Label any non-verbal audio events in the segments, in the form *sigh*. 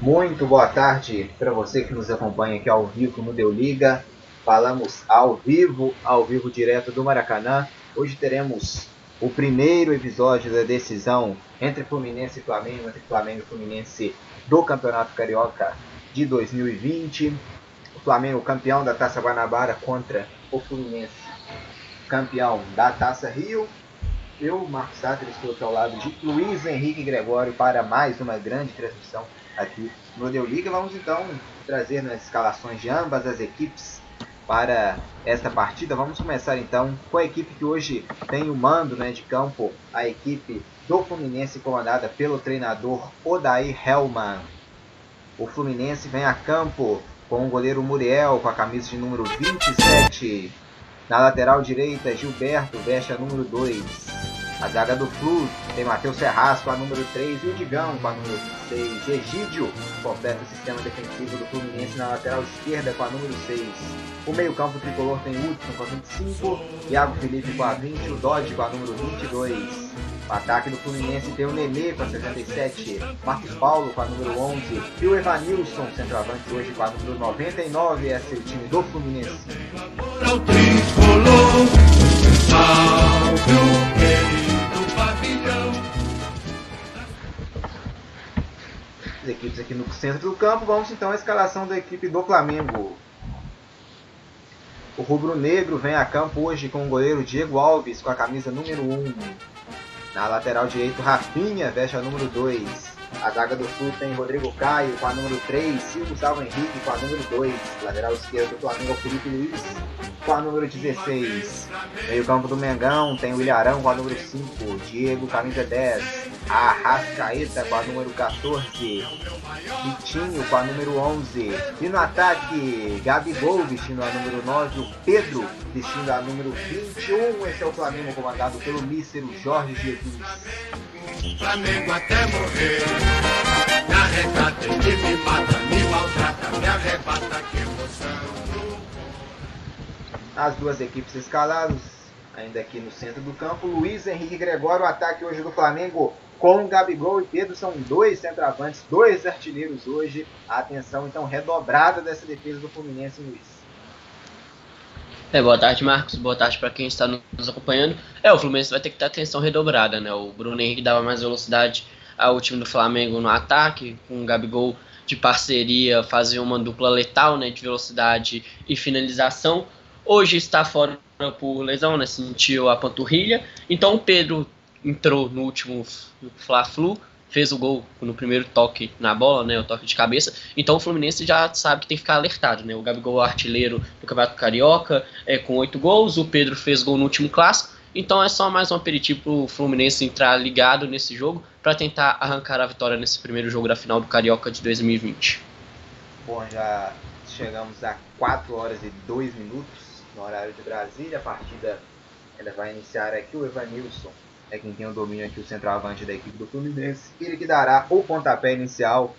Muito boa tarde para você que nos acompanha aqui ao vivo no Deu Liga. Falamos ao vivo, ao vivo direto do Maracanã. Hoje teremos o primeiro episódio da decisão entre Fluminense e Flamengo, entre Flamengo e Fluminense do Campeonato Carioca de 2020. O Flamengo campeão da Taça Guanabara contra o Fluminense campeão da Taça Rio. Eu, Marcos Sater, estou aqui ao lado de Luiz Henrique Gregório para mais uma grande transmissão aqui no Deu Liga. Vamos então trazer nas escalações de ambas as equipes para esta partida. Vamos começar então com a equipe que hoje tem o mando né, de campo, a equipe do Fluminense comandada pelo treinador Odair Hellman. O Fluminense vem a campo com o goleiro Muriel com a camisa de número 27. Na lateral direita, Gilberto veste a número 2. A zaga do Flu tem Matheus Serras com a número 3 e o Digão com a número 6. Egídio completa o sistema defensivo do Fluminense na lateral esquerda com a número 6. O meio-campo tricolor tem Hudson com a 25, Iago Felipe com a 20, o Dodge com a número 22. O ataque do Fluminense tem o Nenê com a 67, Marcos Paulo com a número 11 e o Evanilson, centroavante hoje com a número 99. Esse é o time do Fluminense. As equipes aqui no centro do campo. Vamos então à escalação da equipe do Flamengo. O rubro-negro vem a campo hoje com o goleiro Diego Alves com a camisa número 1. Na lateral direito, Rafinha veste a número 2. A zaga do Sul tem Rodrigo Caio com a número 3, Silvio Gustavo Henrique com a número 2. Lateral esquerdo do Flamengo, Felipe Luiz com a número 16. Meio campo do Mengão tem o Ilharão com a número 5, Diego camisa 10, Arrascaeta com a número 14, Vitinho com a número 11. E no ataque, Gabigol vestindo a número 9, o Pedro vestindo a número 21. Esse é o Flamengo comandado pelo mísero Jorge Jesus. Flamengo até morrer. Me arrebata, ele me mata, me maltrata, me arrebata, que emoção. As duas equipes escaladas, ainda aqui no centro do campo. Luiz Henrique Gregório, o ataque hoje do Flamengo com Gabigol e Pedro são dois centroavantes, dois artilheiros hoje. A atenção então redobrada dessa defesa do Fluminense, Luiz. É, boa tarde, Marcos. Boa tarde para quem está nos acompanhando. É, o Fluminense vai ter que ter atenção redobrada, né? O Bruno Henrique dava mais velocidade ao time do Flamengo no ataque, com o Gabigol de parceria fazia uma dupla letal, né, de velocidade e finalização. Hoje está fora por lesão, né, sentiu a panturrilha. Então o Pedro entrou no último Fla-Flu, fez o gol no primeiro toque na bola, né, o toque de cabeça. Então o Fluminense já sabe que tem que ficar alertado, né? O Gabigol é artilheiro do Campeonato Carioca, é com oito gols, o Pedro fez gol no último clássico. Então é só mais um aperitivo para o Fluminense entrar ligado nesse jogo para tentar arrancar a vitória nesse primeiro jogo da final do Carioca de 2020. Bom, já chegamos a 4 horas e 2 minutos no horário de Brasília. A partida ela vai iniciar aqui o Evanilson é quem tem o domínio aqui, o centroavante da equipe do Fluminense. Ele que dará o pontapé inicial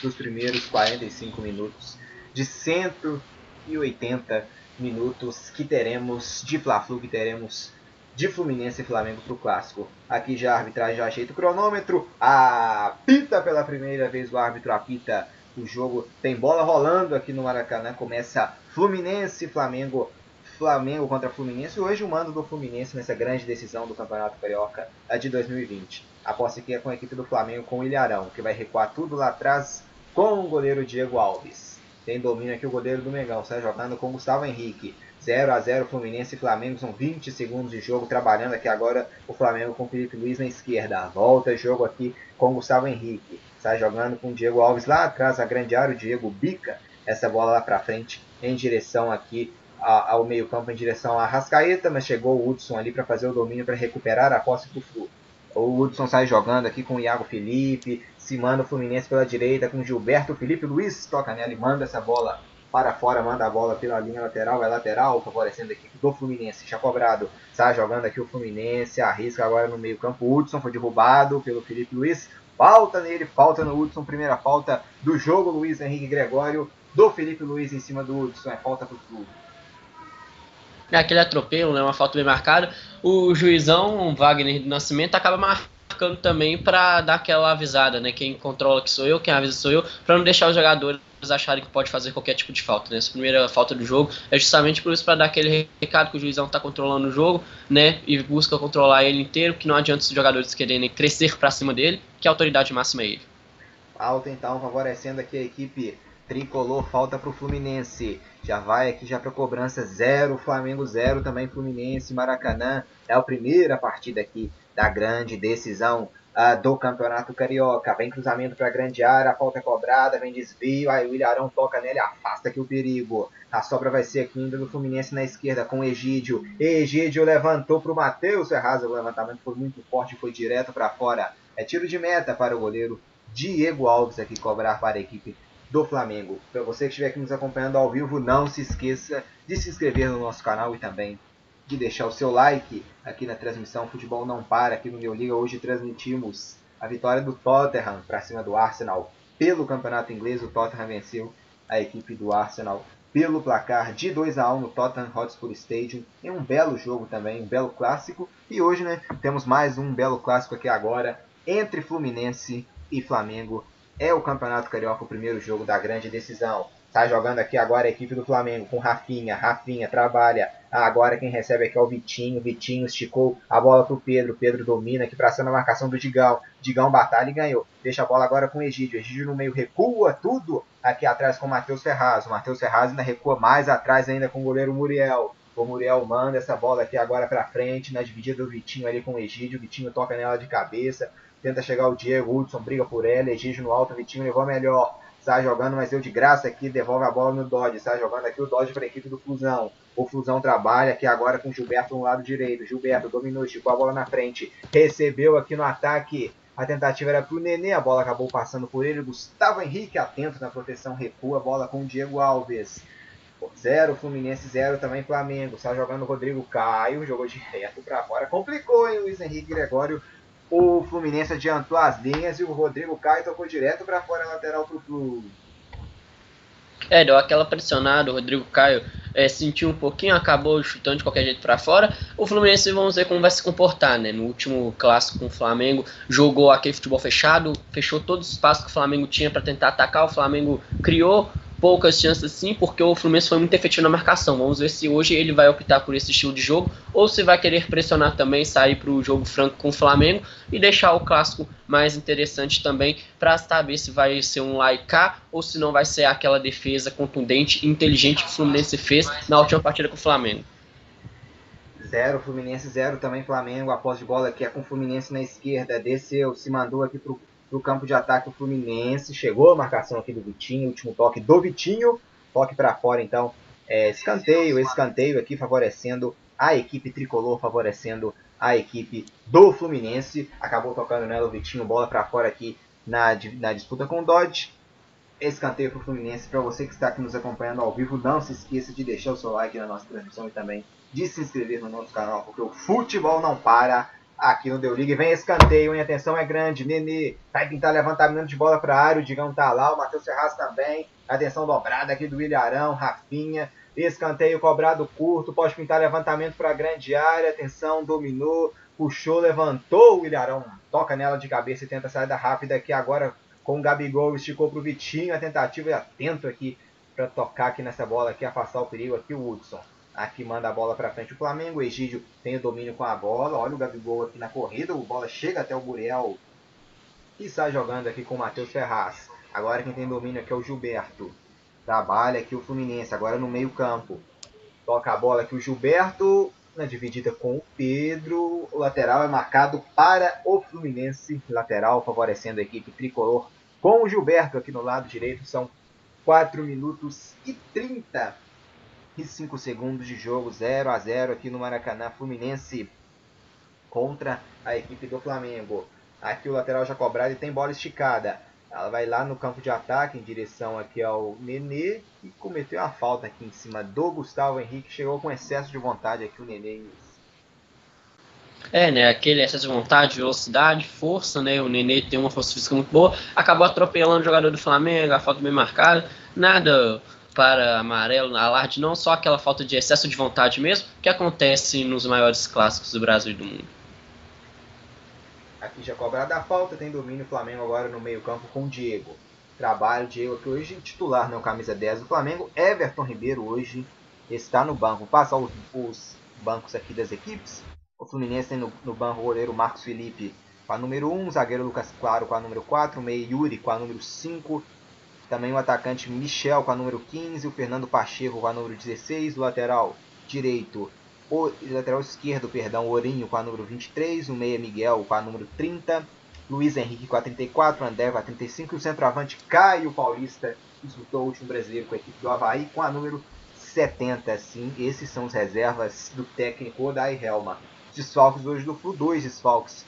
dos primeiros 45 minutos de 180 minutos que teremos de Fla-Flu, que teremos de Fluminense e Flamengo para o Clássico. Aqui já a arbitragem já ajeita o cronômetro, apita pela primeira vez o árbitro apita o jogo, tem bola rolando aqui no Maracanã, começa Fluminense e Flamengo Flamengo contra Fluminense. Hoje o mando do Fluminense nessa grande decisão do Campeonato Carioca de 2020. A posse aqui é com a equipe do Flamengo com o Ilharão, que vai recuar tudo lá atrás com o goleiro Diego Alves. Tem domínio aqui o goleiro do Mengão, sai jogando com Gustavo Henrique. 0 a 0 Fluminense e Flamengo, são 20 segundos de jogo, trabalhando aqui agora o Flamengo com o Felipe Luiz na esquerda. Volta jogo aqui com Gustavo Henrique. Sai jogando com o Diego Alves lá atrás, a grande área, o Diego bica essa bola lá para frente em direção aqui ao meio-campo em direção a Rascaeta, mas chegou o Hudson ali para fazer o domínio para recuperar a posse do Flu. O Hudson sai jogando aqui com o Iago Felipe, se manda o Fluminense pela direita com Gilberto Felipe Luiz, toca nela e manda essa bola para fora, manda a bola pela linha lateral, vai lateral, favorecendo a equipe do Fluminense. Já cobrado, sai jogando aqui o Fluminense, arrisca agora no meio-campo. O Hudson foi derrubado pelo Felipe Luiz, falta nele, falta no Hudson, primeira falta do jogo. Luiz Henrique Gregório do Felipe Luiz em cima do Hudson, é falta para o clube é aquele atropelo, né, uma falta bem marcada, o juizão Wagner do Nascimento acaba marcando marcando também para dar aquela avisada, né? Quem controla que sou eu, quem avisa sou eu, para não deixar os jogadores acharem que pode fazer qualquer tipo de falta. Né? Essa primeira falta do jogo é justamente por isso para dar aquele recado que o juizão está controlando o jogo, né? E busca controlar ele inteiro, que não adianta os jogadores quererem crescer para cima dele, que a autoridade máxima é ele. Falta então favorecendo aqui a equipe tricolor, falta para o Fluminense. Já vai aqui já para cobrança 0, Flamengo 0 também Fluminense, Maracanã. É a primeira partida aqui da grande decisão uh, do Campeonato Carioca. Vem cruzamento para a grande área, a falta é cobrada, vem desvio, aí o Ilharão toca nele, afasta aqui o perigo. A sobra vai ser aqui ainda do Fluminense na esquerda com Egídio. Egídio levantou para o Matheus Ferraz, o levantamento foi muito forte, foi direto para fora. É tiro de meta para o goleiro Diego Alves aqui cobrar para a equipe do Flamengo. Para você que estiver aqui nos acompanhando ao vivo, não se esqueça de se inscrever no nosso canal e também de deixar o seu like aqui na transmissão Futebol Não Para, aqui no Meu Liga. Hoje transmitimos a vitória do Tottenham para cima do Arsenal pelo Campeonato Inglês. O Tottenham venceu a equipe do Arsenal pelo placar de 2 a 1 no Tottenham Hotspur Stadium. Em um belo jogo também, um belo clássico. E hoje, né, temos mais um belo clássico aqui agora entre Fluminense e Flamengo. É o Campeonato Carioca, o primeiro jogo da grande decisão. Tá jogando aqui agora a equipe do Flamengo com Rafinha. Rafinha trabalha. Ah, agora quem recebe aqui é o Vitinho. Vitinho esticou a bola pro Pedro. Pedro domina aqui pra cima a marcação do Digão. Digão batalha e ganhou. Deixa a bola agora com o Egídio. Egídio no meio recua tudo aqui atrás com o Matheus Ferraz. O Matheus Ferraz ainda recua mais atrás ainda com o goleiro Muriel. O Muriel manda essa bola aqui agora pra frente na dividida do Vitinho ali com o Egídio. O Vitinho toca nela de cabeça. Tenta chegar o Diego. Hudson briga por ela. Egídio no alto. Vitinho levou melhor sai jogando, mas eu de graça aqui, devolve a bola no Dodge, sai jogando aqui o Dodge para a equipe do Fusão. O Fusão trabalha aqui agora com o Gilberto no lado direito. Gilberto dominou, esticou a bola na frente, recebeu aqui no ataque. A tentativa era para o Nenê, a bola acabou passando por ele. Gustavo Henrique atento na proteção, recua a bola com o Diego Alves. 0 Fluminense, 0 também Flamengo. Sai jogando o Rodrigo Caio, jogou direto para fora. Complicou, hein, Luiz Henrique Gregório o Fluminense adiantou as linhas e o Rodrigo Caio tocou direto para fora lateral pro clube. É, deu aquela pressionada, o Rodrigo Caio é, sentiu um pouquinho, acabou chutando de qualquer jeito para fora. O Fluminense, vamos ver como vai se comportar, né? No último clássico com o Flamengo, jogou aquele futebol fechado, fechou todos os espaços que o Flamengo tinha para tentar atacar. O Flamengo criou poucas chances sim, porque o Fluminense foi muito efetivo na marcação. Vamos ver se hoje ele vai optar por esse estilo de jogo ou se vai querer pressionar também, sair para o jogo franco com o Flamengo e deixar o clássico mais interessante também para saber se vai ser um laicar ou se não vai ser aquela defesa contundente e inteligente que o Fluminense fez na última partida com o Flamengo. Zero Fluminense, zero também Flamengo. Após de bola aqui é com o Fluminense na esquerda. Desceu, se mandou aqui para o no campo de ataque o Fluminense. Chegou a marcação aqui do Vitinho, último toque do Vitinho. Toque para fora, então. É, escanteio, escanteio aqui favorecendo a equipe tricolor, favorecendo a equipe do Fluminense. Acabou tocando nela o Vitinho, bola para fora aqui na, na disputa com o Dodge. Escanteio para o Fluminense. Para você que está aqui nos acompanhando ao vivo, não se esqueça de deixar o seu like na nossa transmissão e também de se inscrever no nosso canal, porque o futebol não para aqui no Deu Liga. Vem escanteio, hein? Atenção é grande. Nenê vai pintar levantamento de bola para a área. O Digão tá lá. O Matheus Ferraz também. Atenção dobrada aqui do Ilharão. Rafinha. Escanteio cobrado curto. Pode pintar levantamento para a grande área. Atenção, dominou. Puxou, levantou o Ilharão. Toca nela de cabeça e tenta sair da rápida aqui agora com o Gabigol. Esticou pro Vitinho. A tentativa é atento aqui para tocar aqui nessa bola aqui, afastar o perigo aqui o Hudson. Aqui manda a bola para frente o Flamengo. O Egídio tem o domínio com a bola. Olha o Gabigol aqui na corrida. A bola chega até o Buriel. E está jogando aqui com o Matheus Ferraz. Agora quem tem domínio aqui é o Gilberto. Trabalha aqui o Fluminense. Agora no meio campo. Toca a bola aqui o Gilberto. Na dividida com o Pedro. O lateral é marcado para o Fluminense. Lateral favorecendo a equipe tricolor. Com o Gilberto aqui no lado direito. São 4 minutos e 30 e 5 segundos de jogo, 0 a 0 aqui no Maracanã, Fluminense contra a equipe do Flamengo. Aqui o lateral já cobrado e tem bola esticada. Ela vai lá no campo de ataque em direção aqui ao Nenê e cometeu a falta aqui em cima do Gustavo Henrique. Chegou com excesso de vontade aqui o Nenê. É, né? Aquele excesso de vontade, velocidade, força, né? O Nenê tem uma força física muito boa. Acabou atropelando o jogador do Flamengo, a falta bem marcada. Nada para amarelo, alarde, não só aquela falta de excesso de vontade mesmo, que acontece nos maiores clássicos do Brasil e do mundo. ficha cobrada a falta, tem domínio Flamengo agora no meio campo com o Diego. Trabalho, Diego que hoje titular, não camisa 10 do Flamengo. Everton Ribeiro hoje está no banco. Passar os, os bancos aqui das equipes. O Fluminense tem no, no banco o goleiro Marcos Felipe com a número 1, zagueiro Lucas Claro com a número 4, meio Yuri com a número 5, também o atacante Michel com a número 15, o Fernando Pacheco com a número 16, o lateral direito, o lateral esquerdo, perdão, Ourinho com a número 23, o meia Miguel com a número 30, Luiz Henrique com a 34, André com a 35 e o centroavante Caio Paulista, disputou o último brasileiro com a equipe do Havaí com a número 70. Sim, esses são os reservas do técnico Odai Helma. Desfalques hoje do Flu, dois desfalques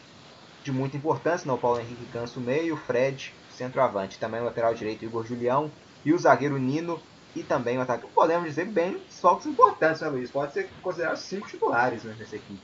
de muita importância, não? O Paulo Henrique cansa o meio, o Fred, centroavante. Também o lateral direito, Igor Julião. E o zagueiro Nino. E também o ataque. Podemos dizer bem desfalques importantes, né, Luiz? Pode ser considerado cinco titulares né, nessa equipe.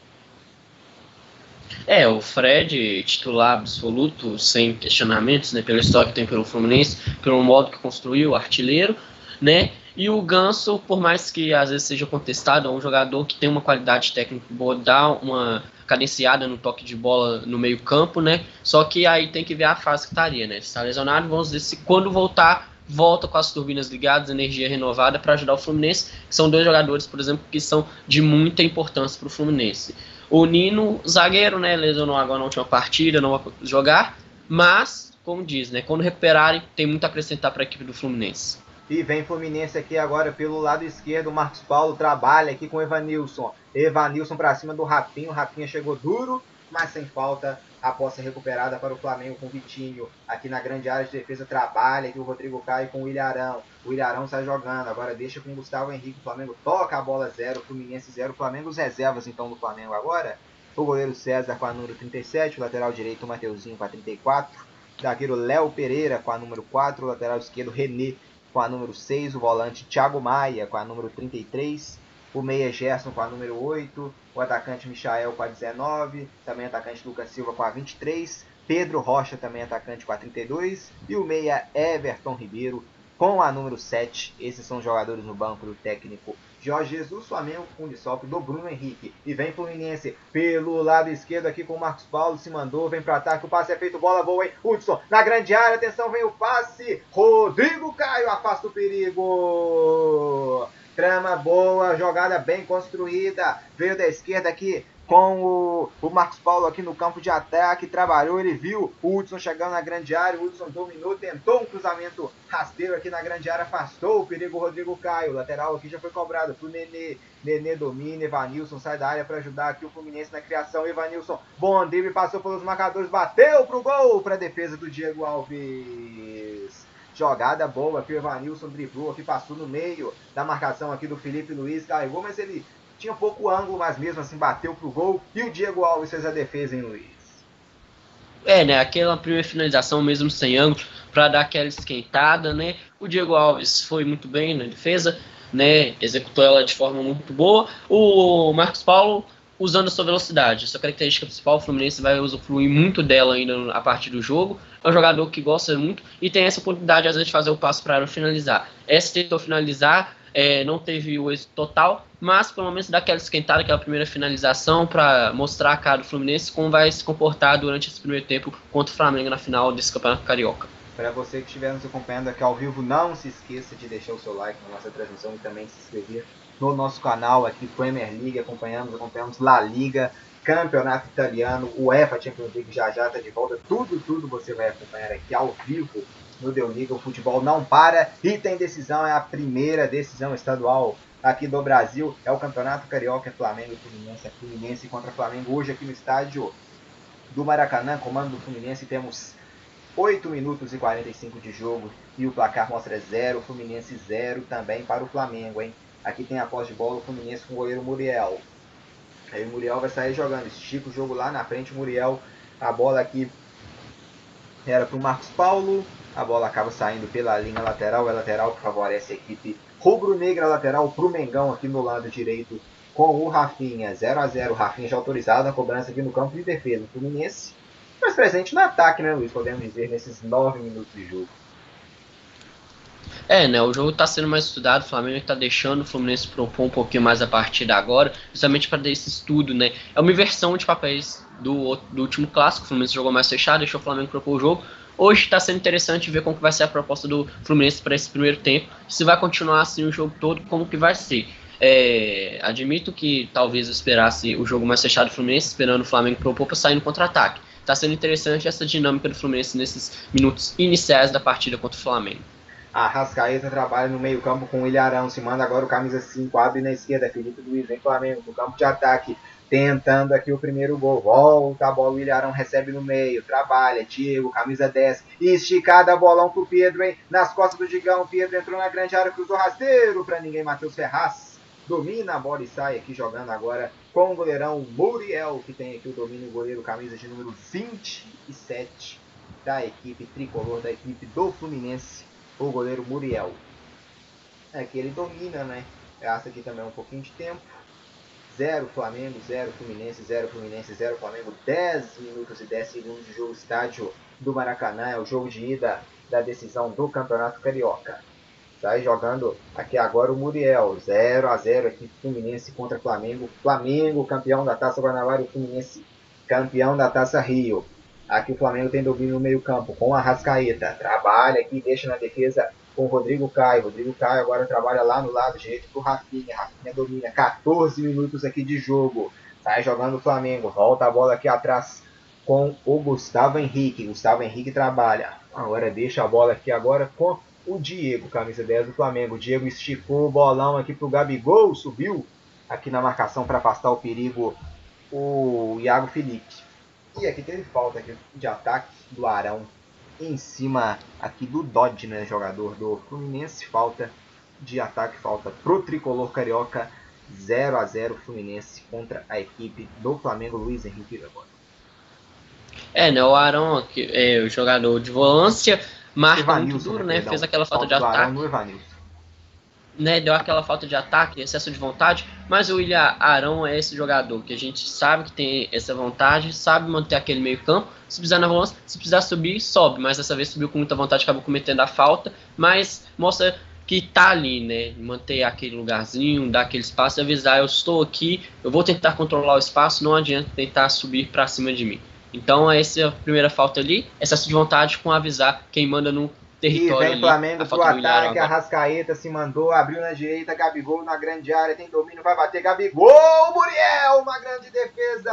É, o Fred, titular absoluto, sem questionamentos, né, pela história que tem pelo Fluminense, pelo modo que construiu, artilheiro, né? E o Ganso, por mais que às vezes seja contestado, é um jogador que tem uma qualidade técnica boa, dá uma cadenciada no toque de bola no meio campo, né? Só que aí tem que ver a fase que estaria, né? Está lesionado, vamos ver se quando voltar, volta com as turbinas ligadas, energia renovada para ajudar o Fluminense, que são dois jogadores, por exemplo, que são de muita importância para o Fluminense. O Nino, zagueiro, né? Lesionou agora na última partida, não vai jogar, mas, como diz, né? Quando recuperarem, tem muito a acrescentar para a equipe do Fluminense. E vem Fluminense aqui agora pelo lado esquerdo. Marcos Paulo trabalha aqui com Evanilson. Evanilson para cima do Rapinho. O Rapinho chegou duro, mas sem falta. A posse recuperada para o Flamengo com o Vitinho. Aqui na grande área de defesa trabalha aqui o Rodrigo Caio com o Ilharão. O Ilharão sai jogando. Agora deixa com o Gustavo Henrique. O Flamengo toca a bola zero. Fluminense zero. Flamengo os reservas então do Flamengo agora. O goleiro César com a número 37. O lateral direito o Mateuzinho com a 34. Zagueiro Léo Pereira com a número 4. O lateral esquerdo René com a número 6, o volante Thiago Maia com a número 33, o meia Gerson com a número 8, o atacante Michael com a 19, também atacante Lucas Silva com a 23, Pedro Rocha também atacante com a 32 e o meia Everton Ribeiro com a número 7. Esses são os jogadores no banco do técnico Jorge Jesus, Flamengo com desfalque do Bruno Henrique. E vem Fluminense pelo lado esquerdo aqui com o Marcos Paulo, se mandou, vem para ataque, o passe é feito, bola boa, hein? Hudson na grande área, atenção, vem o passe. Rodrigo Caio afasta o perigo. Trama boa, jogada bem construída. Veio da esquerda aqui, com o, o Marcos Paulo aqui no campo de ataque, trabalhou, ele viu o Hudson chegando na grande área, o Hudson dominou, tentou um cruzamento rasteiro aqui na grande área, afastou o perigo Rodrigo Caio, lateral aqui já foi cobrado pro Nenê, Nenê domina, Evanilson sai da área para ajudar aqui o Fluminense na criação, Evanilson, bom drible, passou pelos marcadores, bateu pro gol, para defesa do Diego Alves. Jogada boa aqui, o Evanilson driblou aqui, passou no meio da marcação aqui do Felipe Luiz, carregou, mas ele tinha pouco ângulo, mas mesmo assim bateu pro gol. E o Diego Alves fez a defesa, hein, Luiz? É, né? Aquela primeira finalização mesmo sem ângulo, para dar aquela esquentada, né? O Diego Alves foi muito bem na defesa, né? Executou ela de forma muito boa. O Marcos Paulo usando a sua velocidade, sua característica principal, o Fluminense vai usufruir muito dela ainda a partir do jogo. É um jogador que gosta muito e tem essa oportunidade às vezes de fazer o passo para finalizar. Essa tentou finalizar, é, não teve o êxito total, mas pelo menos dá aquela esquentada, aquela primeira finalização para mostrar a cara do Fluminense como vai se comportar durante esse primeiro tempo contra o Flamengo na final desse Campeonato Carioca. Para você que estiver nos acompanhando aqui ao vivo, não se esqueça de deixar o seu like na nossa transmissão e também se inscrever no nosso canal aqui Premier League, acompanhamos, acompanhamos La Liga, Campeonato Italiano, UEFA Champions League já já está de volta, tudo, tudo você vai acompanhar aqui ao vivo no Deu Liga, o futebol não para e tem decisão, é a primeira decisão estadual aqui do Brasil, é o Campeonato Carioca, é Flamengo e Fluminense, é Fluminense contra Flamengo, hoje aqui no estádio do Maracanã, comando do Fluminense, temos 8 minutos e 45 de jogo e o placar mostra 0, Fluminense 0 também para o Flamengo, hein? Aqui tem a posse de bola, o Fluminense com o goleiro Muriel. Aí o Muriel vai sair jogando, estica o jogo lá na frente, o Muriel, a bola aqui era para o Marcos Paulo, a bola acaba saindo pela linha lateral, é lateral que favorece a equipe rubro-negra lateral para o Mengão aqui no lado direito com o Rafinha, 0 a 0 Rafinha já autorizado na cobrança aqui no campo de defesa. Fluminense mais presente no ataque, né, Luiz? Podemos dizer, nesses 9 minutos de jogo. É, né? O jogo está sendo mais estudado, o Flamengo está deixando o Fluminense propor um pouquinho mais a partida agora, justamente para dar esse estudo, né? É uma inversão de papéis do, do último clássico. O Fluminense jogou mais fechado, deixou o Flamengo propor o jogo. Hoje está sendo interessante ver como que vai ser a proposta do Fluminense para esse primeiro tempo. Se vai continuar assim o jogo todo, como que vai ser. É, admito que talvez eu esperasse o jogo mais fechado do Fluminense, esperando o Flamengo propor para sair no contra-ataque. Está sendo interessante essa dinâmica do Fluminense nesses minutos iniciais da partida contra o Flamengo. A Rascaeta trabalha no meio campo com o Ilharão, se manda agora o camisa 5, abre na esquerda, Felipe Luiz, vem Flamengo, no campo de ataque, tentando aqui o primeiro gol, volta a bola, o Ilharão recebe no meio, trabalha, Diego, camisa 10, esticada, bolão pro Pedro, hein, nas costas do Digão, Pedro entrou na grande área, cruzou rasteiro para ninguém, Matheus Ferraz, domina a bola e sai aqui jogando agora com o goleirão Muriel, que tem aqui o domínio, goleiro, camisa de número 27 da equipe tricolor, da equipe do Fluminense, o goleiro Muriel. Aqui ele domina, né, gasta aqui também um pouquinho de tempo, 0 Flamengo, 0 Fluminense, 0 Fluminense, 0 Flamengo, 10 minutos e 10 segundos de jogo estádio do Maracanã, é o jogo de ida da decisão do Campeonato Carioca. Sai jogando aqui agora o Muriel, 0 a 0 aqui Fluminense contra Flamengo. Flamengo campeão da Taça Guanabara e Fluminense campeão da Taça Rio. Aqui o Flamengo tem domínio no meio campo com a Rascaeta. Trabalha aqui, deixa na defesa com o Rodrigo Caio. Rodrigo Caio agora trabalha lá no lado direito pro Rafinha. Rafinha domina 14 minutos aqui de jogo. Sai jogando o Flamengo. Volta a bola aqui atrás com o Gustavo Henrique. Gustavo Henrique trabalha. Agora deixa a bola aqui agora com o Diego, camisa 10 do Flamengo. O Diego esticou o bolão aqui pro Gabigol. Subiu aqui na marcação para afastar o perigo o Iago Felipe. E aqui teve falta aqui de ataque do Arão em cima aqui do Dodge, né, jogador do Fluminense. Falta de ataque, falta pro tricolor carioca. 0 a 0 Fluminense contra a equipe do Flamengo, Luiz Henrique agora. É, né, o Arão, aqui, é, o jogador de volância, marca muito duro, né, né fez aquela falta, falta de ataque né, deu aquela falta de ataque, excesso de vontade, mas o William Arão é esse jogador que a gente sabe que tem essa vontade, sabe manter aquele meio campo, se precisar na volância, se precisar subir, sobe, mas dessa vez subiu com muita vontade, acabou cometendo a falta, mas mostra que tá ali, né, manter aquele lugarzinho, dar aquele espaço avisar, eu estou aqui, eu vou tentar controlar o espaço, não adianta tentar subir para cima de mim. Então essa é a primeira falta ali, excesso de vontade com avisar quem manda no território. E vem Flamengo pro ataque, a Rascaeta se mandou, abriu na direita, Gabigol na grande área, tem domínio, vai bater, Gabigol, Muriel, uma grande defesa!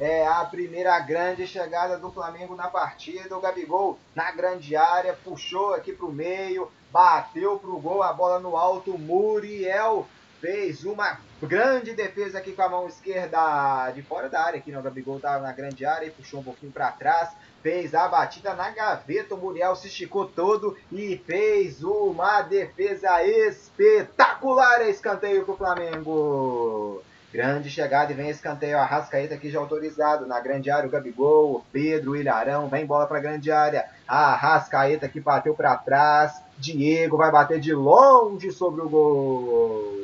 É a primeira grande chegada do Flamengo na partida, o Gabigol na grande área, puxou aqui pro meio, bateu pro gol, a bola no alto, Muriel fez uma grande defesa aqui com a mão esquerda de fora da área, aqui no Gabigol tava na grande área e puxou um pouquinho para trás, fez a batida na gaveta, o Muriel se esticou todo e fez uma defesa espetacular, escanteio para o Flamengo. Grande chegada e vem escanteio, a Rascaeta aqui já autorizado, na grande área o Gabigol, o Pedro, o Ilharão, vem bola para grande área, a Rascaeta que bateu para trás, Diego vai bater de longe sobre o gol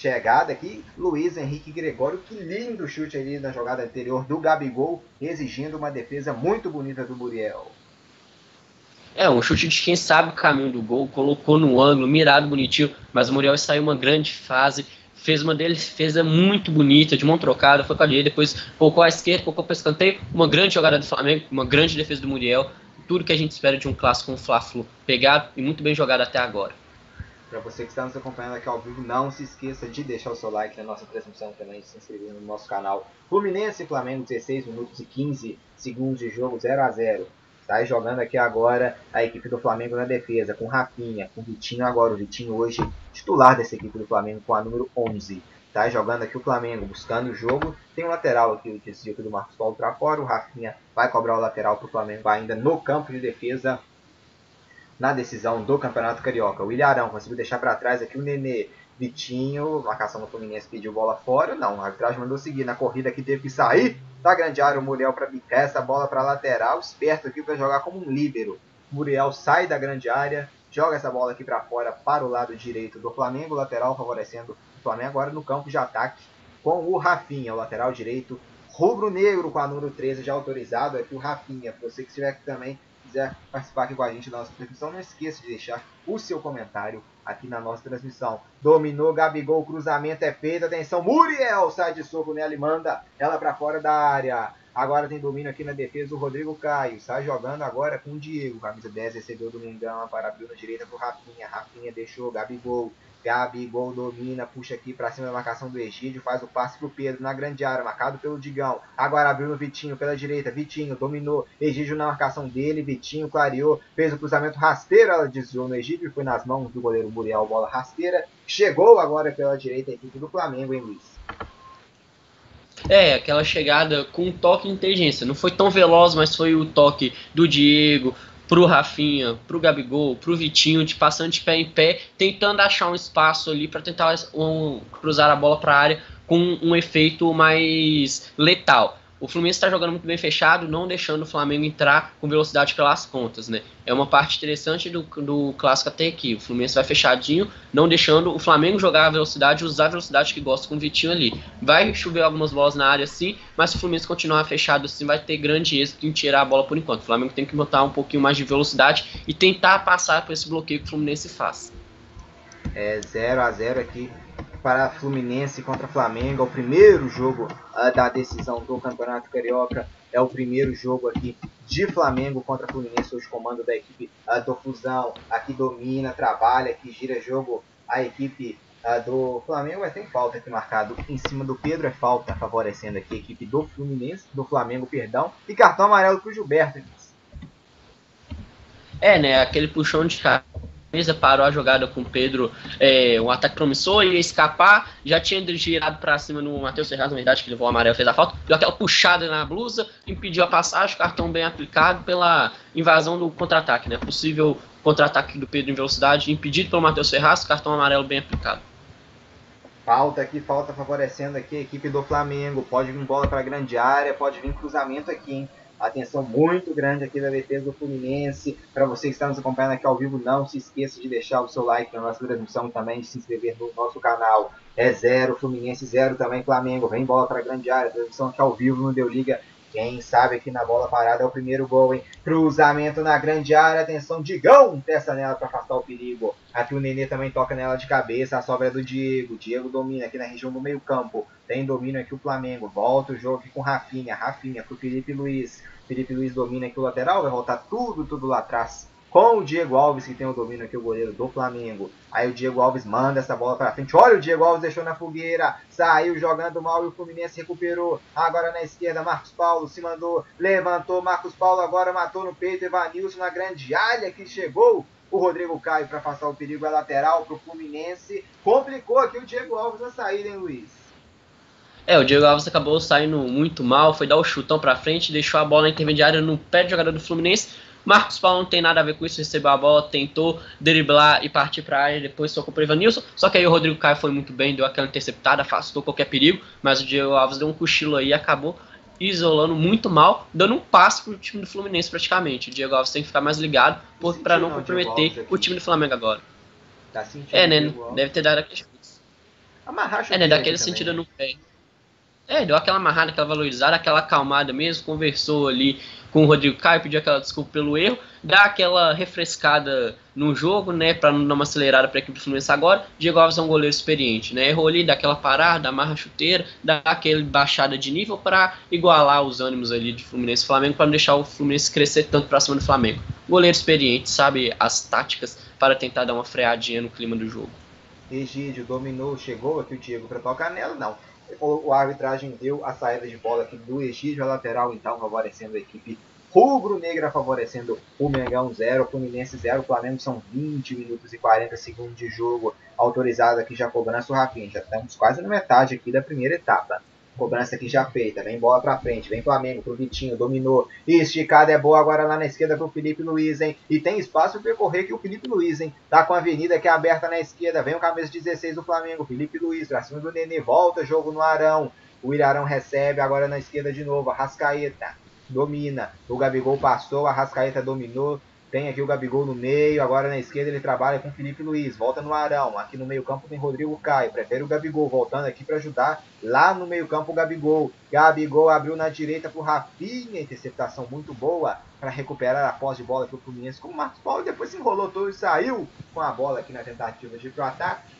chegada aqui, Luiz Henrique Gregório, que lindo chute ali na jogada anterior do Gabigol, exigindo uma defesa muito bonita do Muriel. É, um chute de quem sabe o caminho do gol, colocou no ângulo, mirado bonitinho, mas o Muriel saiu uma grande fase, fez uma defesa muito bonita, de mão trocada, foi com a direita, depois colocou a esquerda, colocou para escanteio, uma grande jogada do Flamengo, uma grande defesa do Muriel, tudo que a gente espera de um clássico com o Fla-Flu, pegado e muito bem jogado até agora. Para você que está nos acompanhando aqui ao vivo, não se esqueça de deixar o seu like na nossa transmissão também, se inscrever no nosso canal. Fluminense e Flamengo, 16 minutos e 15 segundos de jogo, 0 a 0 Sai jogando aqui agora a equipe do Flamengo na defesa, com Rafinha, com Vitinho agora. O Vitinho hoje titular dessa equipe do Flamengo com a número 11. Tá jogando aqui o Flamengo, buscando o jogo. Tem um lateral aqui, o desvio do Marcos Paulo para fora. O Rafinha vai cobrar o lateral para o Flamengo ainda no campo de defesa na decisão do Campeonato Carioca. O Ilharão conseguiu deixar para trás aqui o Nenê. Vitinho, marcação do Fluminense pediu bola fora. Não, a arbitragem mandou seguir na corrida que teve que sair da grande área. O Muriel para bicar essa bola para lateral. Esperto aqui para jogar como um líbero. Muriel sai da grande área, joga essa bola aqui para fora para o lado direito do Flamengo. Lateral favorecendo o Flamengo agora no campo de ataque com o Rafinha, o lateral direito. Rubro-negro com a número 13 já autorizado aqui o Rafinha. Você que estiver aqui também quiser participar aqui com a gente da nossa transmissão, não esqueça de deixar o seu comentário aqui na nossa transmissão. Dominou, Gabigol, cruzamento é feito, atenção, Muriel sai de soco nela e manda ela para fora da área. Agora tem domínio aqui na defesa o Rodrigo Caio. Está jogando agora com o Diego. Camisa 10 recebeu o Domingão para abrir na direita pro Rafinha. Rafinha deixou Gabigol. Gabigol domina, puxa aqui para cima da marcação do Egídio, faz o passe pro Pedro na grande área, marcado pelo Digão. Agora abriu no Vitinho pela direita, Vitinho dominou, Egídio na marcação dele, Vitinho clareou, fez o cruzamento rasteiro, ela desviou no Egídio e foi nas mãos do goleiro Muriel, bola rasteira. Chegou agora pela direita a equipe do Flamengo, hein, Luiz? É, aquela chegada com um toque de inteligência. Não foi tão veloz, mas foi o toque do Diego, pro Rafinha, pro Gabigol, pro Vitinho, de passando de pé em pé, tentando achar um espaço ali para tentar um, cruzar a bola para a área com um efeito mais letal. O Fluminense está jogando muito bem fechado, não deixando o Flamengo entrar com velocidade pelas pontas, né? É uma parte interessante do, do clássico até aqui. O Fluminense vai fechadinho, não deixando o Flamengo jogar a velocidade, usar a velocidade que gosta com o Vitinho ali. Vai chover algumas bolas na área sim, mas se o Fluminense continuar fechado assim, vai ter grande êxito em tirar a bola por enquanto. O Flamengo tem que botar um pouquinho mais de velocidade e tentar passar por esse bloqueio que o Fluminense faz. É 0 a 0 aqui para Fluminense contra Flamengo. É o primeiro jogo uh, da decisão do Campeonato Carioca. É o primeiro jogo aqui de Flamengo contra Fluminense, hoje comando da equipe uh, do Fusão. Aqui domina, trabalha, aqui gira jogo a equipe uh, do Flamengo. Mas tem falta aqui marcado em cima do Pedro. É falta favorecendo aqui a equipe do Fluminense, do Flamengo, perdão. E cartão amarelo para o Gilberto. É, né? Aquele puxão de cara mesa parou a jogada com o Pedro, é, um ataque promissor, ia escapar, já tinha girado para cima no Matheus Serrado, na verdade, que levou o amarelo, fez a falta, deu aquela puxada na blusa, impediu a passagem, cartão bem aplicado pela invasão do contra-ataque, né? Possível contra-ataque do Pedro em velocidade, impedido pelo Matheus Ferraz, cartão amarelo bem aplicado. Falta aqui, falta favorecendo aqui a equipe do Flamengo. Pode vir bola para grande área, pode vir cruzamento aqui, hein? Atenção muito grande aqui da defesa do Fluminense. Para você que está nos acompanhando aqui ao vivo, não se esqueça de deixar o seu like na nossa transmissão também, de se inscrever no nosso canal. É zero, Fluminense zero também, Flamengo. Vem bola para a grande área, transmissão aqui ao vivo no Deu Liga. Quem sabe aqui na bola parada é o primeiro gol, hein? Cruzamento na grande área, atenção, Digão, testa nela para afastar o perigo. Aqui o Nenê também toca nela de cabeça, a sobra é do Diego. Diego domina aqui na região do meio campo. Tem domínio aqui o Flamengo. Volta o jogo aqui com Rafinha. Rafinha pro Felipe Luiz. Felipe Luiz domina aqui o lateral, vai voltar tudo, tudo lá atrás. Com o Diego Alves, que tem o domínio aqui, o goleiro do Flamengo. Aí o Diego Alves manda essa bola para frente. Olha, o Diego Alves deixou na fogueira. Saiu jogando mal e o Fluminense recuperou. Agora na esquerda, Marcos Paulo se mandou. Levantou Marcos Paulo, agora matou no peito. Evanilson na grande área que chegou. O Rodrigo Caio para afastar o perigo é lateral para o Fluminense. Complicou aqui o Diego Alves na saída, hein, Luiz? É, o Diego Alves acabou saindo muito mal, foi dar o chutão pra frente, deixou a bola intermediária no pé do jogador do Fluminense. Marcos Paulo não tem nada a ver com isso, recebeu a bola, tentou driblar e partir para a área, depois tocou para Ivanilson. Só que aí o Rodrigo Caio foi muito bem, deu aquela interceptada, afastou qualquer perigo, mas o Diego Alves deu um cochilo aí e acabou isolando muito mal, dando um passo pro time do Fluminense praticamente. O Diego Alves tem que ficar mais ligado para não comprometer o time do Flamengo agora. Tá sentindo é, né? Deve ter dado aquele. É, né? Daquele sentido no pé. É, deu aquela amarrada, aquela valorizada, aquela acalmada mesmo, conversou ali com o Rodrigo Caio, pediu aquela desculpa pelo erro, dá aquela refrescada no jogo, né, para não dar uma acelerada para a equipe do Fluminense agora. Diego Alves é um goleiro experiente, né? Errou ali, dá aquela parada, amarra a chuteira, dá aquela baixada de nível para igualar os ânimos ali de Fluminense e Flamengo, para não deixar o Fluminense crescer tanto para cima do Flamengo. Goleiro experiente, sabe as táticas para tentar dar uma freadinha no clima do jogo. Egídio dominou, chegou aqui o Diego para tocar nela, não a arbitragem deu a saída de bola aqui do Egídio, a lateral então favorecendo a equipe rubro-negra, favorecendo o Mengão 0, Fluminense 0, Flamengo são 20 minutos e 40 segundos de jogo autorizado aqui já cobrança o Rafinha, já estamos quase na metade aqui da primeira etapa. Cobrança aqui já feita. Vem bola pra frente. Vem Flamengo pro Vitinho. Dominou. Esticada é boa agora lá na esquerda pro Felipe Luiz, hein? E tem espaço para percorrer aqui o Felipe Luiz, hein? Tá com a avenida que é aberta na esquerda. Vem o camisa 16 do Flamengo. Felipe Luiz pra cima do Nenê. Volta jogo no Arão. O Irarão recebe agora na esquerda de novo. Arrascaeta domina. O Gabigol passou. A Arrascaeta dominou. Tem aqui o Gabigol no meio, agora na esquerda ele trabalha com o Felipe Luiz, volta no Arão. Aqui no meio-campo tem Rodrigo Caio, prefere o Gabigol, voltando aqui para ajudar. Lá no meio-campo o Gabigol. Gabigol abriu na direita pro Rafinha, interceptação muito boa para recuperar a posse de bola aqui o Fluminense com o Marcos Paulo. Depois se enrolou todo e saiu com a bola aqui na tentativa de ir pro ataque.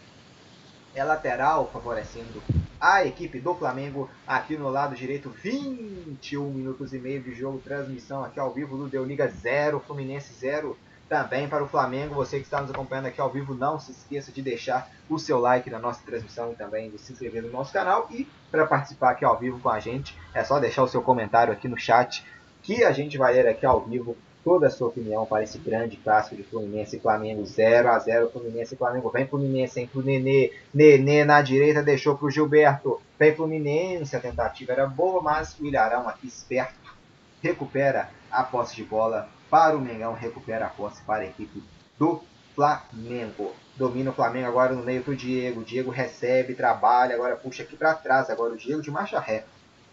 É lateral, favorecendo a equipe do Flamengo aqui no lado direito. 21 minutos e meio de jogo, transmissão aqui ao vivo do Deu Liga 0, Fluminense 0 também para o Flamengo. Você que está nos acompanhando aqui ao vivo, não se esqueça de deixar o seu like na nossa transmissão e também de se inscrever no nosso canal. E para participar aqui ao vivo com a gente, é só deixar o seu comentário aqui no chat que a gente vai ler aqui ao vivo toda a sua opinião para esse grande clássico de Fluminense e Flamengo 0 a 0 Fluminense e Flamengo. Vem Fluminense, hein, pro Nenê. Nenê na direita deixou pro Gilberto. Vem Fluminense, a tentativa era boa, mas o Ilharão aqui esperto recupera a posse de bola para o Mengão, recupera a posse para a equipe do Flamengo. Domina o Flamengo agora no meio pro Diego. Diego recebe, trabalha, agora puxa aqui para trás. Agora o Diego de marcha ré.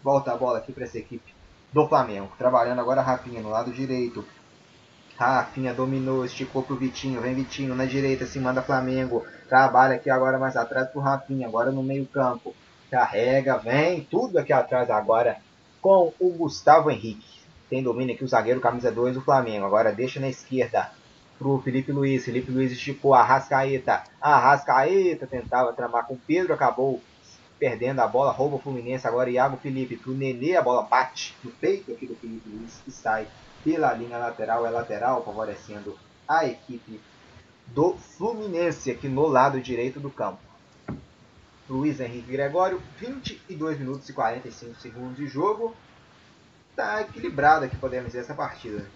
Volta a bola aqui para essa equipe do Flamengo. Trabalhando agora Rafinha no lado direito. Rafinha dominou, esticou pro Vitinho, vem Vitinho na direita, se manda Flamengo, trabalha aqui agora mais atrás pro Rafinha, agora no meio campo, carrega, vem, tudo aqui atrás agora com o Gustavo Henrique. Tem domínio aqui o zagueiro camisa 2 do Flamengo, agora deixa na esquerda pro Felipe Luiz, Felipe Luiz esticou, Arrascaeta, Arrascaeta tentava tramar com Pedro, acabou perdendo a bola, rouba o Fluminense, agora Iago Felipe. Pro Nenê, a bola bate no peito aqui do Felipe Luiz e sai pela linha lateral, é lateral, favorecendo a equipe do Fluminense aqui no lado direito do campo. Luiz Henrique Gregório, 22 minutos e 45 segundos de jogo. Tá equilibrado aqui, podemos dizer, essa partida.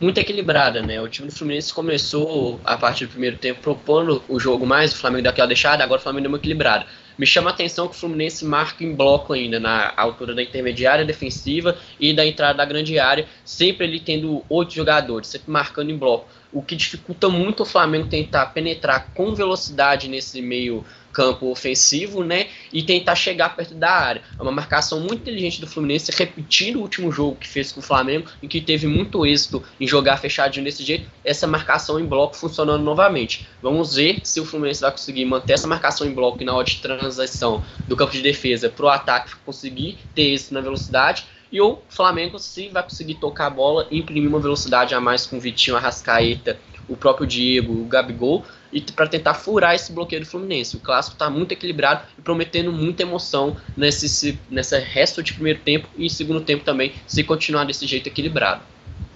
Muito equilibrada, né? O time do Fluminense começou a partir do primeiro tempo propondo o jogo mais, o Flamengo deu aquela deixada, agora o Flamengo deu uma equilibrada. Me chama a atenção que o Fluminense marca em bloco ainda, na altura da intermediária defensiva e da entrada da grande área, sempre ele tendo oito jogadores, sempre marcando em bloco. O que dificulta muito o Flamengo tentar penetrar com velocidade nesse meio campo ofensivo, né? E tentar chegar perto da área. É uma marcação muito inteligente do Fluminense, repetindo o último jogo que fez com o Flamengo, em que teve muito êxito em jogar fechadinho desse jeito, essa marcação em bloco funcionando novamente. Vamos ver se o Fluminense vai conseguir manter essa marcação em bloco na hora de transição do campo de defesa para o ataque conseguir ter êxito na velocidade. E o Flamengo se vai conseguir tocar a bola e imprimir uma velocidade a mais com o Vitinho, Arrascaeta, o próprio Diego, o Gabigol, e para tentar furar esse bloqueio do Fluminense. O clássico está muito equilibrado e prometendo muita emoção nesse, nesse resto de primeiro tempo e segundo tempo também, se continuar desse jeito equilibrado.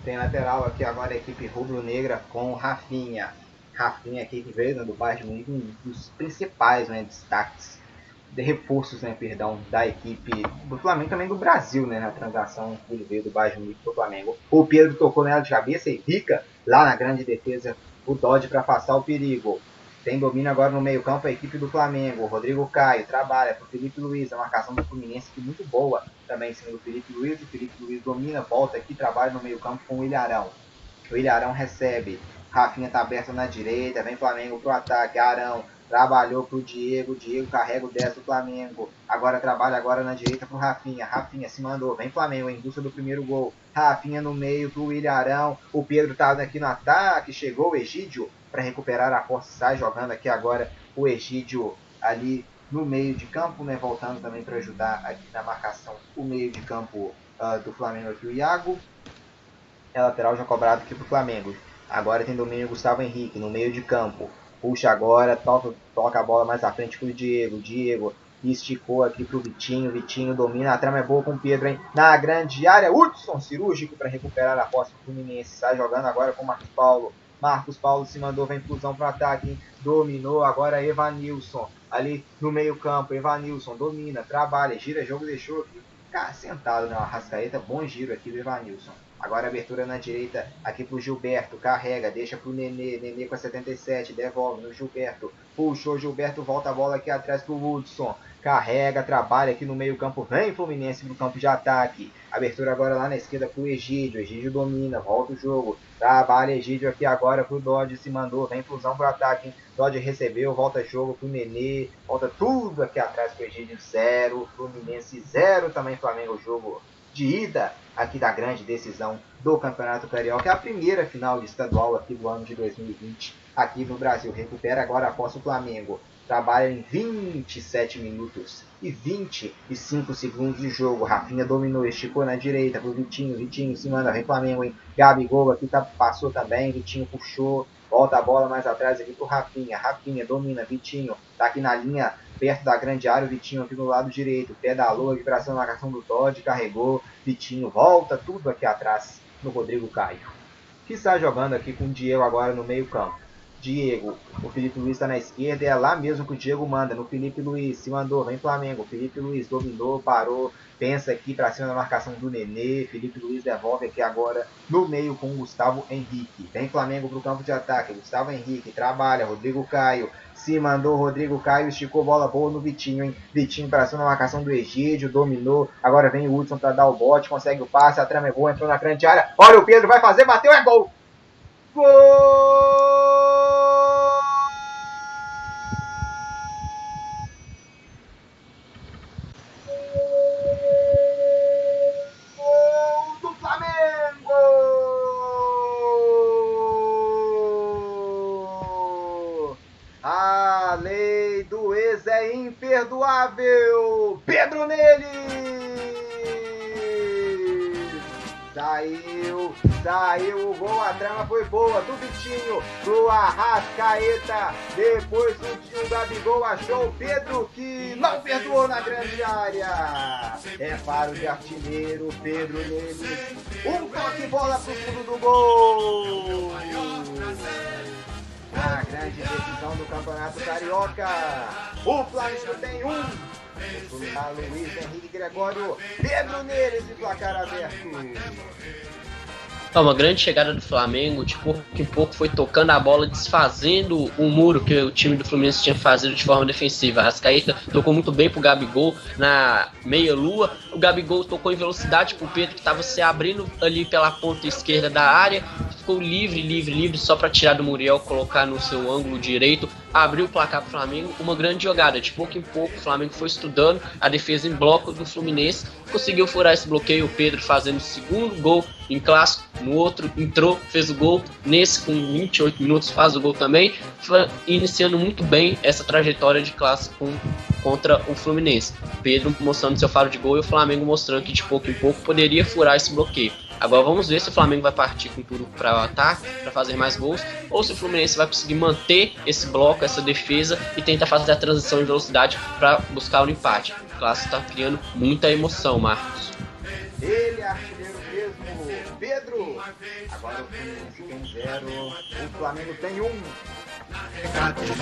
Tem lateral aqui agora a equipe rubro-negra com Rafinha. Rafinha aqui que veio né, do Bayern um dos principais né, destaques de reforços, né, perdão, da equipe do Flamengo também do Brasil, né, na transação que ele veio do Bayern Munique para o Flamengo. O Pedro tocou nela de cabeça e rica lá na grande defesa o Dodge para afastar o perigo. Tem domínio agora no meio campo a equipe do Flamengo. Rodrigo Caio trabalha para o Felipe Luiz. A marcação do Fluminense que muito boa também em cima do Felipe Luiz. O Felipe Luiz domina, volta aqui, trabalha no meio campo com o Ilharão. O Ilharão recebe. Rafinha está aberto na direita. Vem Flamengo pro ataque. Arão trabalhou pro Diego. Diego carrega o 10 do Flamengo. Agora trabalha agora na direita pro Rafinha. Rafinha se mandou. Vem Flamengo em busca do primeiro gol. Rafinha no meio pro William Arão. O Pedro tá aqui no ataque. Chegou o Egídio para recuperar a posse. Sai jogando aqui agora o Egídio ali no meio de campo, né? Voltando também para ajudar aqui na marcação o meio de campo uh, do Flamengo aqui, o Iago. É lateral já cobrado aqui pro Flamengo. Agora tem domínio Gustavo Henrique no meio de campo. Puxa agora, toca, toca a bola mais à frente pro Diego. Diego esticou aqui pro Vitinho. Vitinho domina. A trama é boa com o Pedro, hein? Na grande área. Hudson cirúrgico para recuperar a posse do Fluminense. Sai jogando agora com o Marcos Paulo. Marcos Paulo se mandou, vem fusão pro ataque, hein? Dominou agora Evanilson. Ali no meio-campo, Evanilson domina, trabalha, gira jogo, deixou aqui. Cara, sentado na Arrascaeta. Bom giro aqui do Evanilson. Agora abertura na direita aqui pro Gilberto. Carrega, deixa pro Nenê. Nenê com a 77. Devolve no Gilberto. Puxou Gilberto, volta a bola aqui atrás pro Hudson. Carrega, trabalha aqui no meio campo. Vem Fluminense no campo de ataque. Abertura agora lá na esquerda pro Egídio. Egídio domina, volta o jogo. Trabalha Egídio aqui agora pro Dodge. Se mandou, vem fusão pro ataque. Dodge recebeu, volta jogo pro Nenê. Volta tudo aqui atrás pro Egídio. Zero. Fluminense zero. Também Flamengo jogo de ida aqui da grande decisão do Campeonato Carioca. É a primeira final de estadual aqui do ano de 2020 aqui no Brasil. Recupera agora após o Flamengo. Trabalha em 27 minutos e 25 segundos de jogo. Rafinha dominou, esticou na direita pro Vitinho. Vitinho se manda, vem Flamengo, hein? Gabigol aqui tá, passou também. Vitinho puxou, volta a bola mais atrás aqui pro Rafinha. Rafinha domina, Vitinho tá aqui na linha perto da grande área, o Vitinho aqui do lado direito, pedalou, liberação na marcação do Todd, carregou, Vitinho volta, tudo aqui atrás no Rodrigo Caio. Que está jogando aqui com o Diego agora no meio campo. Diego, o Felipe Luiz está na esquerda, é lá mesmo que o Diego manda, no Felipe Luiz, se mandou, vem Flamengo, Felipe Luiz dominou, parou, pensa aqui para cima da marcação do Nenê, Felipe Luiz devolve aqui agora no meio com o Gustavo Henrique, vem Flamengo para o campo de ataque, Gustavo Henrique, trabalha, Rodrigo Caio, se mandou Rodrigo Caio, esticou bola boa no Vitinho, hein? Vitinho para cima na marcação do Egídio, dominou. Agora vem o Hudson para dar o bote, consegue o passe, a trama é boa, entrou na grande área. Olha o Pedro, vai fazer, bateu, é gol! Gol! Imperdoável! Pedro nele! Saiu, saiu o gol, a trama foi boa do Vitinho pro Arrascaeta. Depois o tio Gabigol achou o Pedro que não perdoou na grande área. É para o artilheiro, Pedro nele. Um toque bola pro fundo do gol. A grande decisão do Campeonato Carioca. O Flamengo tem um. A Luiz Henrique Gregório, Pedro Neres e placar aberto. É uma grande chegada do Flamengo, de pouco em pouco foi tocando a bola, desfazendo o muro que o time do Fluminense tinha fazido de forma defensiva. A Rascaeta tocou muito bem pro Gabigol na meia-lua. O Gabigol tocou em velocidade pro Pedro, que estava se abrindo ali pela ponta esquerda da área. Ficou livre, livre, livre, só para tirar do Muriel, colocar no seu ângulo direito abriu o placar para o Flamengo. Uma grande jogada. De pouco em pouco, o Flamengo foi estudando a defesa em bloco do Fluminense. Conseguiu furar esse bloqueio. O Pedro fazendo o segundo gol em clássico. No outro, entrou, fez o gol. Nesse, com 28 minutos, faz o gol também. Iniciando muito bem essa trajetória de clássico contra o Fluminense. Pedro mostrando seu faro de gol e o Flamengo mostrando que de pouco em pouco poderia furar esse bloqueio. Agora vamos ver se o Flamengo vai partir com tudo para o ataque, para fazer mais gols, ou se o Fluminense vai conseguir manter esse bloco, essa defesa e tentar fazer a transição em velocidade para buscar o empate. O clássico está criando muita emoção, Marcos. Ele é artilheiro mesmo, Pedro. Agora o Fluminense tem zero, o Flamengo tem um.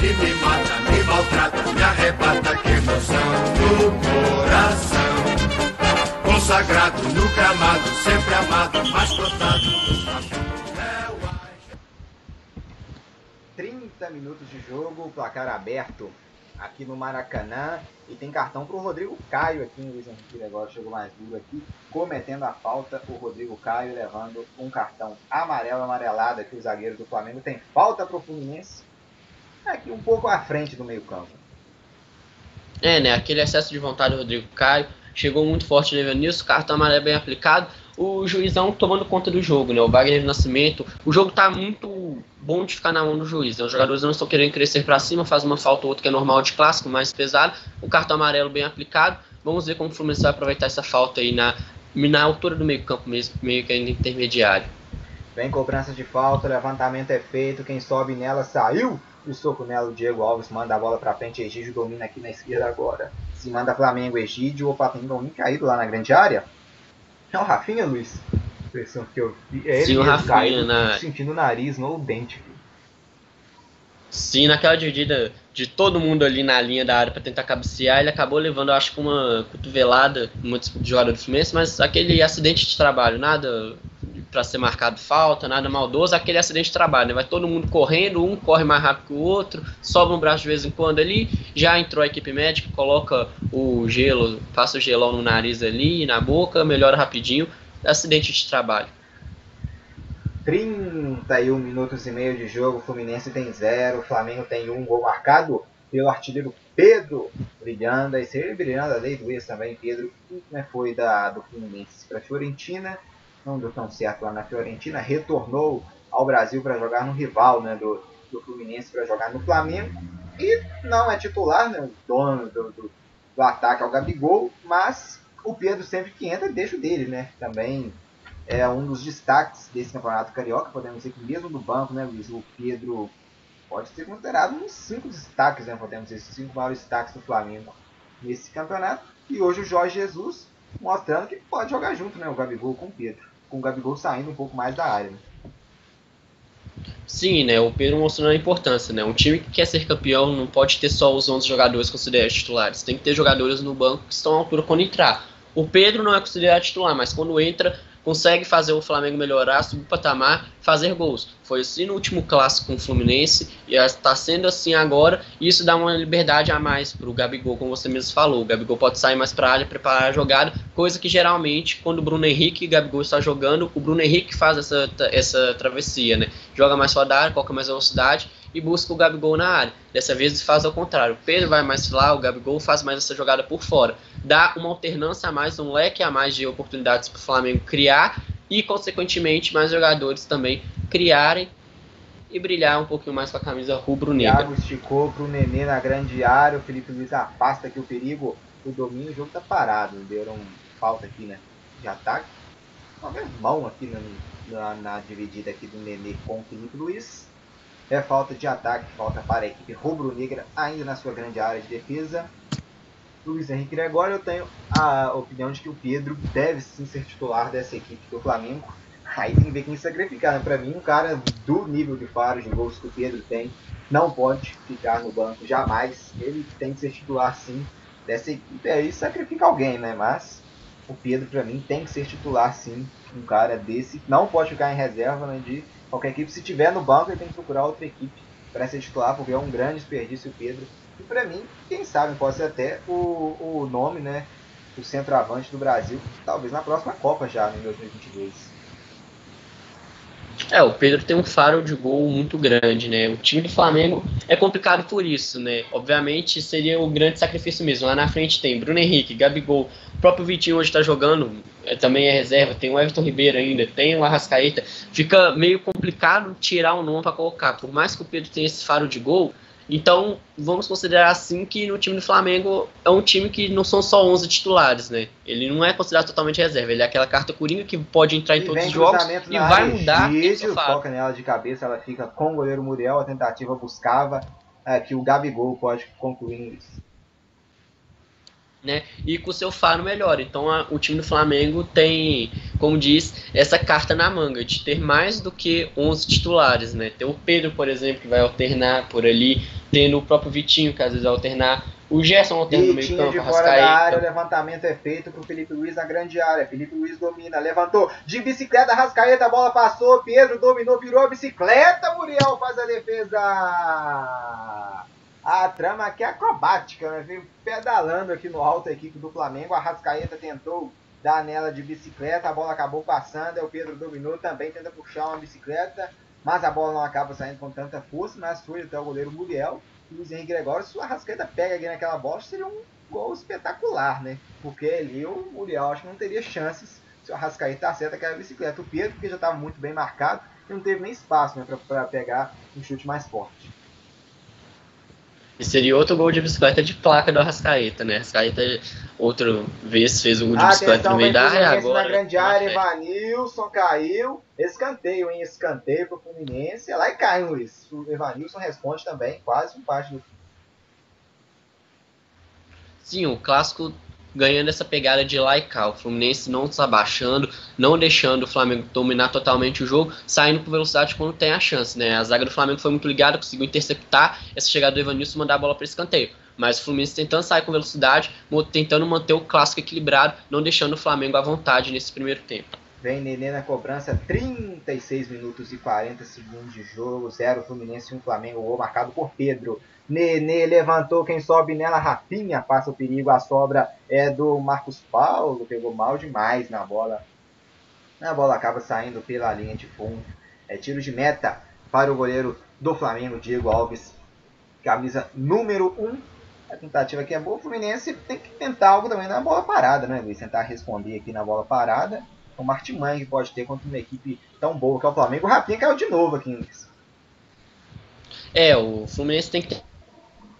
Ele me mata, me maltrata, me arrebata, que emoção no coração consagrado no gramado, sempre amado, mais cotado. 30 minutos de jogo, placar aberto aqui no Maracanã. E tem cartão para o Rodrigo Caio aqui no Luiz Henrique agora chegou mais duro aqui, cometendo a falta. O Rodrigo Caio levando um cartão amarelo, amarelado aqui. O zagueiro do Flamengo tem falta para o Fluminense, aqui um pouco à frente do meio-campo. É, né? Aquele excesso de vontade do Rodrigo Caio chegou muito forte no Evanilson, cartão amarelo bem aplicado, o juizão tomando conta do jogo, né? O Wagner Nascimento, o jogo tá muito bom de ficar na mão do juiz. Né? Os jogadores não estão querendo crescer para cima, faz uma falta ou outra que é normal de clássico, mais pesado. O cartão amarelo bem aplicado. Vamos ver como o Fluminense vai aproveitar essa falta aí na, na altura do meio-campo mesmo, meio que ainda intermediário. Vem cobrança de falta, levantamento é feito, quem sobe nela saiu. O soco nela, o Diego Alves manda a bola para frente, Egídio domina aqui na esquerda agora. Se manda Flamengo, Egídio, opa, tem domínio caído lá na grande área. É o Rafinha, Luiz? Impressão que eu vi. É ele Sim, o Rafinha caído, na... sentindo o nariz no dente. Filho. Sim, naquela dividida de todo mundo ali na linha da área para tentar cabecear, ele acabou levando, acho que uma cotovelada, uma disputa de jogada do Fluminense, mas aquele acidente de trabalho, nada para ser marcado falta, nada maldoso, aquele acidente de trabalho, né? Vai todo mundo correndo, um corre mais rápido que o outro, sobe um braço de vez em quando ali, já entrou a equipe médica, coloca o gelo, passa o gelão no nariz ali, na boca, melhora rapidinho, acidente de trabalho. 31 minutos e meio de jogo, Fluminense tem zero, Flamengo tem um gol marcado pelo artilheiro Pedro, brilhando, aí sempre brilhando, além do ex também, Pedro, que né, foi da, do Fluminense para a Fiorentina, não deu tão certo lá na Fiorentina, retornou ao Brasil para jogar no rival né, do, do Fluminense, para jogar no Flamengo, e não é titular, né, dono do, do, do ataque ao Gabigol, mas o Pedro sempre que entra deixa o dele, né, também é um dos destaques desse campeonato carioca, podemos dizer que mesmo no banco, né, Luiz, o Pedro pode ser considerado uns cinco destaques, né? Podemos dizer, cinco maiores destaques do Flamengo nesse campeonato. E hoje o Jorge Jesus mostrando que pode jogar junto, né? O Gabigol com o Pedro. Com o Gabigol saindo um pouco mais da área. Né? Sim, né? O Pedro mostrando a importância, né? Um time que quer ser campeão não pode ter só os 11 jogadores considerados titulares. Tem que ter jogadores no banco que estão à altura quando entrar. O Pedro não é considerado titular, mas quando entra, consegue fazer o Flamengo melhorar, subir o patamar, fazer gols. Foi assim no último clássico com o Fluminense e está sendo assim agora. E isso dá uma liberdade a mais para o Gabigol, como você mesmo falou. O Gabigol pode sair mais para a área, preparar a jogada, coisa que geralmente quando o Bruno Henrique e o Gabigol está jogando, o Bruno Henrique faz essa, essa travessia, né? Joga mais fora da área, coloca mais velocidade e busca o Gabigol na área. Dessa vez faz ao contrário. O Pedro vai mais lá, o Gabigol faz mais essa jogada por fora. Dá uma alternância a mais, um leque a mais de oportunidades para o Flamengo criar e, consequentemente, mais jogadores também criarem e brilhar um pouquinho mais com a camisa rubro-negra. Thiago esticou para o Nenê na grande área, o Felipe Luiz afasta aqui o perigo, o domínio, o jogo tá parado, deram falta aqui, né, de ataque. Uma mão aqui na, na, na dividida aqui do Nenê com o Felipe Luiz. É falta de ataque, falta para a equipe rubro-negra, ainda na sua grande área de defesa. Luiz Henrique Gregório, eu tenho a opinião de que o Pedro deve sim ser titular dessa equipe do Flamengo. Aí tem que ver quem sacrificar, né? Para mim, um cara do nível de faros de gols que o Pedro tem não pode ficar no banco jamais. Ele tem que ser titular sim dessa equipe. Aí sacrifica alguém, né? Mas o Pedro, para mim, tem que ser titular sim. Um cara desse não pode ficar em reserva né, de qualquer equipe. Se tiver no banco, ele tem que procurar outra equipe para ser titular, porque é um grande desperdício o Pedro. E para mim, quem sabe, pode ser até o, o nome, né? O centroavante do Brasil, talvez na próxima Copa já, em 2022. É, o Pedro tem um faro de gol muito grande, né? O time do Flamengo é complicado por isso, né? Obviamente seria o grande sacrifício mesmo. Lá na frente tem Bruno Henrique, Gabigol, o próprio Vitinho hoje está jogando, é, também é reserva, tem o Everton Ribeiro ainda, tem o Arrascaeta. Fica meio complicado tirar um nome para colocar. Por mais que o Pedro tenha esse faro de gol, então, vamos considerar assim que no time do Flamengo é um time que não são só 11 titulares, né? Ele não é considerado totalmente reserva, ele é aquela carta coringa que pode entrar em e todos os jogos e vai mudar. Gígio, toca nela de cabeça, ela fica com o goleiro Muriel, a tentativa buscava é, que o Gabigol pode concluir isso né? E com o seu faro melhor. Então a, o time do Flamengo tem, como diz, essa carta na manga de ter mais do que 11 titulares, né? Tem o Pedro, por exemplo, que vai alternar por ali, tendo o próprio Vitinho, que às vezes vai alternar, o Gerson alterna no meio campo, de fora da área, o levantamento é feito pro Felipe Luiz na grande área. Felipe Luiz domina, levantou de bicicleta, Rascaeta, a bola passou, Pedro dominou, virou a bicicleta, Muriel faz a defesa. A trama aqui é acrobática, né? Veio pedalando aqui no alto a equipe do Flamengo. A Rascaeta tentou dar nela de bicicleta, a bola acabou passando. Aí o Pedro dominou também, tenta puxar uma bicicleta, mas a bola não acaba saindo com tanta força. Mas foi até o goleiro Muriel. Luiz Henrique Gregório, se o Arrascaeta pega aqui naquela bola, seria um gol espetacular, né? Porque ali o Muriel acho que não teria chances se o Arrascaeta acerta aquela bicicleta. O Pedro, porque já estava muito bem marcado, não teve nem espaço né, para pegar um chute mais forte. E seria outro gol de bicicleta de placa do Arrascaeta, né? Arrascaeta outra vez fez um gol de bicicleta no meio da área. Agora, na grande área, Evanilson caiu. Escanteio, hein? Escanteio pro Fluminense. Lá e cai, Luiz. O Evanilson responde também, quase um parte do. Sim, o clássico ganhando essa pegada de lá. O Fluminense não se abaixando, não deixando o Flamengo dominar totalmente o jogo, saindo com velocidade quando tem a chance. Né? A zaga do Flamengo foi muito ligada, conseguiu interceptar essa chegada do Evanilson mandar a bola para escanteio. Mas o Fluminense tentando sair com velocidade, tentando manter o clássico equilibrado, não deixando o Flamengo à vontade nesse primeiro tempo. Vem Nenê na cobrança, 36 minutos e 40 segundos de jogo, 0 Fluminense e 1 Flamengo, gol marcado por Pedro. Nenê levantou, quem sobe nela, Rafinha passa o perigo, a sobra é do Marcos Paulo, pegou mal demais na bola. A bola acaba saindo pela linha de fundo. É tiro de meta para o goleiro do Flamengo, Diego Alves. camisa número 1. A tentativa aqui é boa. O Fluminense tem que tentar algo também na bola parada, né, Luiz? Tentar responder aqui na bola parada. O Martimã que pode ter contra uma equipe tão boa que é o Flamengo. O Rapinha caiu de novo aqui, Luiz. É, o Fluminense tem que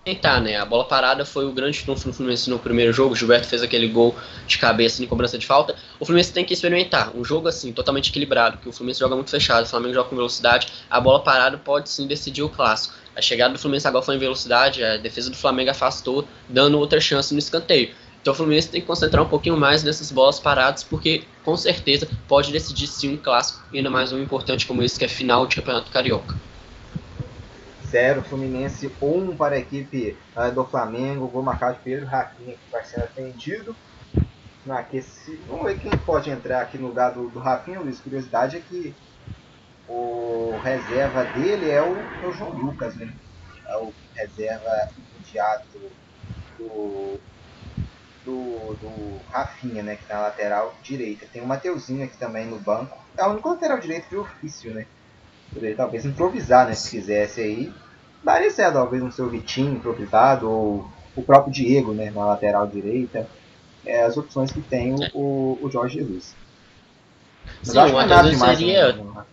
tentar, né? A bola parada foi o grande trunfo do Fluminense no primeiro jogo. O Gilberto fez aquele gol de cabeça em cobrança de falta. O Fluminense tem que experimentar um jogo assim, totalmente equilibrado, que o Fluminense joga muito fechado, o Flamengo joga com velocidade. A bola parada pode sim decidir o clássico. A chegada do Fluminense agora foi em velocidade, a defesa do Flamengo afastou, dando outra chance no escanteio. Então o Fluminense tem que concentrar um pouquinho mais nessas bolas paradas, porque com certeza pode decidir sim um clássico, ainda mais um importante como esse, que é final de Campeonato Carioca. 0, Fluminense 1 um para a equipe uh, do Flamengo, gol marcado de Pedro Rafinha, que vai ser atendido. Aqueci... Vamos ver quem pode entrar aqui no lugar do, do Rafinha, Luiz. Curiosidade é que o reserva dele é o, é o João Lucas, né? É o reserva imediato do, do, do Rafinha, né? Que tá na lateral direita. Tem o Mateuzinho aqui também no banco. É o único lateral direito de ofício, né? Poderia talvez improvisar, né? Se quisesse aí. Daria certo, talvez um seu Vitinho improvisado, ou o próprio Diego, né? Na lateral direita. É as opções que tem o, o Jorge Jesus. Mas Sim, o Matheus seria, né,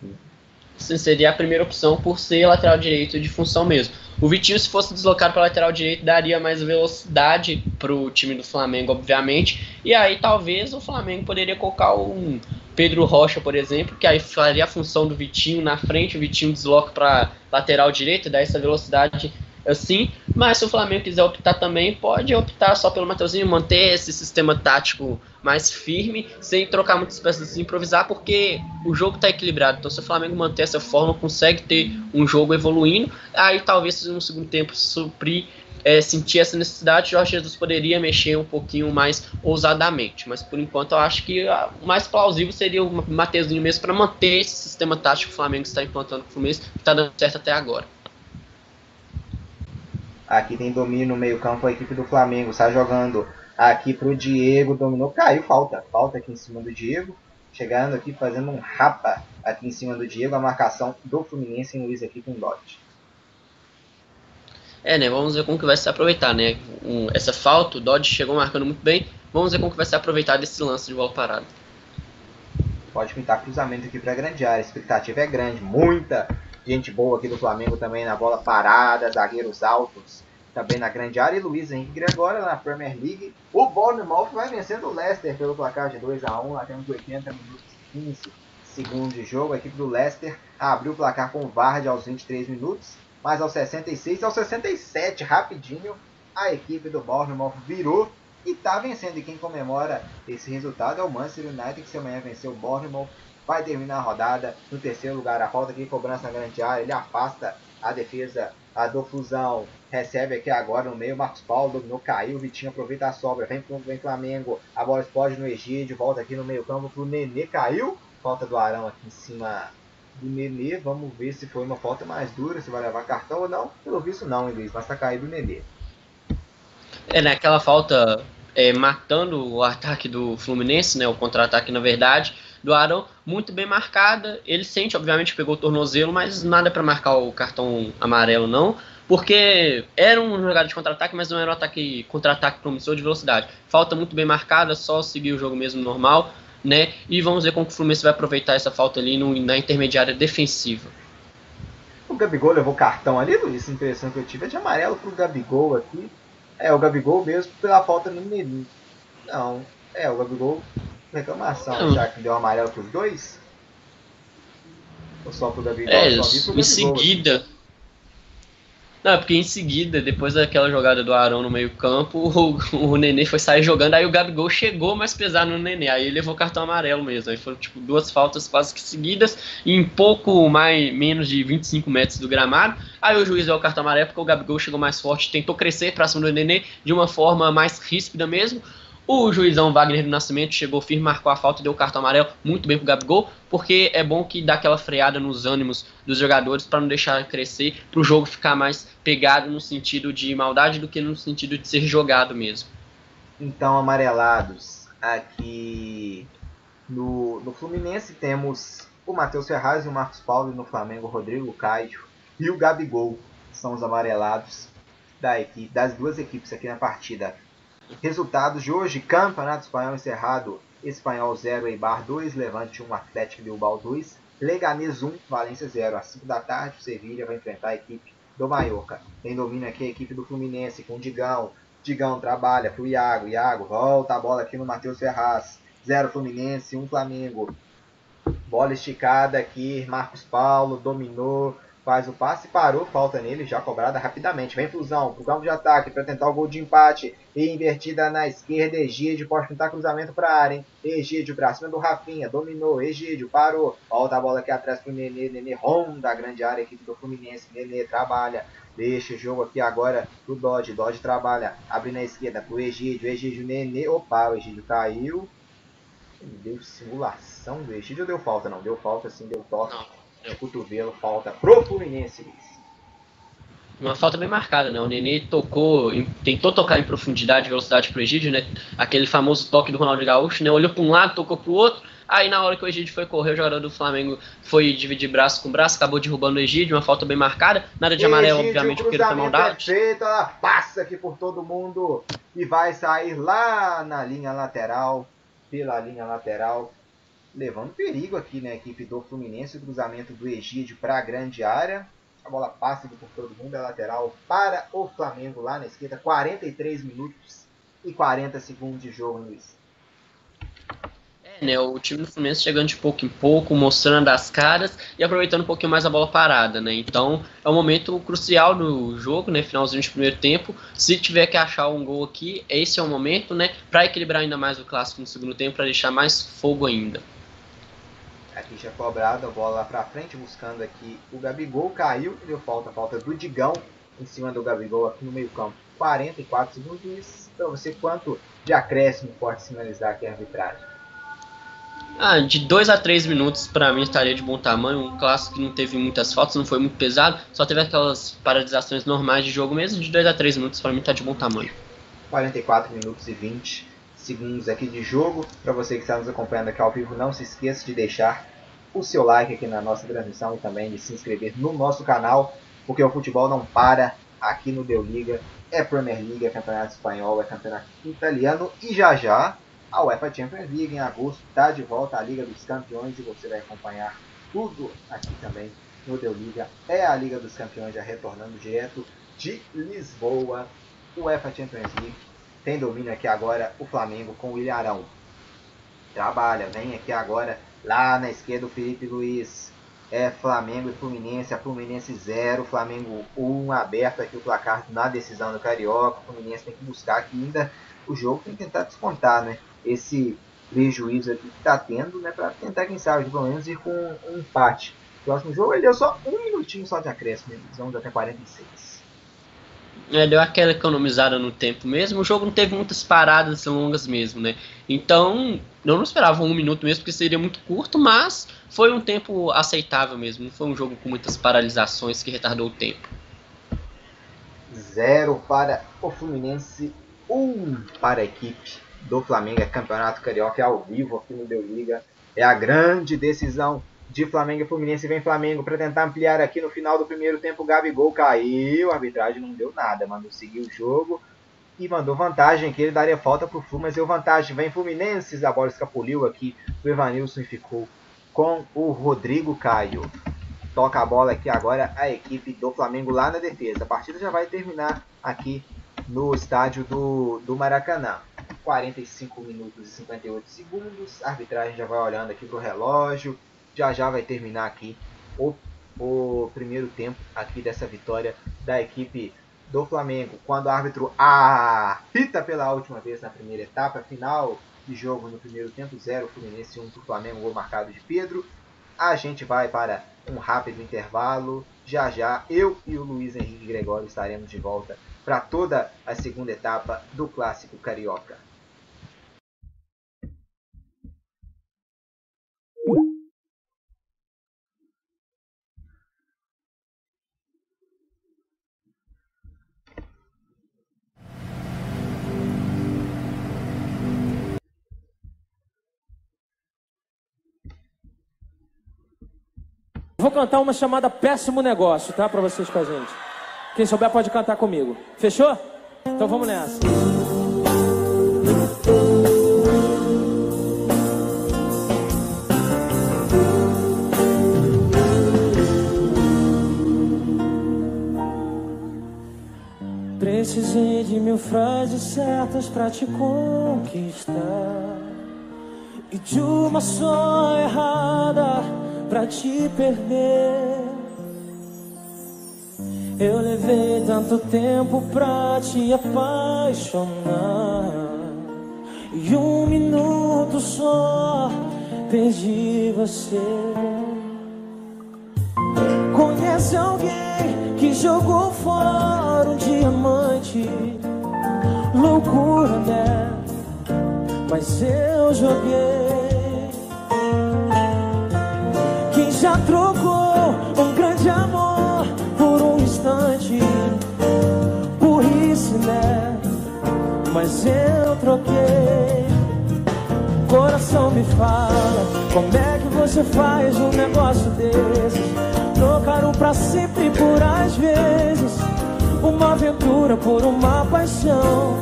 seria a primeira opção por ser lateral direito de função mesmo. O Vitinho, se fosse deslocado para lateral direito, daria mais velocidade para o time do Flamengo, obviamente. E aí talvez o Flamengo poderia colocar um Pedro Rocha, por exemplo, que aí faria a função do Vitinho na frente, o Vitinho desloca para lateral direito, dá essa velocidade assim. Mas se o Flamengo quiser optar também, pode optar só pelo Mateuzinho, manter esse sistema tático mais firme, sem trocar muitas peças e improvisar, porque o jogo está equilibrado. Então, se o Flamengo manter essa forma, consegue ter um jogo evoluindo, aí talvez no segundo tempo suprir é, sentir essa necessidade, Jorge Jesus poderia mexer um pouquinho mais ousadamente. Mas por enquanto eu acho que o mais plausível seria o Mateuzinho mesmo para manter esse sistema tático que o Flamengo está implantando com o Fluminense, que está dando certo até agora. Aqui tem domínio no meio-campo a equipe do Flamengo. Está jogando aqui para o Diego. Dominou, caiu, falta. Falta aqui em cima do Diego. Chegando aqui, fazendo um rapa aqui em cima do Diego. A marcação do Fluminense em Luiz aqui com o. É, né? Vamos ver como que vai se aproveitar, né? Um, essa falta, o Dodge chegou marcando muito bem. Vamos ver como que vai se aproveitar desse lance de bola parada. Pode pintar cruzamento aqui para grande área. A expectativa é grande. Muita gente boa aqui do Flamengo também na bola parada, zagueiros altos também na grande área. E Luiz Henrique agora na Premier League. O Bournemouth vai vencendo o Leicester pelo placar de 2 a 1 Lá temos 80 minutos e 15 segundos de jogo. A equipe do Leicester abriu o placar com o Vard aos 23 minutos. Mas aos 66 e aos 67, rapidinho, a equipe do Bournemouth virou e está vencendo. E quem comemora esse resultado é o Manchester United, que se amanhã venceu o Bournemouth vai terminar a rodada no terceiro lugar. A falta aqui, cobrança na grande área, ele afasta a defesa a do Fusão. Recebe aqui agora no meio, Marcos Paulo dominou, caiu, Vitinho aproveita a sobra, vem pro vem Flamengo, a bola explode no Egídio, volta aqui no meio campo pro Nenê, caiu, falta do Arão aqui em cima do Nenê, vamos ver se foi uma falta mais dura, se vai levar cartão ou não, pelo visto não, Luiz, mas tá caído o Nenê. É, naquela né, falta é, matando o ataque do Fluminense, né, o contra-ataque na verdade, do Arão, muito bem marcada. Ele sente, obviamente, pegou o tornozelo, mas nada para marcar o cartão amarelo, não. Porque era um jogada de contra-ataque, mas não era um ataque contra-ataque promissor de velocidade. Falta muito bem marcada, só seguir o jogo mesmo normal, né? E vamos ver como o Fluminense vai aproveitar essa falta ali no, na intermediária defensiva. O Gabigol levou cartão ali, Luiz. A impressão que eu tive é de amarelo pro Gabigol aqui. É, o Gabigol mesmo pela falta no Nenê. Não, é, o Gabigol reclamação não. já que deu amarelo pros dois? Ou só pro Davi? É, em seguida. Não, porque em seguida, depois daquela jogada do Arão no meio-campo, *laughs* o, o Nenê foi sair jogando, aí o Gabigol chegou mais pesado no Nenê, aí ele levou cartão amarelo mesmo. Aí foram tipo duas faltas quase que seguidas, em pouco mais menos de 25 metros do gramado. Aí o juiz deu o cartão amarelo porque o Gabigol chegou mais forte, tentou crescer para cima do Nenê de uma forma mais ríspida mesmo. O juizão Wagner do Nascimento chegou firme, marcou a falta e deu o cartão amarelo muito bem pro Gabigol, porque é bom que dá aquela freada nos ânimos dos jogadores para não deixar crescer, para o jogo ficar mais pegado no sentido de maldade do que no sentido de ser jogado mesmo. Então, amarelados, aqui no, no Fluminense temos o Matheus Ferraz e o Marcos Paulo, e no Flamengo o Rodrigo Caio e o Gabigol, são os amarelados da equipe, das duas equipes aqui na partida. Resultados de hoje: Campeonato Espanhol encerrado. Espanhol 0, Eibar 2, Levante 1, Atlético Bilbao 2, Leganés 1, Valência 0. Às 5 da tarde, o Sevilha vai enfrentar a equipe do Mallorca. Tem domínio aqui a equipe do Fluminense com o Digão. Digão trabalha para o Iago. Iago volta a bola aqui no Matheus Ferraz. 0 Fluminense, 1 Flamengo. Bola esticada aqui, Marcos Paulo dominou, faz o passe, parou, falta nele, já cobrada rapidamente. Vem Fusão, pro campo de ataque para tentar o gol de empate. E invertida na esquerda, Egídio pode tentar cruzamento para a área, hein? Egídio pra cima do Rafinha, dominou, Egídio parou. Volta a bola aqui atrás pro Nenê, Nenê ronda a grande área aqui do Fluminense. Nenê trabalha, deixa o jogo aqui agora pro Dodge, Dodge trabalha, abre na esquerda pro Egídio, Egídio, Nenê, opa, o Egídio caiu. Deu simulação do Egídio deu falta? Não, deu falta sim, deu toque. Não de cotovelo, falta pro Fluminense. Uma falta bem marcada, né? O Nenê tocou, tentou tocar em profundidade e velocidade pro Egídio, né? Aquele famoso toque do Ronaldo Gaúcho, né? Olhou para um lado, tocou pro outro. Aí na hora que o Egídio foi correr, o jogador do Flamengo foi dividir braço com braço, acabou derrubando o Egídio, uma falta bem marcada. Nada de amarelo, Egídio, obviamente, porque ele foi maldade. Perfeito, ela passa aqui por todo mundo e vai sair lá na linha lateral, pela linha lateral levando perigo aqui na né, equipe do Fluminense. O cruzamento do Egídio para a grande área. A bola passa por todo mundo, é lateral para o Flamengo lá na esquerda. 43 minutos e 40 segundos de jogo, Luiz. É, né? O time do Fluminense chegando de pouco em pouco, mostrando as caras e aproveitando um pouquinho mais a bola parada, né? Então é um momento crucial no jogo, né? Finalzinho de primeiro tempo. Se tiver que achar um gol aqui, esse é o momento, né? Para equilibrar ainda mais o clássico no segundo tempo, para deixar mais fogo ainda. Aqui já cobrado, a bola lá pra frente, buscando aqui o Gabigol. Caiu deu falta. Falta do Digão em cima do Gabigol aqui no meio campo. 44 segundos. Para você, quanto de acréscimo pode sinalizar aqui a arbitragem? Ah, de 2 a 3 minutos para mim estaria de bom tamanho. Um clássico que não teve muitas faltas, não foi muito pesado, só teve aquelas paralisações normais de jogo mesmo. De 2 a 3 minutos para mim está de bom tamanho. 44 minutos e 20 segundos aqui de jogo. Para você que está nos acompanhando aqui ao vivo, não se esqueça de deixar o seu like aqui na nossa transmissão e também de se inscrever no nosso canal, porque o futebol não para aqui no Deu Liga. É Premier League, é Campeonato Espanhol, é Campeonato Italiano e já já a UEFA Champions League em agosto está de volta à Liga dos Campeões e você vai acompanhar tudo aqui também no Deu Liga. É a Liga dos Campeões já retornando direto de Lisboa, UEFA Champions League tem domínio aqui agora o Flamengo com o Ilharão. Trabalha, vem aqui agora lá na esquerda o Felipe Luiz. É Flamengo e Fluminense, a Fluminense 0, Flamengo 1, um, aberto aqui o placar na decisão do Carioca. O Fluminense tem que buscar aqui ainda o jogo, tem que tentar descontar, né? Esse prejuízo aqui que está tendo, né? Para tentar, quem sabe, pelo menos ir com um empate. O próximo jogo ele deu só um minutinho só de acréscimo, eles vão até 46. É, deu aquela economizada no tempo mesmo. O jogo não teve muitas paradas longas mesmo, né? Então, eu não esperava um minuto mesmo, porque seria muito curto, mas foi um tempo aceitável mesmo. Não foi um jogo com muitas paralisações que retardou o tempo. Zero para o Fluminense, um para a equipe do Flamengo. É campeonato carioca é ao vivo aqui no Deu Liga. É a grande decisão de Flamengo e Fluminense. Vem Flamengo para tentar ampliar aqui no final do primeiro tempo. Gabigol caiu, a arbitragem não deu nada, mandou seguir o jogo e mandou vantagem que ele daria falta para o Flu, mas deu vantagem. Vem Fluminense, a bola escapuliu aqui o Evanilson e ficou com o Rodrigo Caio. Toca a bola aqui agora a equipe do Flamengo lá na defesa. A partida já vai terminar aqui no estádio do, do Maracanã. 45 minutos e 58 segundos. A arbitragem já vai olhando aqui para o relógio já já vai terminar aqui o, o primeiro tempo aqui dessa vitória da equipe do Flamengo. Quando o árbitro apita pela última vez na primeira etapa, final de jogo no primeiro tempo, 0 Fluminense 1 um para o Flamengo, gol marcado de Pedro. A gente vai para um rápido intervalo. Já já eu e o Luiz Henrique Gregório estaremos de volta para toda a segunda etapa do Clássico Carioca. Vou cantar uma chamada Péssimo Negócio, tá? Pra vocês com a gente. Quem souber pode cantar comigo. Fechou? Então vamos nessa. Precisei de mil frases certas pra te conquistar E de uma só errada pra te perder Eu levei tanto tempo pra te apaixonar E um minuto só perdi você Conhece alguém que jogou fora um diamante? Loucura, né? Mas eu joguei. Já trocou um grande amor por um instante? Burrice, né? Mas eu troquei. Coração me fala, como é que você faz um negócio desses? Trocaram pra sempre por às vezes Uma aventura por uma paixão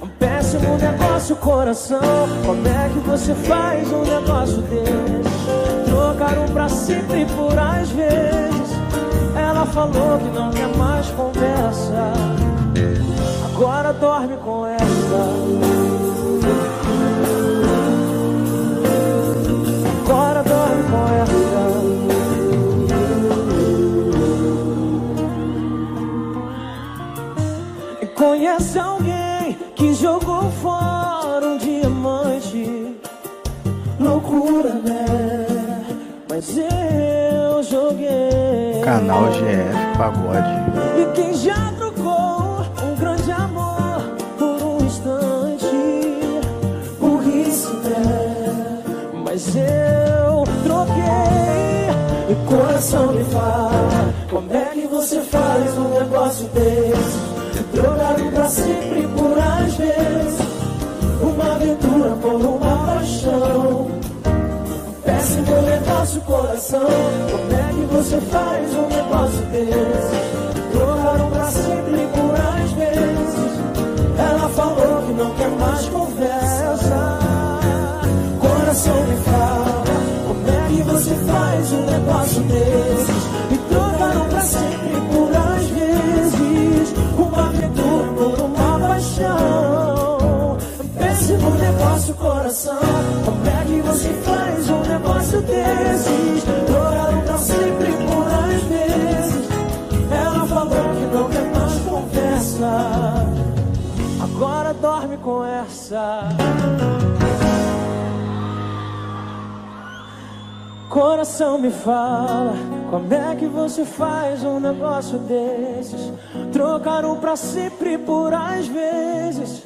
Um péssimo negócio, coração Como é que você faz um negócio desse? Trocaram pra sempre por às vezes Ela falou que não quer mais conversa Agora dorme com essa Agora dorme com essa Conhece alguém que jogou fora um diamante? Loucura, né? Mas eu joguei. Canal GF Pagode. E quem já trocou um grande amor por um instante? Burrice, né? Mas eu troquei. E coração me fala: Como é que você faz um negócio desse? Trocado pra sempre por às vezes Uma aventura por uma paixão Péssimo negócio, coração. Como é que você faz um negócio desse? Trocaram pra sempre por às vezes. Ela falou que não quer mais conversa. Coração me fala Como é que você faz um negócio desses? E trocaram pra sempre por às vezes. Uma aventura por uma paixão Péssimo negócio, coração. Como é que você faz um negócio desses? Trocaram pra sempre por às vezes. Ela falou que não quer mais conversa Agora dorme com essa. Coração me fala, como é que você faz um negócio desses? Trocaram pra sempre por às vezes,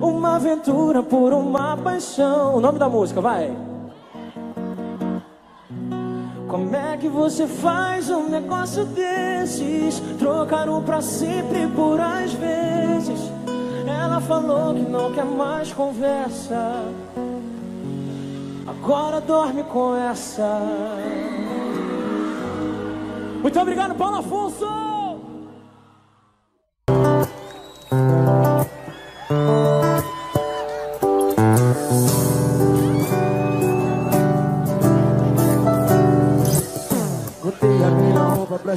uma aventura por uma paixão. O nome da música, vai. Como é que você faz um negócio desses? Trocaram pra sempre por às vezes. Ela falou que não quer mais conversa. Agora dorme com essa. Muito obrigado, Paulo Afonso.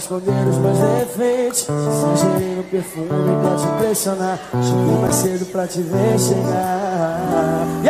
Esconder os meus defeitos. Exagerei no perfume pra te impressionar. Cheguei mais cedo pra te ver chegar. E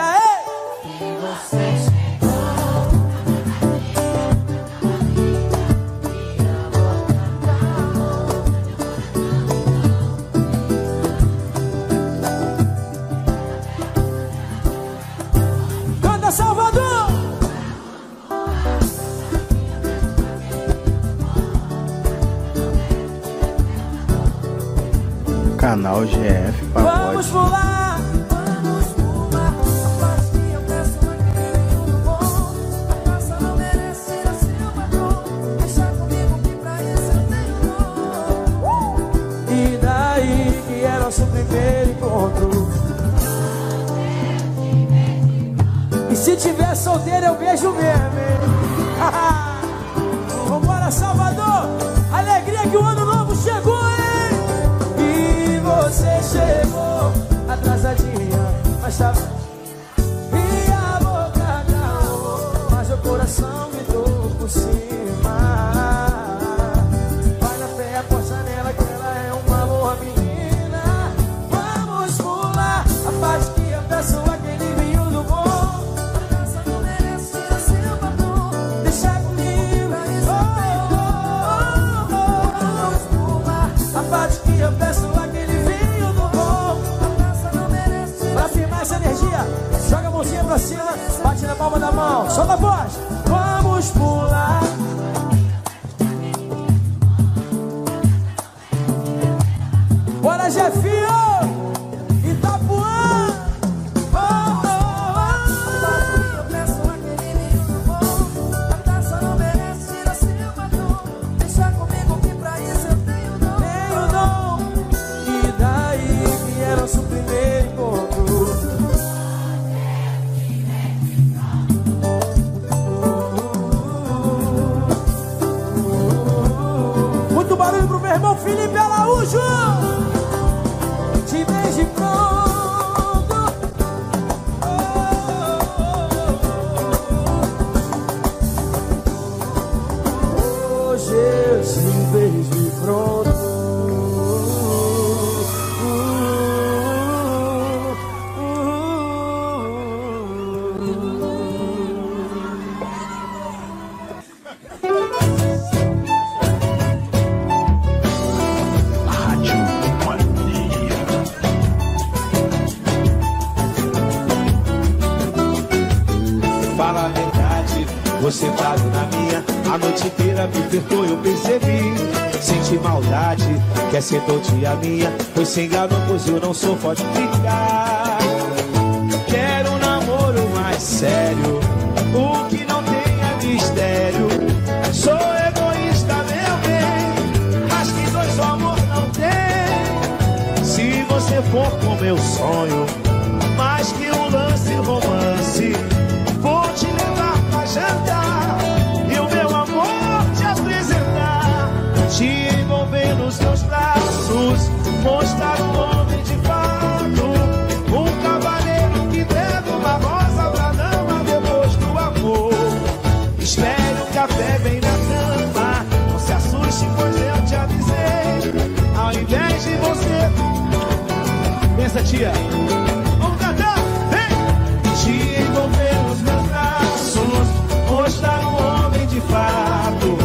Você tontia minha, foi sem gado, pois eu não sou forte de ficar. tia. Vamos cantar, vem! Te envolver nos meus braços, mostrar tá um homem de fato.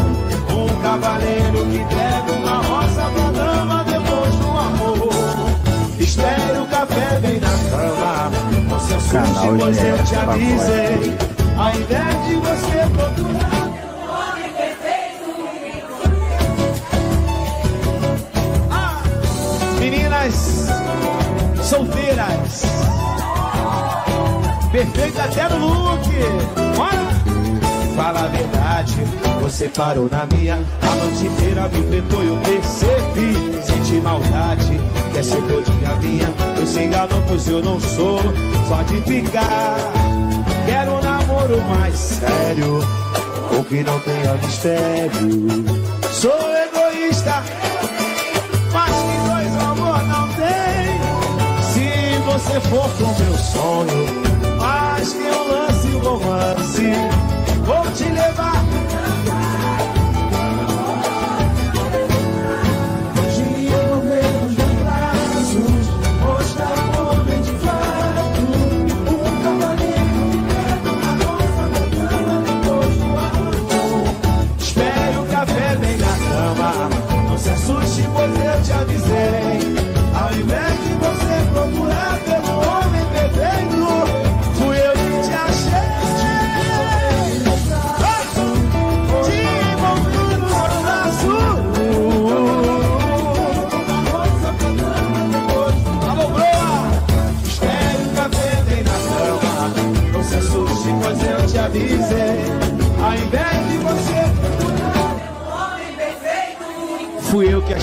Um cavaleiro que deve uma rosa pra dama depois do amor. Espere o café bem na cama. Com seu sushi, pois eu te avisei. Ao invés de você procurar. solteiras. Perfeito até no look. Bora! Fala a verdade, você parou na minha. A noite inteira me tentou, eu percebi. Senti maldade, quer é ser todinha minha. Eu se enganou, pois eu não sou só de ficar. Quero um namoro mais sério, ou que não tenha mistério. Sou egoísta você for pro meu sonho, mas que eu lance o romance, vou te levar.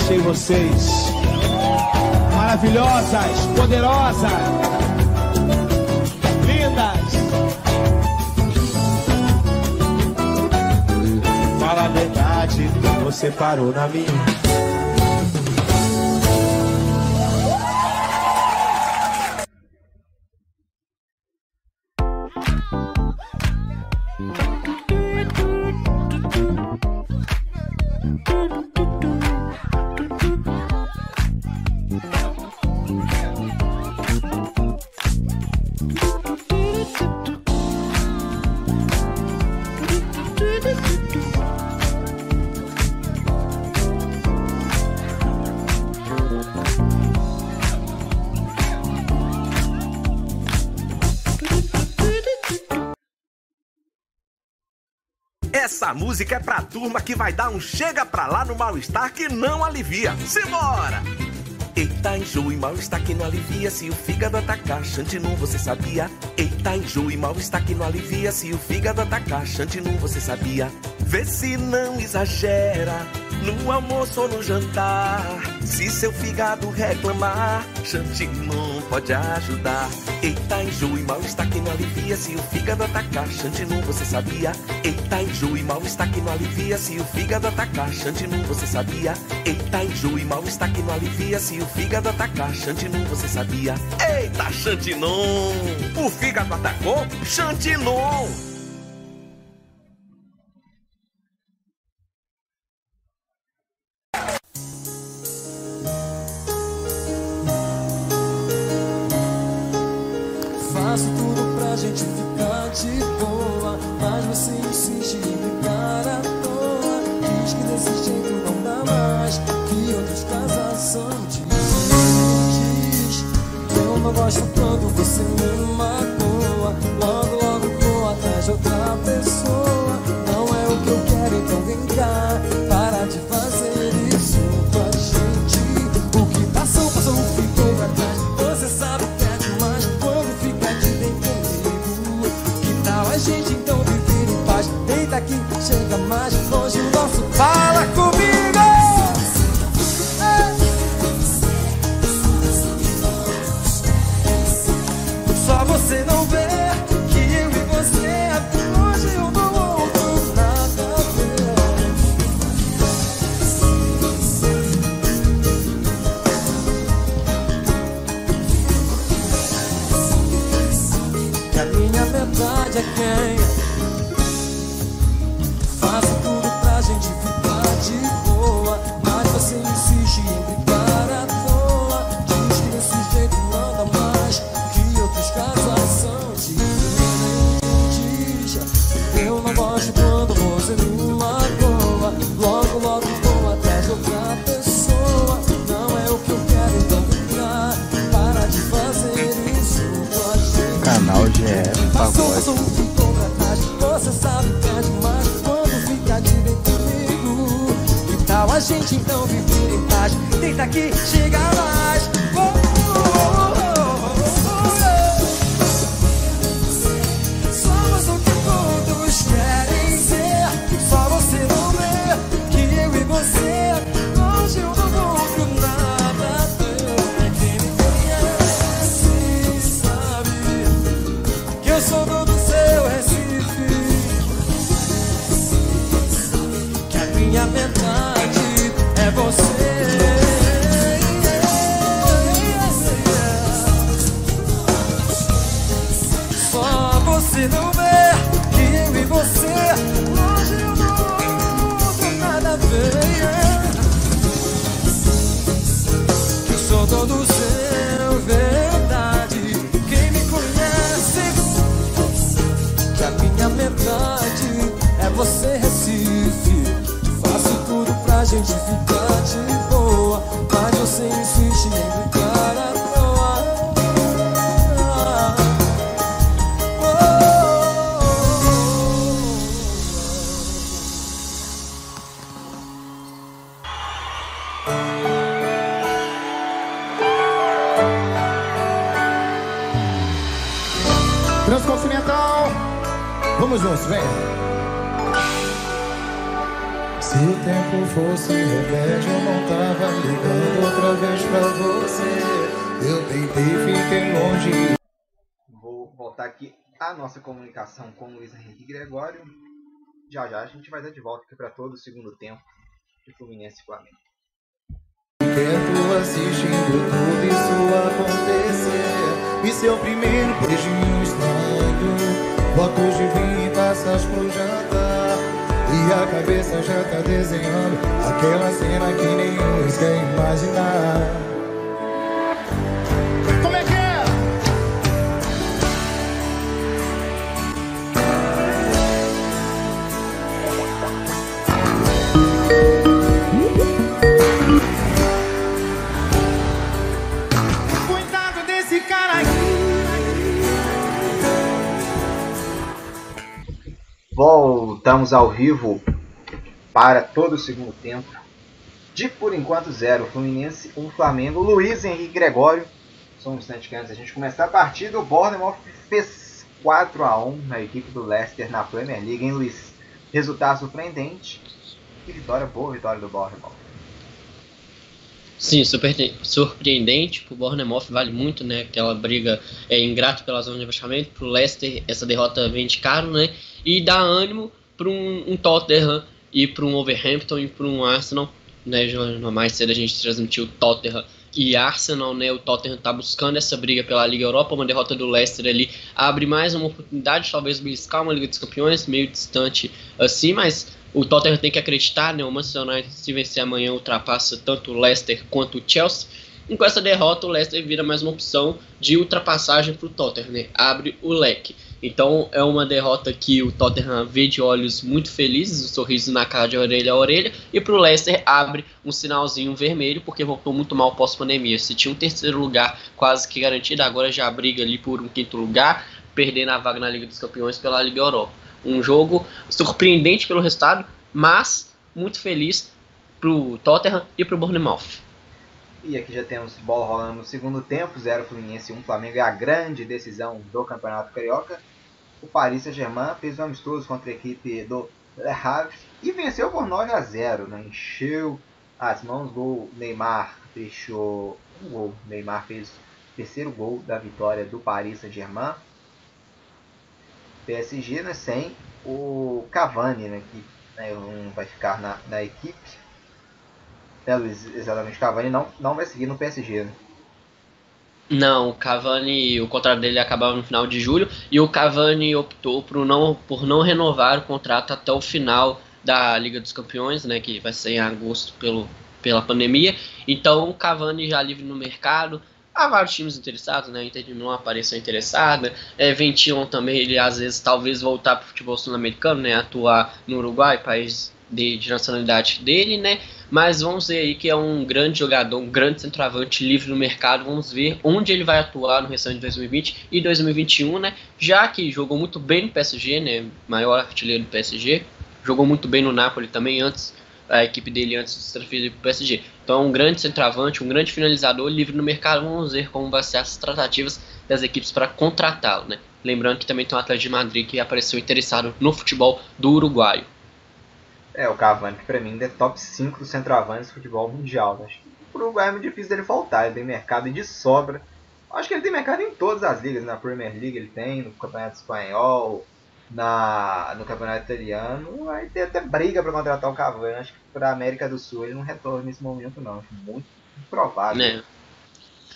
achei vocês maravilhosas, poderosas, lindas. Fala a verdade, você parou na minha. Música é pra turma que vai dar um chega pra lá no mal-estar que não alivia. Simbora! Eita, enjoo e mal-estar que não alivia se o fígado atacar. Xantinu, você sabia? Eita, enjoo e mal-estar que não alivia se o fígado atacar. Xantinu, você sabia? Vê se não exagera no almoço ou no jantar. Se seu fígado reclamar, Xantinu pode ajudar. Eita, enjoo e mal-estar que não alivia se o fígado atacar. Xantinu, você sabia? Eita, enjoo e mal-estar que não alivia se o fígado atacar. Xantinu, você sabia? Eita, enjoo e mal-estar que não alivia se o fígado atacar. Xantinu, você sabia? Eita, Xantinon! O fígado atacou? Xantinon! Tudo fosse remédio, eu não tava ligando outra vez pra você. Eu tentei, fiquei longe. Vou voltar aqui a nossa comunicação com o Luiz Henrique Gregório. Já já a gente vai dar de volta aqui para todo o segundo tempo de Fluminense e Flamengo. Quieto assistindo tudo isso acontecer. E seu primeiro beijinho estranho Fotos de vinho e taças pro jantar. E a cabeça já tá desenhando aquela cena que nenhum quer imaginar. Voltamos ao vivo para todo o segundo tempo. De por enquanto zero, Fluminense 1 Flamengo. Luiz Henrique Gregório. Só um instante que antes da gente começar a partida, o Bournemouth fez 4 a 1 na equipe do Leicester na Premier League, hein, Luiz? Resultado surpreendente. E vitória boa, vitória do Bournemouth. Sim, super surpreendente. Pro Bournemouth vale muito, né? Aquela briga é ingrata pela zona de rebaixamento. Pro Leicester, essa derrota vende caro, né? E dá ânimo para um, um Tottenham e para um Overhampton e para um Arsenal. Né? Mais cedo a gente transmitiu Tottenham e Arsenal, né? O Tottenham está buscando essa briga pela Liga Europa. Uma derrota do Leicester ali abre mais uma oportunidade, talvez beliscar uma Liga dos Campeões, meio distante assim, mas o Tottenham tem que acreditar, né? O Manchester United, se vencer amanhã, ultrapassa tanto o Leicester quanto o Chelsea. E com essa derrota, o Leicester vira mais uma opção de ultrapassagem para o Tottenham, né? Abre o leque. Então é uma derrota que o Tottenham vê de olhos muito felizes, um sorriso na cara de orelha a orelha, e para o Leicester abre um sinalzinho vermelho, porque voltou muito mal pós-pandemia. Se tinha um terceiro lugar quase que garantido, agora já briga ali por um quinto lugar, perdendo a vaga na Liga dos Campeões pela Liga Europa. Um jogo surpreendente pelo resultado, mas muito feliz para o Tottenham e para o Bournemouth. E aqui já temos bola rolando no segundo tempo, 0 Fluminense 1 Flamengo é a grande decisão do Campeonato Carioca. O Paris Saint-Germain fez um amistoso contra a equipe do Le Havre e venceu por 9 a 0, né? encheu as mãos, gol Neymar fechou um gol, Neymar fez o terceiro gol da vitória do Paris Saint-Germain. PSG né, sem o Cavani, né, que né, um vai ficar na, na equipe. É, Luiz, exatamente, Cavani não, não vai seguir no PSG, né? Não, o Cavani, o contrato dele acabava no final de julho e o Cavani optou por não, por não renovar o contrato até o final da Liga dos Campeões, né, que vai ser em agosto pelo, pela pandemia. Então o Cavani já livre no mercado. Há vários times interessados, né? Inter de Milão apareceu interessada. É, ventilam também ele às vezes talvez voltar para o futebol sul-americano, né? Atuar no Uruguai, país de, de nacionalidade dele, né? Mas vamos ver aí que é um grande jogador, um grande centroavante livre no mercado. Vamos ver onde ele vai atuar no restante de 2020 e 2021, né? Já que jogou muito bem no PSG, né? Maior artilheiro do PSG. Jogou muito bem no Napoli também antes, a equipe dele antes de se transferir para o PSG. Então é um grande centroavante, um grande finalizador livre no mercado. Vamos ver como vai ser as tratativas das equipes para contratá-lo, né? Lembrando que também tem um atleta de Madrid que apareceu interessado no futebol do uruguaio. É, o Cavani, que pra mim é top 5 dos centroavantes do futebol mundial. Acho que pro Uruguai é muito difícil dele faltar, ele tem mercado de sobra. Acho que ele tem mercado em todas as ligas, na Premier League ele tem, no Campeonato Espanhol, na, no Campeonato Italiano. Aí tem até briga para contratar o Cavani. Acho que pra América do Sul ele não retorna nesse momento não. Acho muito improvável. Né?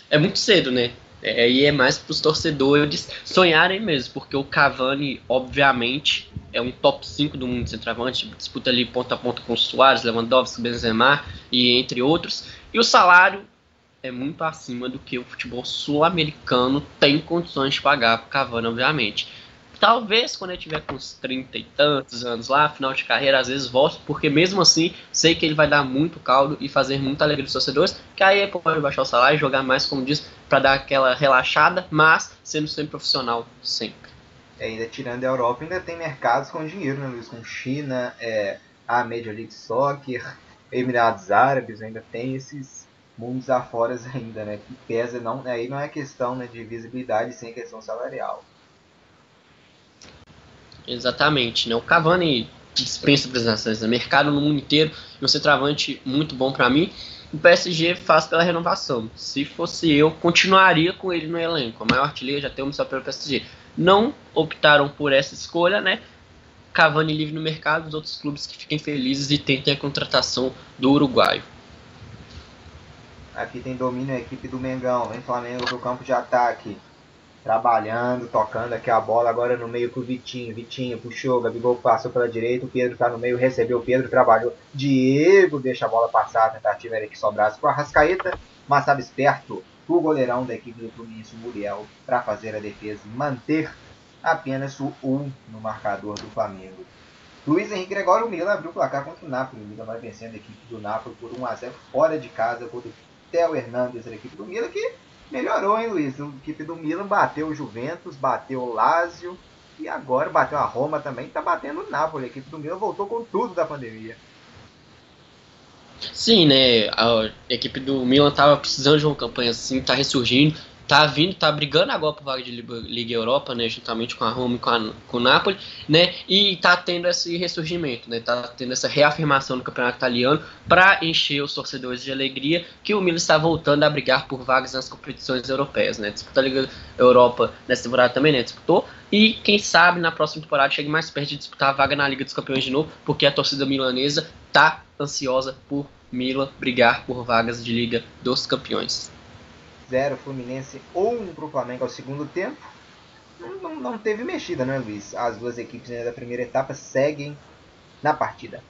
É muito cedo, né? É, aí é mais para os torcedores sonharem mesmo, porque o Cavani, obviamente, é um top 5 do mundo centroavante, disputa ali ponta a ponta com Soares, Lewandowski, Benzema e entre outros. E o salário é muito acima do que o futebol sul-americano tem condições de pagar para o Cavani, obviamente. Talvez quando ele tiver com uns 30 e tantos anos lá, final de carreira, às vezes volte, porque mesmo assim sei que ele vai dar muito caldo e fazer muita alegria dos torcedores, que aí pode baixar o salário e jogar mais, como diz, para dar aquela relaxada, mas sendo sempre profissional, sempre. É, ainda tirando a Europa, ainda tem mercados com dinheiro, né, Luiz? Com China, é, a Major League Soccer, Emirados Árabes, ainda tem esses mundos afora ainda, né? Que pesa, não, aí não é questão né, de visibilidade, sim é questão salarial. Exatamente, né? O Cavani dispensa apresentações, né? mercado no mundo inteiro, e um centroavante muito bom para mim. O PSG faz pela renovação. Se fosse eu, continuaria com ele no elenco. A maior artilheiro já temos só pelo PSG. Não optaram por essa escolha, né? Cavani livre no mercado, os outros clubes que fiquem felizes e tentem a contratação do uruguaio. Aqui tem domínio a equipe do Mengão, vem Flamengo pro campo de ataque. Trabalhando, tocando aqui a bola agora no meio pro Vitinho. Vitinho puxou, Gabigol passou pela direita, o Pedro tá no meio, recebeu o Pedro, trabalhou. Diego deixa a bola passar, a tentativa era que sobrasse pro Arrascaeta, mas estava esperto o goleirão da equipe do Fluminense, Muriel, para fazer a defesa manter apenas o 1 no marcador do Flamengo. Luiz Henrique Gregório, o Milan abriu o placar contra o Napoli. O Milan vai vencendo a equipe do Napoli por 1 a 0 fora de casa contra o Theo Hernandes, a equipe do Milan, que melhorou, hein, Luiz? A equipe do Milan bateu o Juventus, bateu o Lazio e agora bateu a Roma também. Está batendo o Napoli. A equipe do Milan voltou com tudo da pandemia. Sim, né? A equipe do Milan tava precisando de uma campanha assim, tá ressurgindo, tá vindo, tá brigando agora por vaga de Liga Europa, né? Juntamente com a Roma e com, a, com o Napoli, né? E tá tendo esse ressurgimento, né? Tá tendo essa reafirmação no campeonato italiano para encher os torcedores de alegria que o Milan está voltando a brigar por vagas nas competições europeias, né? Disputou a Liga Europa nessa temporada também, né? Disputou. E quem sabe na próxima temporada chegue mais perto de disputar a vaga na Liga dos Campeões de novo, porque a torcida milanesa tá ansiosa por Milan brigar por vagas de Liga dos Campeões. 0 Fluminense 1 um para o Flamengo ao segundo tempo. Não, não, teve mexida, né, Luiz? As duas equipes né, da primeira etapa seguem na partida.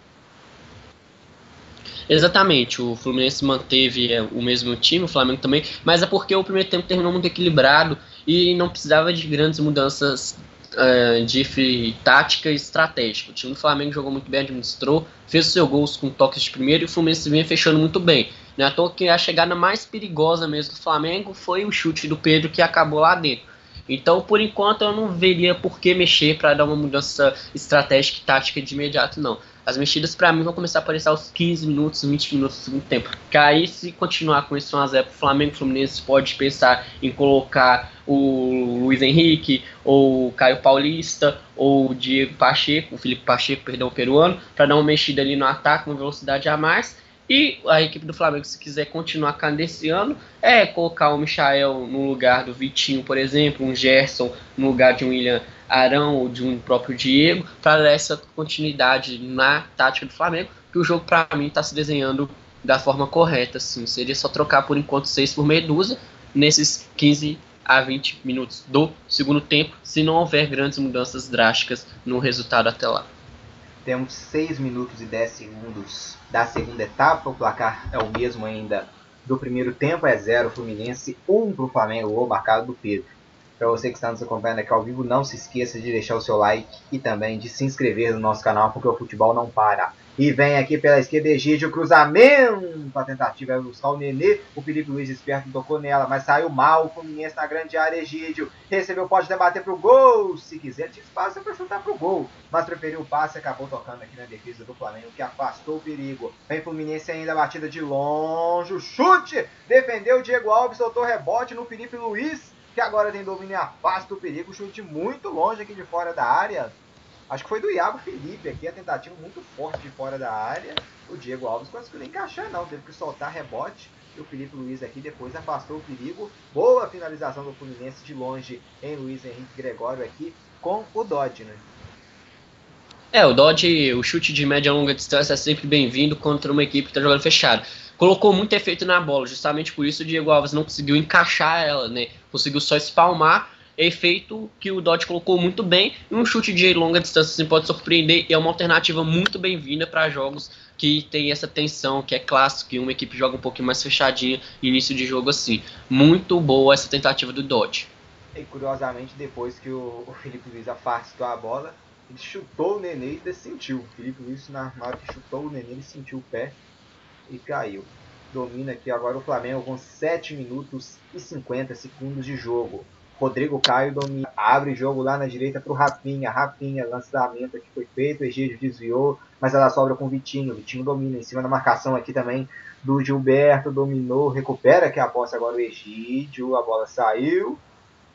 Exatamente, o Fluminense manteve é, o mesmo time, o Flamengo também, mas é porque o primeiro tempo terminou muito equilibrado e não precisava de grandes mudanças uh, de tática e estratégica. O time do Flamengo jogou muito bem, administrou, fez o seu gols com toques de primeiro e o Fluminense vinha fechando muito bem. Não é à toa que a chegada mais perigosa mesmo do Flamengo foi o chute do Pedro que acabou lá dentro. Então, por enquanto, eu não veria por que mexer para dar uma mudança estratégica e tática de imediato, não. As mexidas para mim vão começar a aparecer aos 15 minutos, 20 minutos do segundo tempo. Que aí, se continuar com esse 1x0 pro Flamengo, o Fluminense pode pensar em colocar o Luiz Henrique, ou o Caio Paulista, ou o Diego Pacheco, o Felipe Pacheco, perdão, peruano, para dar uma mexida ali no ataque, uma velocidade a mais. E a equipe do Flamengo, se quiser continuar cadenciando, é colocar o Michael no lugar do Vitinho, por exemplo, um Gerson no lugar de um William Arão ou de um próprio Diego, para dar essa continuidade na tática do Flamengo, que o jogo para mim está se desenhando da forma correta. Assim. Seria só trocar por enquanto 6 por meia dúzia nesses 15 a 20 minutos do segundo tempo, se não houver grandes mudanças drásticas no resultado até lá. Temos 6 minutos e 10 segundos da segunda etapa, o placar é o mesmo ainda do primeiro tempo, é 0 Fluminense, 1 um para o Flamengo, gol marcado do Pedro. Para você que está nos acompanhando aqui ao vivo, não se esqueça de deixar o seu like e também de se inscrever no nosso canal, porque o futebol não para. E vem aqui pela esquerda Egídio, cruzamento. A tentativa é buscar o Nenê. O Felipe Luiz esperto tocou nela, mas saiu mal. O Fluminense na grande área. Egídio recebeu, pode debater pro gol. Se quiser, tinha espaço para chutar pro gol. Mas preferiu o passe e acabou tocando aqui na defesa do Flamengo, que afastou o perigo. Vem Fluminense ainda, batida de longe. O chute! Defendeu o Diego Alves, soltou rebote no Felipe Luiz, que agora tem domínio e afasta o perigo. Chute muito longe aqui de fora da área. Acho que foi do Iago Felipe aqui, a tentativa muito forte de fora da área. O Diego Alves conseguiu encaixar, não, teve que soltar rebote. E o Felipe Luiz aqui depois afastou o perigo. Boa finalização do Fluminense de longe em Luiz Henrique Gregório aqui com o Dodge, né? É, o Dodge, o chute de média e longa distância é sempre bem-vindo contra uma equipe que está jogando fechado. Colocou muito efeito na bola, justamente por isso o Diego Alves não conseguiu encaixar ela, né? Conseguiu só espalmar efeito que o Dodge colocou muito bem. E um chute de longa distância assim, pode surpreender e é uma alternativa muito bem-vinda para jogos que tem essa tensão, que é clássico, que uma equipe joga um pouquinho mais fechadinha, início de jogo assim. Muito boa essa tentativa do Dodge. E curiosamente, depois que o, o Felipe Luiz afastou a bola, ele chutou o Nenê e sentiu. O Felipe Luiz, na hora que chutou o Nenê, ele sentiu o pé e caiu. Domina aqui agora o Flamengo com 7 minutos e 50 segundos de jogo. Rodrigo Caio domina, abre jogo lá na direita para o Rafinha. Rafinha, lançamento que foi feito, Egídio desviou, mas ela sobra com o Vitinho. Vitinho domina em cima da marcação aqui também do Gilberto, dominou, recupera que a posse agora o Egídio, a bola saiu.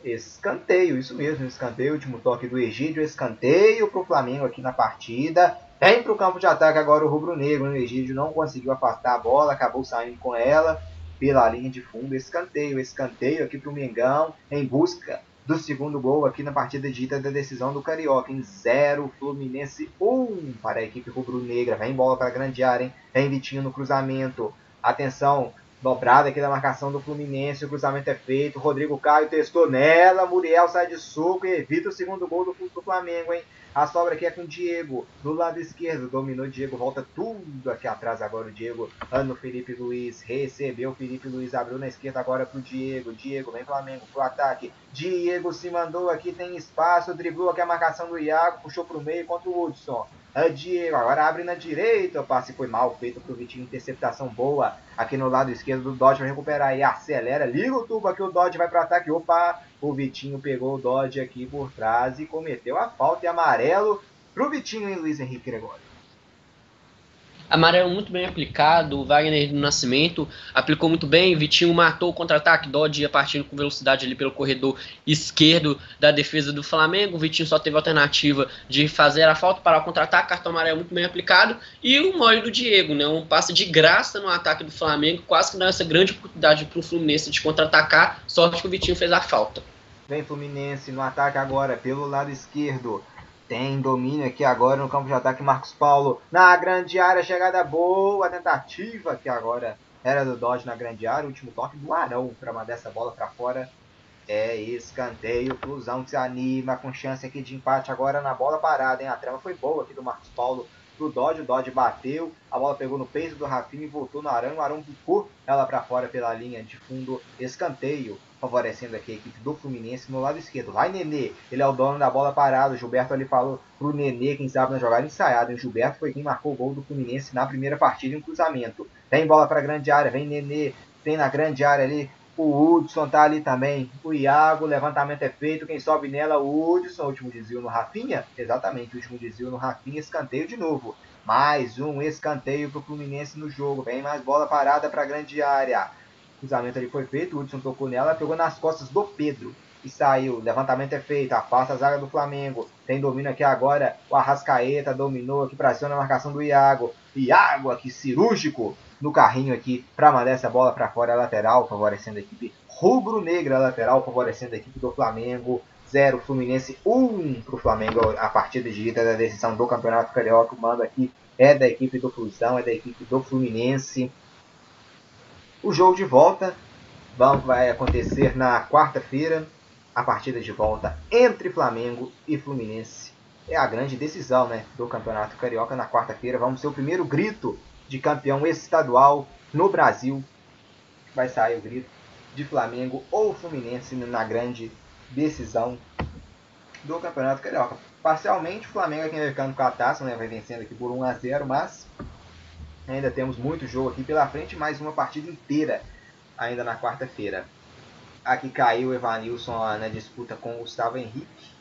Escanteio, isso mesmo, escanteio, último toque do Egídio, escanteio para o Flamengo aqui na partida. Vem para o campo de ataque agora o Rubro Negro, o Egídio não conseguiu afastar a bola, acabou saindo com ela pela linha de fundo, escanteio, escanteio aqui para o Mengão, em busca do segundo gol aqui na partida dita da decisão do Carioca, em 0, Fluminense 1 um para a equipe rubro-negra, vem bola para a grande área, hein? vem Vitinho no cruzamento, atenção, Dobrada aqui da marcação do Fluminense, o cruzamento é feito, Rodrigo Caio testou nela, Muriel sai de suco e evita o segundo gol do, do Flamengo, hein? A sobra aqui é com o Diego, do lado esquerdo, dominou o Diego, volta tudo aqui atrás agora o Diego, no Felipe Luiz, recebeu Felipe Luiz, abriu na esquerda agora pro Diego, Diego vem Flamengo pro ataque, Diego se mandou aqui, tem espaço, driblou aqui a marcação do Iago, puxou pro meio contra o Hudson, Diego, agora abre na direita, o passe foi mal feito pro Vitinho, interceptação boa, aqui no lado esquerdo do Dodge. Vai recuperar e acelera, liga o tubo aqui, o Dodge vai pro ataque, opa, o Vitinho pegou o Dodge aqui por trás e cometeu a falta e amarelo pro Vitinho e Luiz Henrique Gregório. Amarelo muito bem aplicado, o Wagner do Nascimento aplicou muito bem, Vitinho matou o contra-ataque, Dodge ia partindo com velocidade ali pelo corredor esquerdo da defesa do Flamengo, Vitinho só teve a alternativa de fazer a falta para o contra-ataque, cartão amarelo muito bem aplicado, e o mole do Diego, né, um passe de graça no ataque do Flamengo, quase que dá essa grande oportunidade para o Fluminense de contra-atacar, sorte que o Vitinho fez a falta. Vem Fluminense no ataque agora pelo lado esquerdo. Tem domínio aqui agora no campo de ataque Marcos Paulo na grande área, chegada boa, tentativa aqui agora era do Dodge na grande área, último toque do Arão para mandar essa bola para fora. É escanteio, Flusão que se anima com chance aqui de empate agora na bola parada, hein? A trama foi boa aqui do Marcos Paulo pro Dodge, o Dodge bateu, a bola pegou no peito do Rafinha e voltou no Arão, o Arão bicou ela para fora pela linha de fundo, escanteio favorecendo aqui a equipe do Fluminense no lado esquerdo. Vai Nenê, ele é o dono da bola parada. O Gilberto ali falou pro Nenê, quem sabe na jogada ensaiada. O Gilberto foi quem marcou o gol do Fluminense na primeira partida em cruzamento. Tem bola para grande área, vem Nenê, tem na grande área ali. O Hudson tá ali também. O Iago, levantamento é feito. Quem sobe nela, o Hudson. Último desvio no Rafinha. Exatamente, último desvio no Rafinha. Escanteio de novo. Mais um escanteio pro Fluminense no jogo. Vem mais bola parada para grande área cruzamento ali foi feito, o Hudson tocou nela, pegou nas costas do Pedro e saiu. Levantamento é feito, afasta a zaga do Flamengo. Tem domínio aqui agora, o Arrascaeta dominou aqui para cima na marcação do Iago. Iago aqui cirúrgico no carrinho aqui para mandar essa bola para fora lateral, favorecendo a equipe rubro-negra lateral, favorecendo a equipe do Flamengo. 0 Fluminense 1 um para o Flamengo. A partida de ida da decisão do Campeonato Carioca. O mando aqui é da equipe do Flusão, é da equipe do Fluminense. O jogo de volta vai acontecer na quarta-feira, a partida de volta entre Flamengo e Fluminense. É a grande decisão né, do Campeonato Carioca na quarta-feira. Vamos ser o primeiro grito de campeão estadual no Brasil. Vai sair o grito de Flamengo ou Fluminense na grande decisão do Campeonato Carioca. Parcialmente, o Flamengo é quem vai ficando com a taça, né, vai vencendo aqui por 1 a 0 mas Ainda temos muito jogo aqui pela frente, mais uma partida inteira ainda na quarta-feira. Aqui caiu o Evanilson na disputa com o Gustavo Henrique.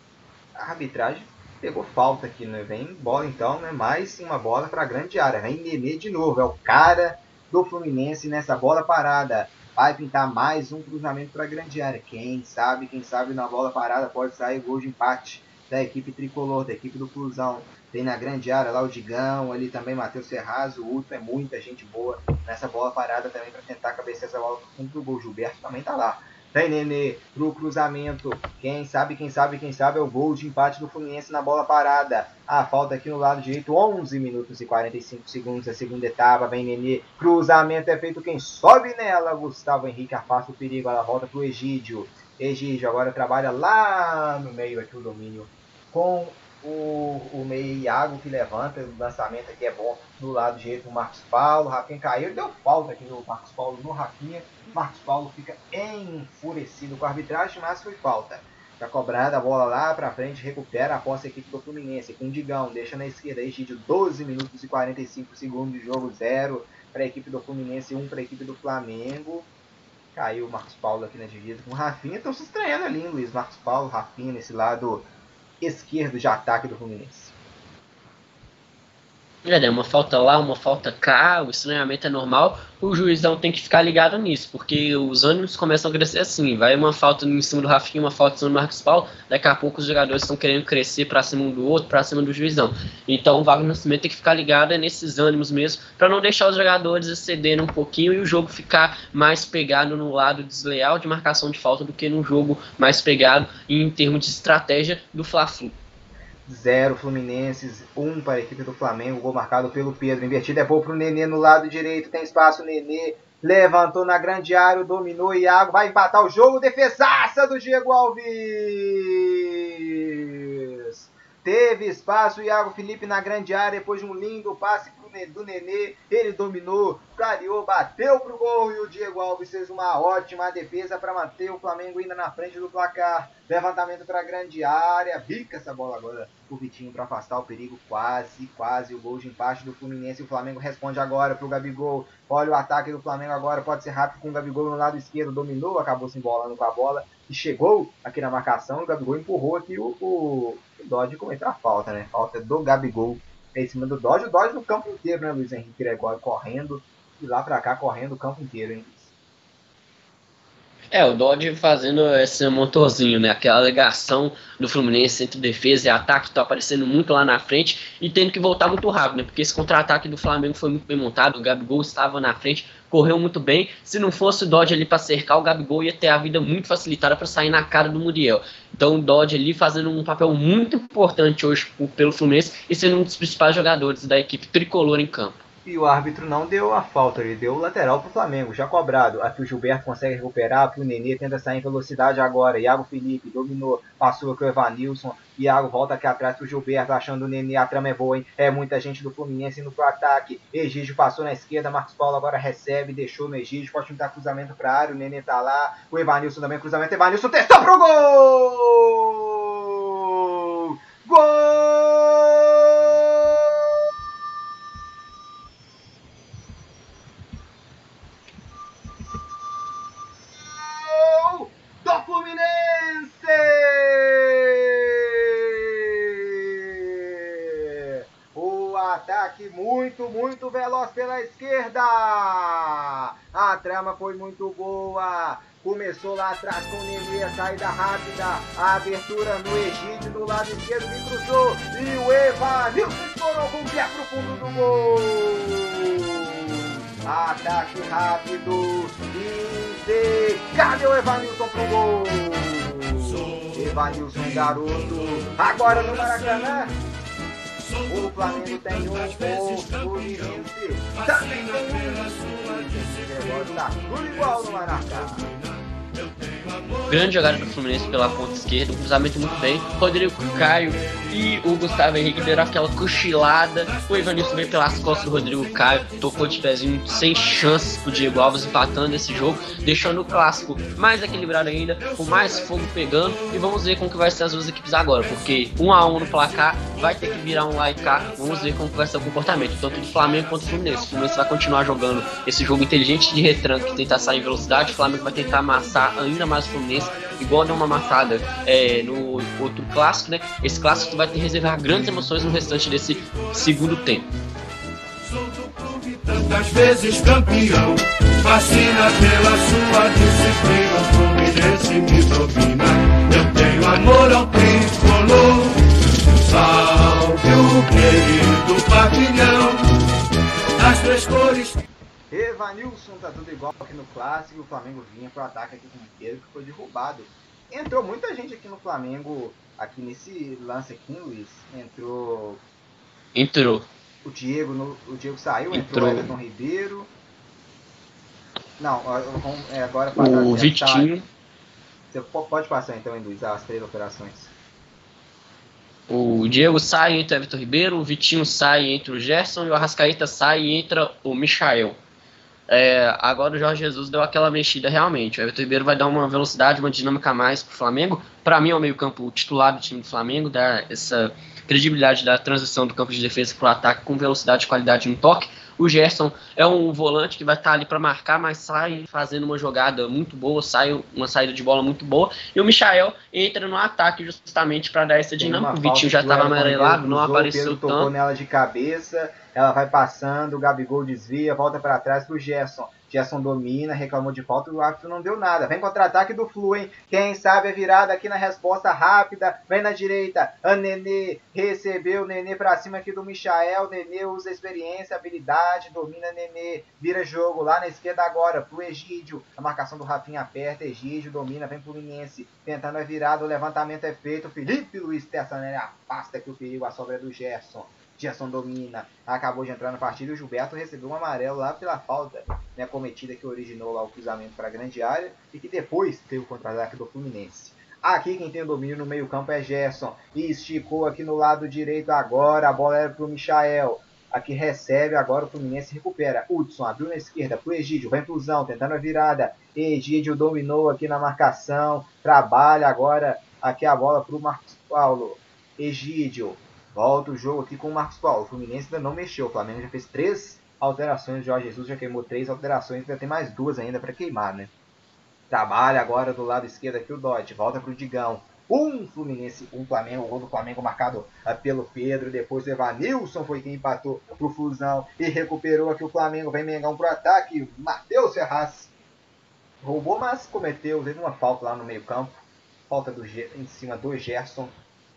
A arbitragem pegou falta aqui, né? Vem bola então, né? Mais uma bola para a grande área. Vem Nenê de novo, é o cara do Fluminense nessa bola parada. Vai pintar mais um cruzamento para a grande área. Quem sabe, quem sabe na bola parada pode sair gol de empate da equipe tricolor, da equipe do Flusão. Tem na grande área lá o Digão, ali também Matheus Serraz, o Ultra é muita gente boa nessa bola parada também para tentar cabecear essa bola fundo do gol. Gilberto também tá lá. Tem Nenê pro cruzamento. Quem sabe, quem sabe, quem sabe é o gol de empate do Fluminense na bola parada. A falta aqui no lado direito, 11 minutos e 45 segundos da segunda etapa. Vem Nenê, cruzamento é feito. Quem sobe nela, Gustavo Henrique afasta o perigo. Ela volta pro Egídio. Egídio agora trabalha lá no meio aqui o domínio com o, o meio Iago que levanta, o lançamento aqui é bom do lado direito do Marcos Paulo, o Rafinha caiu, deu falta aqui do Marcos Paulo no Rafinha, Marcos Paulo fica enfurecido com a arbitragem, mas foi falta. Já cobrada a bola lá pra frente, recupera a posse equipe do Fluminense, com o Digão, deixa na esquerda, Egídio, 12 minutos e 45 segundos de jogo, 0 para a equipe do Fluminense, 1 um para a equipe do Flamengo. Caiu o Marcos Paulo aqui na divisa com o Rafinha, estão se estranhando ali, Luiz, Marcos Paulo, Rafinha nesse lado esquerdo de ataque do Fluminense. É, né, uma falta lá, uma falta cá, o estranhamento é normal, o juizão tem que ficar ligado nisso, porque os ânimos começam a crescer assim, vai uma falta em cima do Rafinha, uma falta em cima do Marcos Paulo, daqui a pouco os jogadores estão querendo crescer para cima um do outro, para cima do juizão. Então o Wagner Nascimento tem que ficar ligado é nesses ânimos mesmo, para não deixar os jogadores excederem um pouquinho e o jogo ficar mais pegado no lado desleal de marcação de falta do que num jogo mais pegado em termos de estratégia do Fla-Flu. 0 Fluminense, 1 um para a equipe do Flamengo, gol marcado pelo Pedro. Invertido é bom para o Nenê no lado direito, tem espaço, Nenê levantou na grande área, dominou Iago, vai empatar o jogo, defesaça do Diego Alves. Teve espaço o Iago Felipe na grande área, depois de um lindo passe do Nenê, ele dominou, clareou, bateu pro gol e o Diego Alves fez uma ótima defesa para manter o Flamengo ainda na frente do placar. Levantamento para a grande área, bica essa bola agora o Vitinho para afastar o perigo, quase, quase o gol de empate do Fluminense. O Flamengo responde agora pro Gabigol. Olha o ataque do Flamengo agora, pode ser rápido com o Gabigol no lado esquerdo, dominou, acabou se embolando com a bola e chegou aqui na marcação. O Gabigol empurrou aqui o, o, o Dodge cometeu a falta, né? Falta do Gabigol em cima do Dodge. O Dodge no campo inteiro, né, Luiz Henrique Gregório correndo e lá pra cá correndo o campo inteiro, hein? É, o Dodge fazendo esse motorzinho, né? Aquela ligação do Fluminense entre defesa e ataque, tá aparecendo muito lá na frente e tendo que voltar muito rápido, né? Porque esse contra-ataque do Flamengo foi muito bem montado, o Gabigol estava na frente, correu muito bem. Se não fosse o Dodge ali para cercar, o Gabigol ia ter a vida muito facilitada para sair na cara do Muriel. Então o Dodge ali fazendo um papel muito importante hoje pelo Fluminense e sendo um dos principais jogadores da equipe tricolor em campo. E o árbitro não deu a falta, ele deu o lateral pro Flamengo, já cobrado. Aqui o Gilberto consegue recuperar, aqui o Nenê tenta sair em velocidade agora. Iago Felipe dominou, passou aqui o Evanilson. Iago volta aqui atrás pro Gilberto, achando o Nenê. A trama é boa, hein? É muita gente do Fluminense indo pro ataque. Egídio passou na esquerda, Marcos Paulo agora recebe, deixou no Egídio. Pode tentar cruzamento pra área, o Nenê tá lá. O Evanilson também, cruzamento. Evanilson testou pro! Gol! Gol veloz pela esquerda. A trama foi muito boa. Começou lá atrás com a saída rápida, a abertura no Egídio do lado esquerdo que cruzou e o Evanilson estourou com o pé pro fundo do gol. Ataque rápido, impecável Evanilson pro gol. Evanilson, garoto, agora no Maracanã. Flamengo tem um, o Fluminense também tem um. O negócio tá tudo igual no Maracanã. Grande jogada do Fluminense pela ponta esquerda, um cruzamento muito bem. Rodrigo Caio e o Gustavo Henrique deram aquela cochilada. O Evanilson veio pelas costas do Rodrigo Caio, tocou de pezinho sem chances pro Diego Alves empatando esse jogo, deixando o clássico mais equilibrado ainda, com mais fogo pegando. E vamos ver como que vai ser as duas equipes agora, porque um a um no placar vai ter que virar um lá e cá. Vamos ver como que vai ser o comportamento, tanto do Flamengo quanto do Fluminense. O Fluminense vai continuar jogando esse jogo inteligente de retranco que tentar sair em velocidade. O Flamengo vai tentar amassar ainda mais o Fluminense, igual deu uma amassada é, no outro clássico, né? Esse clássico vai ter reservar grandes emoções no restante desse segundo tempo. Sou do clube tantas vezes campeão. Fascina pela sua disciplina. O Fluminense me domina. Eu tenho amor ao tricolor. Salve o querido pavilhão. Das três cores. Evanilson tá tudo igual aqui no clássico. O Flamengo vinha pro ataque aqui com o Pedro, que foi derrubado. Entrou muita gente aqui no Flamengo, aqui nesse lance aqui, Luiz. Entrou Entrou. o Diego, no- o Diego saiu, entrou, Entrou. o Everton Ribeiro. Não, é, agora passar. O tá- Vitinho, Você po- pode passar então, hein, Luiz, as três operações. o Diego sai, entra o Everton Ribeiro, o Vitinho sai, entra o Gerson e o Arrascaeta sai e entra o Michael. É, agora o Jorge Jesus deu aquela mexida realmente. O Everton Ribeiro vai dar uma velocidade, uma dinâmica a mais pro Flamengo. Para mim é o meio-campo titular do time do Flamengo, dá essa credibilidade da transição do campo de defesa pro ataque com velocidade e qualidade no toque. O Gerson é um volante que vai estar ali para marcar, mas sai fazendo uma jogada muito boa, sai uma saída de bola muito boa. E o Michael entra no ataque justamente para dar essa dinâmica. O Vitinho já estava amarelado, não apareceu Pedro tocou tanto. nela de cabeça, ela vai passando, o Gabigol desvia, volta para trás pro Gerson. Gerson domina, reclamou de falta e o árbitro não deu nada. Vem contra-ataque do Flu, hein? Quem sabe a virada aqui na resposta rápida. Vem na direita. A Nenê recebeu Nenê pra cima aqui do Michael. Nenê usa experiência, habilidade, domina Nenê. Vira jogo lá na esquerda agora pro Egídio. A marcação do Rafinha aperta. Egídio domina, vem pro Linense. Tentando a virada, o levantamento é feito. Felipe Luiz Tessa, né? Afasta aqui o perigo, a sobra é do Gerson. Gerson domina, acabou de entrar na partida e o Gilberto recebeu um amarelo lá pela falta né, cometida que originou lá o cruzamento para a grande área e que depois teve o contra-ataque do Fluminense. Aqui quem tem o domínio no meio campo é Gerson. E esticou aqui no lado direito agora. A bola era para o Michael. Aqui recebe, agora o Fluminense recupera. Hudson abriu na esquerda pro Egídio, vai inclusão, tentando a virada. Egídio dominou aqui na marcação. Trabalha agora aqui a bola pro Marcos Paulo. Egídio, volta o jogo aqui com o Marcos Paulo. O Fluminense ainda não mexeu. O Flamengo já fez três alterações. O Jorge Jesus já queimou três alterações. Ainda tem mais duas ainda para queimar, né? Trabalha agora do lado esquerdo aqui o Dodge. Volta pro Digão. Um Fluminense, um Flamengo, o gol do Flamengo marcado uh, pelo Pedro. Depois o Evanilson foi quem empatou pro Fusão e recuperou aqui o Flamengo. Vem Mengão pro ataque. Matheus Ferraz roubou, mas cometeu. Teve uma falta lá no meio-campo. Falta do, em cima do Gerson.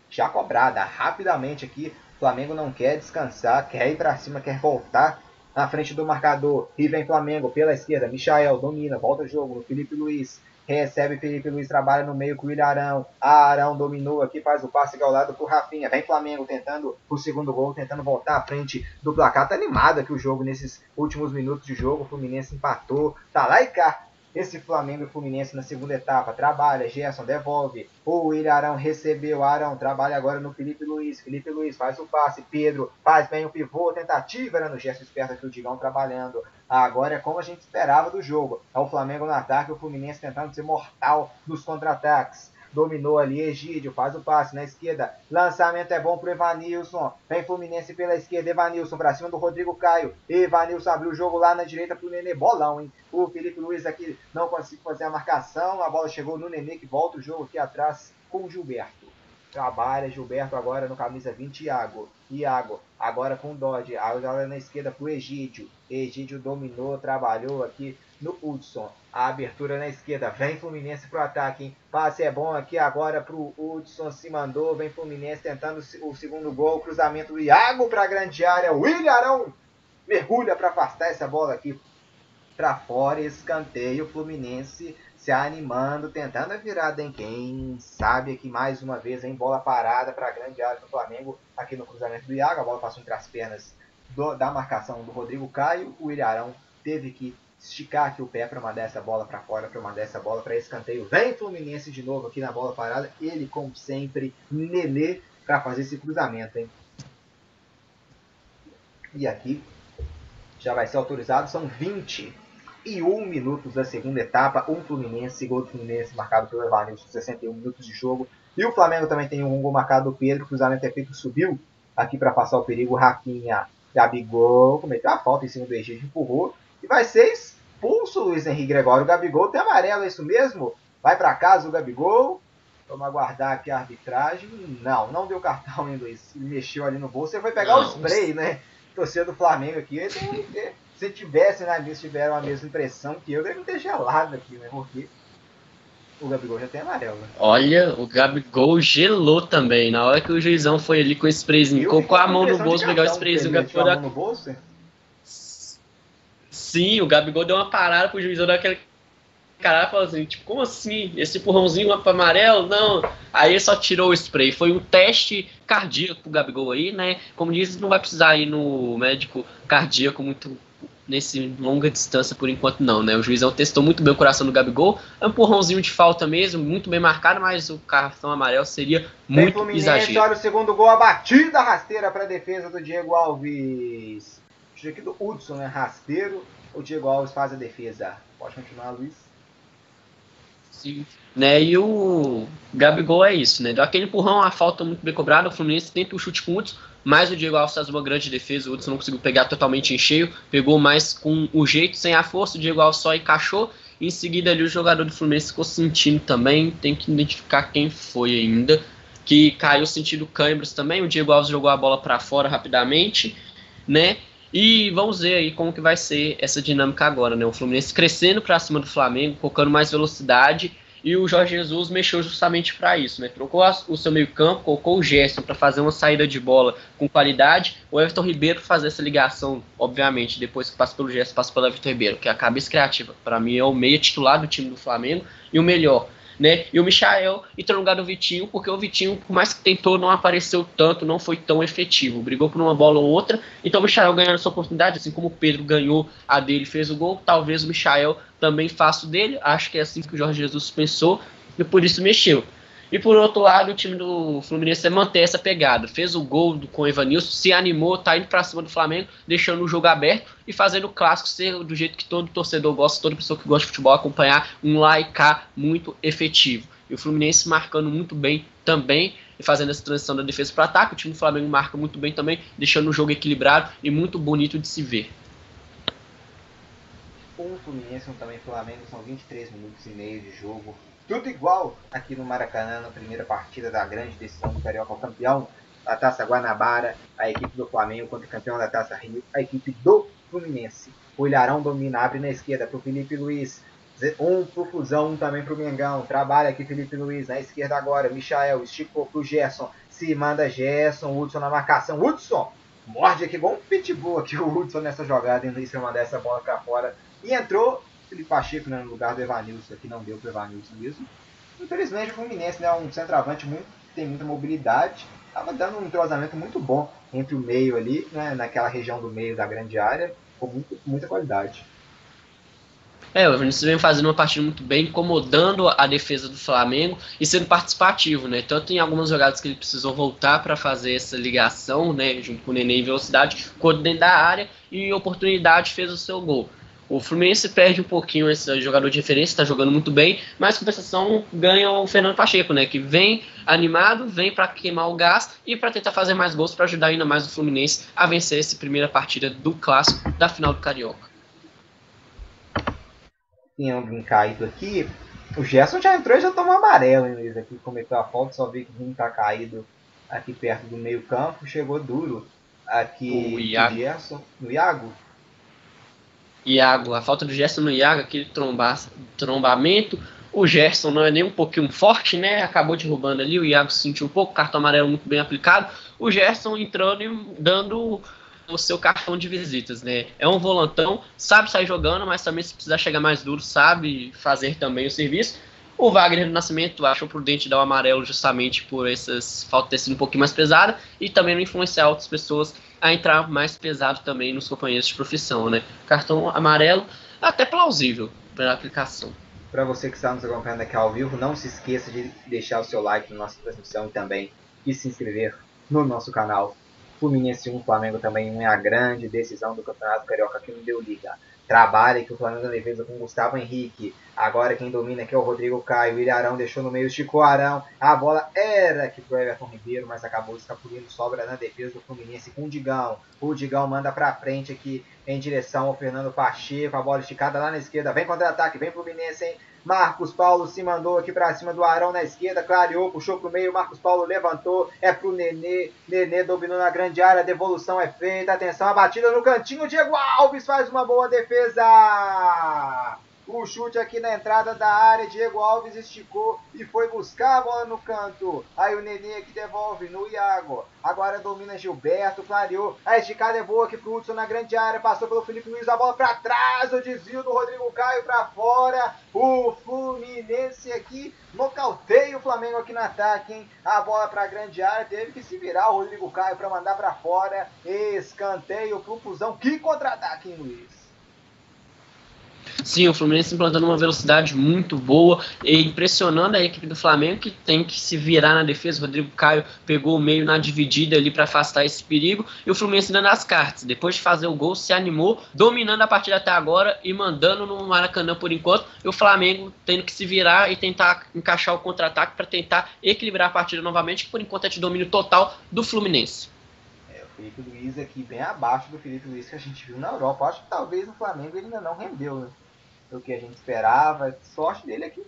Já cobrada rapidamente aqui. Flamengo não quer descansar, quer ir para cima, quer voltar na frente do marcador. E vem Flamengo pela esquerda. Michael domina, volta o jogo. Felipe Luiz recebe Felipe Luiz, trabalha no meio com o Ilharão. Arão dominou aqui, faz o passe ao lado pro Rafinha. Vem Flamengo tentando o segundo gol, tentando voltar à frente do placar. Tá animado aqui o jogo nesses últimos minutos de jogo. O Fluminense empatou. Tá lá e cá esse Flamengo e Fluminense na segunda etapa. Trabalha, Gerson devolve. O William Arão recebeu. Arão trabalha agora no Felipe Luiz. Felipe Luiz faz o passe. Pedro faz bem o pivô. Tentativa era no gesto esperto aqui o Digão trabalhando. Agora é como a gente esperava do jogo. É o Flamengo no ataque, o Fluminense tentando ser mortal nos contra-ataques dominou ali, Egídio, faz o passe na esquerda, lançamento é bom pro Evanilson, vem Fluminense pela esquerda, Evanilson pra cima do Rodrigo Caio, Evanilson abriu o jogo lá na direita pro Nenê, bolão, hein, o Felipe Luiz aqui não conseguiu fazer a marcação, a bola chegou no Nenê que volta o jogo aqui atrás com o Gilberto. Trabalha Gilberto agora no camisa 20, Iago. Iago agora com o Dodge. Agora na esquerda pro Egídio. Egídio dominou, trabalhou aqui no Hudson. A abertura na esquerda. Vem Fluminense pro ataque, hein? Passe é bom aqui agora pro Hudson. Se mandou. Vem Fluminense tentando o segundo gol. Cruzamento do Iago pra grande área. William Arão mergulha para afastar essa bola aqui para fora. Escanteio. Fluminense se animando, tentando a virada em quem sabe aqui mais uma vez em bola parada para a grande área do Flamengo aqui no cruzamento do Iago. A bola passou entre as pernas do, da marcação do Rodrigo Caio. O Ilharão teve que esticar aqui o pé para mandar essa bola para fora, para mandar essa bola para escanteio. Vem Fluminense de novo aqui na bola parada. Ele, como sempre, Nenê para fazer esse cruzamento, hein? E aqui já vai ser autorizado. São 20 e 1 minutos da segunda etapa. Um Fluminense, gol do Fluminense marcado pelo Evanilson, 61 minutos de jogo. E o Flamengo também tem um gol marcado do Pedro, cruzamento é feito, subiu aqui para passar o perigo. Rafinha, Gabigol, cometeu a falta em cima do Egídio, empurrou. E vai ser expulso o Luiz Henrique Gregório. O Gabigol tem amarelo, é isso mesmo? Vai para casa o Gabigol. Vamos aguardar aqui a arbitragem. Não, não deu cartão ainda, Luiz. Mexeu ali no bolso. Você foi pegar não, o spray, né? Torcedor do Flamengo aqui. Ele se tivesse na lista tiveram a mesma impressão que eu, deve ter gelado aqui, né? Porque o Gabigol já tem amarelo, né? Olha, o Gabigol gelou também. Na hora que o juizão foi ali com o sprayzinho, colocou a mão no bolso, pegar o sprayzinho, o Gabigol. Da... no bolso? Sim, o Gabigol deu uma parada pro juizão daquele cara falou assim, tipo, como assim? Esse empurrãozinho para amarelo? Não. Aí ele só tirou o spray. Foi um teste cardíaco pro Gabigol aí, né? Como diz, não vai precisar ir no médico cardíaco muito nesse longa distância por enquanto não, né? O juizão testou muito bem o coração do Gabigol, é um empurrãozinho de falta mesmo, muito bem marcado, mas o cartão amarelo seria muito Tem exagero. Olha o segundo gol, a batida rasteira para defesa do Diego Alves. Do Hudson, né? Rasteiro. O Diego Alves faz a defesa. Pode continuar, Luiz. Sim. Né, e o Gabigol é isso, né? Deu aquele empurrão, a falta muito bem cobrada, o Fluminense tenta o chute com o Hudson, mas o Diego Alves faz uma grande defesa, o Hudson não conseguiu pegar totalmente em cheio, pegou mais com o jeito, sem a força, o Diego Alves só encaixou, em seguida ali o jogador do Fluminense ficou sentindo também, tem que identificar quem foi ainda, que caiu sentindo câimbras também, o Diego Alves jogou a bola para fora rapidamente, né, e vamos ver aí como que vai ser essa dinâmica agora, né, o Fluminense crescendo para cima do Flamengo, colocando mais velocidade, e o Jorge Jesus mexeu justamente para isso, né? Trocou o seu meio-campo, colocou o Gerson para fazer uma saída de bola com qualidade, o Everton Ribeiro fazer essa ligação, obviamente, depois que passa pelo Gerson, passa pelo Everton Ribeiro, que é a cabeça criativa. Para mim é o meia titular do time do Flamengo e o melhor. Né? E o Michael entrou no lugar do Vitinho, porque o Vitinho, por mais que tentou, não apareceu tanto, não foi tão efetivo. Brigou por uma bola ou outra. Então o Michael ganhando essa oportunidade, assim como o Pedro ganhou a dele fez o gol, talvez o Michael também faça o dele. Acho que é assim que o Jorge Jesus pensou e por isso mexeu. E por outro lado, o time do Fluminense manter essa pegada. Fez o gol com o Evanilson, se animou, tá indo pra cima do Flamengo, deixando o jogo aberto e fazendo o clássico ser do jeito que todo torcedor gosta, toda pessoa que gosta de futebol acompanhar um cá muito efetivo. E o Fluminense marcando muito bem também e fazendo essa transição da defesa para ataque. O time do Flamengo marca muito bem também, deixando o jogo equilibrado e muito bonito de se ver. Um Fluminense, um também Flamengo, são 23 minutos e meio de jogo tudo igual aqui no Maracanã, na primeira partida da grande decisão do Carioca, o campeão da Taça Guanabara, a equipe do Flamengo contra o campeão da Taça Rio, a equipe do Fluminense. O Ilharão domina, abre na esquerda para o Felipe Luiz, um pro Fusão, um também pro Mengão. Trabalha aqui Felipe Luiz na esquerda agora. Michael esticou pro Gerson. Se manda Gerson. Hudson na marcação. Hudson morde aqui um pitbull aqui o Hudson nessa jogada. Em cima mandar essa bola para fora. E entrou Felipe Pacheco né, no lugar do Evanilson, que não deu para o Evanilson mesmo. Infelizmente o Fluminense né, é um centroavante muito, tem muita mobilidade, estava dando um entrosamento muito bom entre o meio ali, né, naquela região do meio da grande área, com muito, muita qualidade. É, o Evanilson vem fazendo uma partida muito bem, incomodando a defesa do Flamengo e sendo participativo, né? Tanto em algumas jogadas que ele precisou voltar para fazer essa ligação, né, junto com o Nenê em velocidade, quanto dentro da área e oportunidade fez o seu gol. O Fluminense perde um pouquinho esse jogador de referência, está jogando muito bem, mas compensação ganha o Fernando Pacheco, né? Que vem animado, vem para queimar o gás e para tentar fazer mais gols para ajudar ainda mais o Fluminense a vencer essa primeira partida do clássico da final do Carioca. Tem alguém caído aqui. O Gerson já entrou e já tomou amarelo, Luiz. Aqui cometeu a falta, só vi que o está caído aqui perto do meio-campo. Chegou duro aqui o Iago. Gerson, no Iago. Iago, a falta do Gerson no Iago, aquele tromba, trombamento. O Gerson não é nem um pouquinho forte, né? Acabou derrubando ali, o Iago se sentiu um pouco, cartão amarelo muito bem aplicado. O Gerson entrando e dando o seu cartão de visitas, né? É um volantão, sabe sair jogando, mas também se precisar chegar mais duro, sabe fazer também o serviço. O Wagner do Nascimento achou prudente dar o amarelo justamente por essas faltas ter sido um pouquinho mais pesada e também não influenciar outras pessoas a entrar mais pesado também nos companheiros de profissão, né? Cartão amarelo, até plausível pela aplicação. Para você que está nos acompanhando aqui ao vivo, não se esqueça de deixar o seu like na nossa transmissão e também de se inscrever no nosso canal. Fluminense 1, Flamengo também 1 é a grande decisão do Campeonato Carioca que não deu liga trabalha que o Flamengo na defesa com Gustavo Henrique. Agora quem domina aqui é o Rodrigo Caio. Ilharão deixou no meio, esticou Arão. A bola era aqui pro Everton Ribeiro, mas acabou escapulindo. Sobra na defesa do Fluminense com o Digão. O Digão manda pra frente aqui em direção ao Fernando Pacheco. A bola esticada lá na esquerda. Vem contra-ataque, vem Fluminense, hein? Marcos Paulo se mandou aqui para cima do Arão na esquerda, clareou, puxou pro meio, Marcos Paulo levantou, é pro Nenê, Nenê dominou na grande área, devolução é feita, atenção, a batida no cantinho, Diego Alves faz uma boa defesa! O chute aqui na entrada da área, Diego Alves esticou e foi buscar a bola no canto. Aí o Nenê aqui devolve no Iago. Agora domina Gilberto, clareou. A esticada é boa aqui pro Hudson na grande área. Passou pelo Felipe Luiz, a bola para trás. O desvio do Rodrigo Caio para fora. O Fluminense aqui nocauteia o Flamengo aqui no ataque, hein? A bola para a grande área. Teve que se virar o Rodrigo Caio para mandar para fora. Escanteio pro Fusão. Que contra-ataque, hein, Luiz? Sim, o Fluminense implantando uma velocidade muito boa e impressionando a equipe do Flamengo que tem que se virar na defesa. O Rodrigo Caio pegou o meio na dividida ali para afastar esse perigo e o Fluminense dando as cartas. Depois de fazer o gol, se animou, dominando a partida até agora e mandando no Maracanã por enquanto. E o Flamengo tendo que se virar e tentar encaixar o contra-ataque para tentar equilibrar a partida novamente, que por enquanto é de domínio total do Fluminense. É, o Felipe Luiz aqui bem abaixo do Felipe Luiz que a gente viu na Europa. Acho que talvez no Flamengo ele ainda não rendeu, né? do que a gente esperava. Sorte dele é que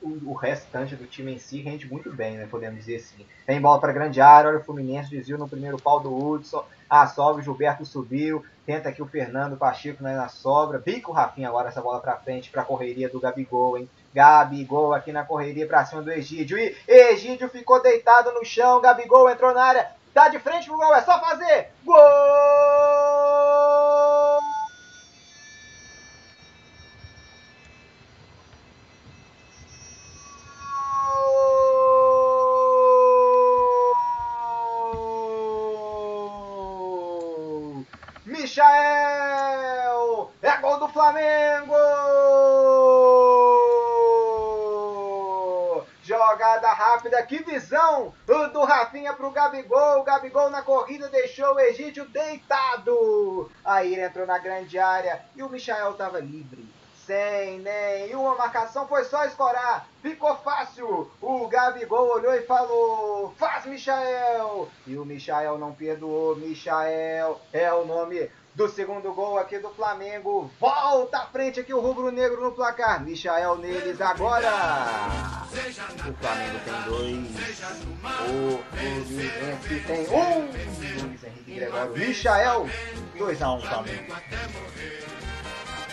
o, o, restante do time em si rende muito bem, né? Podemos dizer assim. Tem bola para grande área, olha o Fluminense desviou no primeiro pau do Hudson. Ah, sobe, o Gilberto subiu. Tenta aqui o Fernando Pacheco né, na sobra. Bica o Rafinha agora essa bola para frente para a correria do Gabigol, hein? Gabigol aqui na correria para cima do Egídio. E Egídio ficou deitado no chão. Gabigol entrou na área. Tá de frente pro gol, é só fazer! Gol! Michael! É gol do Flamengo! Jogada rápida aqui. Na grande área e o Michael estava livre sem nenhuma marcação, foi só escorar. Ficou fácil. O Gabigol olhou e falou: Faz, Michael! E o Michael não perdoou. Michael é o nome do segundo gol aqui do Flamengo. Volta à frente aqui o rubro-negro no placar. Michael neles agora. O Flamengo tem dois. O Fluminense tem um. Luiz Henrique Gregório. Michael, 2x1 um, Flamengo.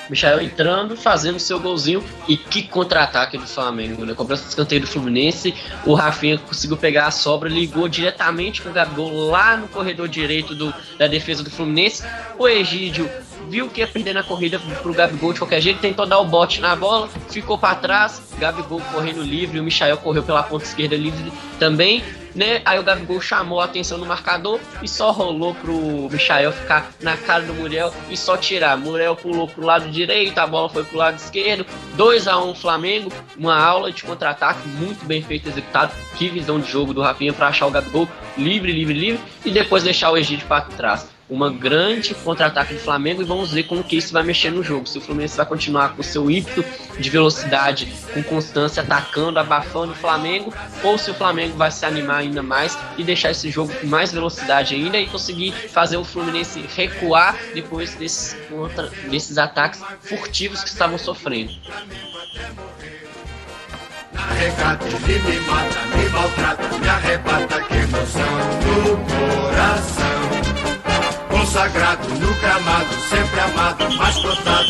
Michael entrando, fazendo seu golzinho e que contra-ataque do Flamengo, né? Cobrança de escanteio do Fluminense, o Rafinha conseguiu pegar a sobra, ligou diretamente com o Gabigol lá no corredor direito do, da defesa do Fluminense. O Egídio viu que ia perder na corrida pro Gabigol de qualquer jeito, tentou dar o bote na bola, ficou para trás, Gabigol correndo livre, o Michael correu pela ponta esquerda livre também, né? Aí o Gabigol chamou a atenção no marcador e só rolou pro Michael ficar na cara do Muriel e só tirar. Muriel pulou pro lado direito, a bola foi pro lado esquerdo, 2 a 1 Flamengo, uma aula de contra-ataque muito bem feito, executado. Que visão de jogo do Rafinha para achar o Gabigol livre, livre, livre e depois deixar o Egídio para trás uma grande contra-ataque do Flamengo e vamos ver como que isso vai mexer no jogo. Se o Fluminense vai continuar com seu ímpeto de velocidade, com constância, atacando, abafando o Flamengo, ou se o Flamengo vai se animar ainda mais e deixar esse jogo com mais velocidade ainda e conseguir fazer o Fluminense recuar depois desses, contra, desses ataques furtivos que estavam sofrendo. Me mata, me maltrata, me arrebata, que emoção no coração consagrado no gramado, sempre amado, mais cotado.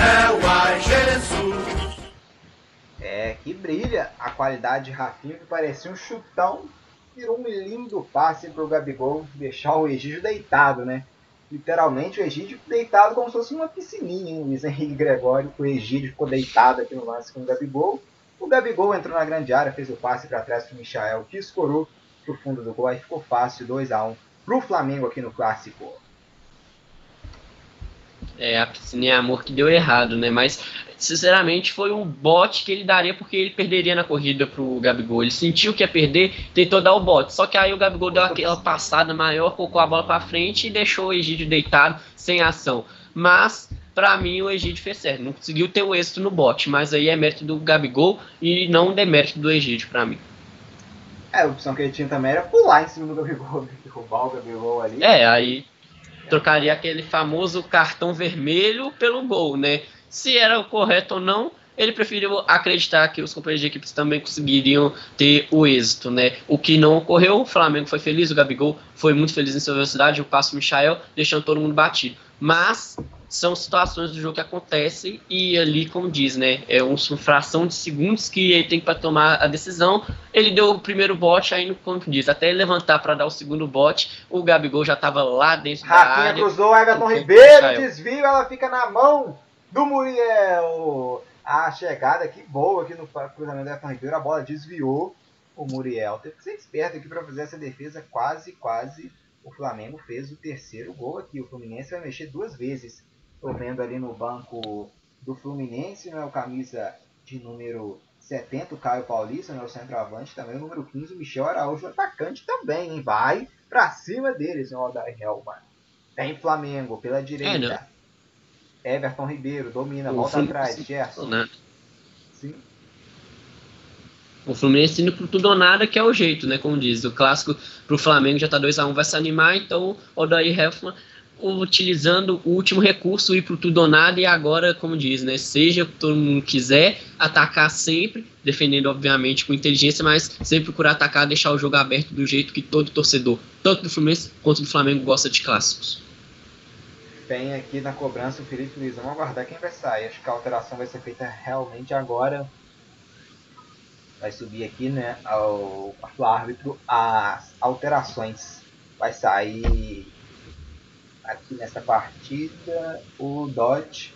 É o ai Jesus. É, que brilha a qualidade de Rafinha, que parecia um chutão, virou um lindo passe pro Gabigol deixar o Egídio deitado, né? Literalmente o Egídio deitado como se fosse uma piscininha, hein? Luiz Henrique Gregório, o Egídio ficou deitado aqui no lance com o Gabigol. O Gabigol entrou na grande área, fez o passe para trás pro Michael, que escorou pro fundo do gol, aí ficou fácil, 2 a 1 pro Flamengo aqui no Clássico. É, a piscina amor que deu errado, né? Mas, sinceramente, foi um bote que ele daria porque ele perderia na corrida pro Gabigol. Ele sentiu que ia perder, tentou dar o bote. Só que aí o Gabigol deu aquela passada maior, colocou a bola para frente e deixou o Egídio deitado, sem ação. Mas, para mim, o Egídio fez certo. Não conseguiu ter o êxito no bote, mas aí é mérito do Gabigol e não demérito do Egídio, para mim. É, a opção que ele tinha também era pular em cima do Gabigol, né? *laughs* derrubar o Gabigol ali. É, aí trocaria aquele famoso cartão vermelho pelo gol, né? Se era o correto ou não, ele preferiu acreditar que os companheiros de equipes também conseguiriam ter o êxito, né? O que não ocorreu, o Flamengo foi feliz, o Gabigol foi muito feliz em sua velocidade, o passo Michael, deixando todo mundo batido. Mas são situações do jogo que acontecem e ali, como diz, né, é uma fração de segundos que ele tem para tomar a decisão. Ele deu o primeiro bote, aí, como diz, até ele levantar para dar o segundo bote, o Gabigol já estava lá dentro Rafinha da área. cruzou, Everton Ribeiro, desvio, ela fica na mão do Muriel. A chegada aqui boa aqui no cruzamento do Everton Ribeiro, a bola desviou. O Muriel teve que ser esperto aqui para fazer essa defesa quase, quase o Flamengo fez o terceiro gol aqui. O Fluminense vai mexer duas vezes. Estou vendo ali no banco do Fluminense, né, o camisa de número 70, o Caio Paulista, né, o centroavante, também o número 15, o Michel Araújo, o atacante também, hein? Vai pra cima deles, o Odair Helman. Tem Flamengo pela direita. É, Everton Ribeiro domina, O volta Fluminense- atrás, Gerson. né? Sim. O Fluminense indo pro tudo ou nada, que é o jeito, né? Como diz, o clássico pro Flamengo já tá 2x1, vai se animar, então o Odair Helfman utilizando o último recurso, ir pro tudo ou nada, e agora, como diz, né? Seja o que todo mundo quiser, atacar sempre, defendendo, obviamente, com inteligência, mas sempre procurar atacar, deixar o jogo aberto do jeito que todo torcedor, tanto do Fluminense quanto do Flamengo, gosta de clássicos. Tem aqui na cobrança o Felipe Luiz. Vamos aguardar quem vai sair. Acho que a alteração vai ser feita realmente agora. Vai subir aqui, né, ao árbitro, as alterações. Vai sair aqui nessa partida o Dodge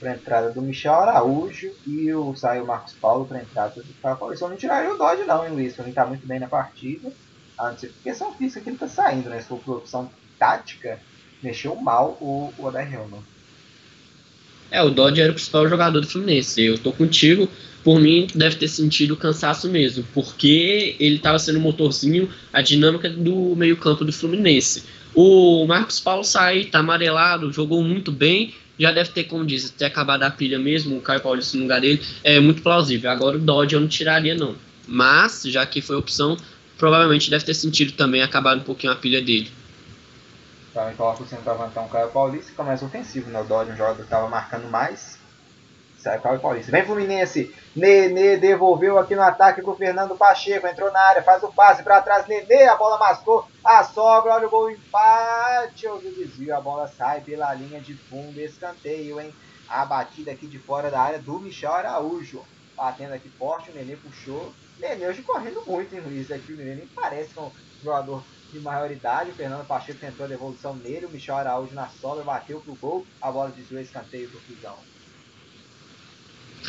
para entrada do Michel Araújo e o sai o Marcos Paulo para entrada do Fábio Paulista. Eu não tiraria o Dodge não, hein, Luiz? Para mim tá muito bem na partida. A não ser por questão física que ele tá saindo, né? Se for por opção tática, mexeu mal o, o Odair Helman. É, o Dodge era o principal jogador do Fluminense. Eu tô contigo. Por mim, deve ter sentido cansaço mesmo, porque ele estava sendo o motorzinho, a dinâmica do meio-campo do Fluminense. O Marcos Paulo sai, tá amarelado, jogou muito bem, já deve ter, como diz, ter acabado a pilha mesmo, o Caio Paulista no lugar dele, é muito plausível. Agora o Dodge eu não tiraria, não. Mas, já que foi opção, provavelmente deve ter sentido também acabado um pouquinho a pilha dele. Também coloca o centroavantão Caio Paulista, que começa ofensivo, né? O Dodge, um jogador que estava marcando mais. Sai Caio Paulista. Vem Fluminense. Nenê devolveu aqui no ataque pro Fernando Pacheco. Entrou na área, faz o passe para trás. Nenê, a bola mascou. A sobra, olha o gol, empate. O desvio, a bola sai pela linha de fundo. Escanteio, hein? A batida aqui de fora da área do Michel Araújo. Batendo aqui forte, o Nenê puxou. Nenê hoje correndo muito, hein, Luiz? Aqui o Nenê nem parece com um jogador de maioridade. O Fernando Pacheco tentou a devolução nele. O Michel Araújo na sobra bateu pro gol. A bola desviou escanteio pro Fusão.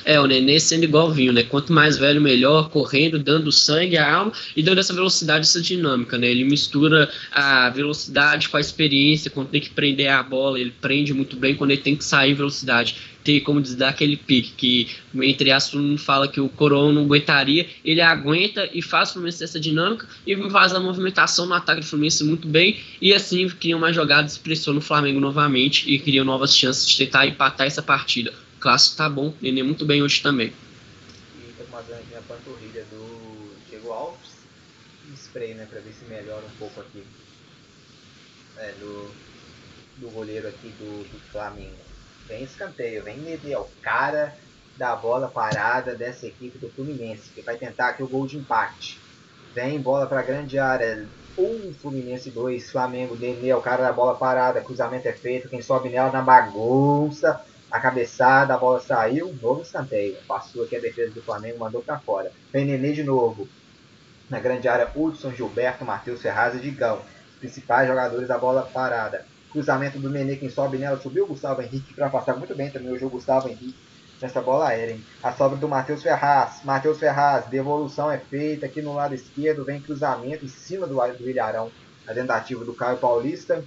É, o Nenê sendo igual vinho, né? Quanto mais velho, melhor, correndo, dando sangue, a alma e dando essa velocidade, essa dinâmica, né? Ele mistura a velocidade com a experiência, quando tem que prender a bola, ele prende muito bem, quando ele tem que sair em velocidade. Tem, como dar aquele pique que, entre aspas, todo mundo fala que o Coroa não aguentaria, ele aguenta e faz o Fluminense essa dinâmica e faz a movimentação no ataque do Fluminense muito bem e assim criam mais jogadas, pressiona o Flamengo novamente e criam novas chances de tentar empatar essa partida. Clássico tá bom, Nenê muito bem hoje também. E tô com uma grande panturrilha do Diego Alves. Um spray, né? Pra ver se melhora um pouco aqui. É, do, do goleiro aqui do, do Flamengo. Vem escanteio, vem Nenê, é o cara da bola parada dessa equipe do Fluminense, que vai tentar aqui o gol de empate. Vem bola para grande área. Um Fluminense 2, Flamengo, Nenê, o cara da bola parada, cruzamento é feito, quem sobe nela na bagunça. A cabeçada, a bola saiu, novo escanteio. Passou aqui a defesa do Flamengo, mandou para fora. Nenê de novo. Na grande área, Hudson, Gilberto, Matheus Ferraz e Digão. Os principais jogadores da bola parada. Cruzamento do Nenê, quem sobe nela, subiu o Gustavo Henrique para passar muito bem também o jogo Gustavo Henrique nessa bola aérea. Hein? A sobra do Matheus Ferraz. Matheus Ferraz, devolução é feita aqui no lado esquerdo, vem cruzamento em cima do, do Ilharão. A tentativa do Caio Paulista.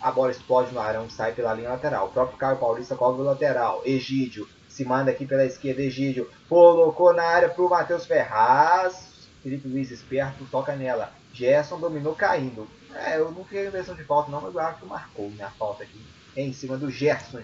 A bola explode no Arão, sai pela linha lateral. O próprio Caio Paulista cobre o lateral. Egídio se manda aqui pela esquerda. Egídio colocou na área para o Matheus Ferraz. Felipe Luiz esperto, toca nela. Gerson dominou caindo. É, eu não queria inversão de falta não, mas eu acho que marcou minha falta aqui. É em cima do Gerson.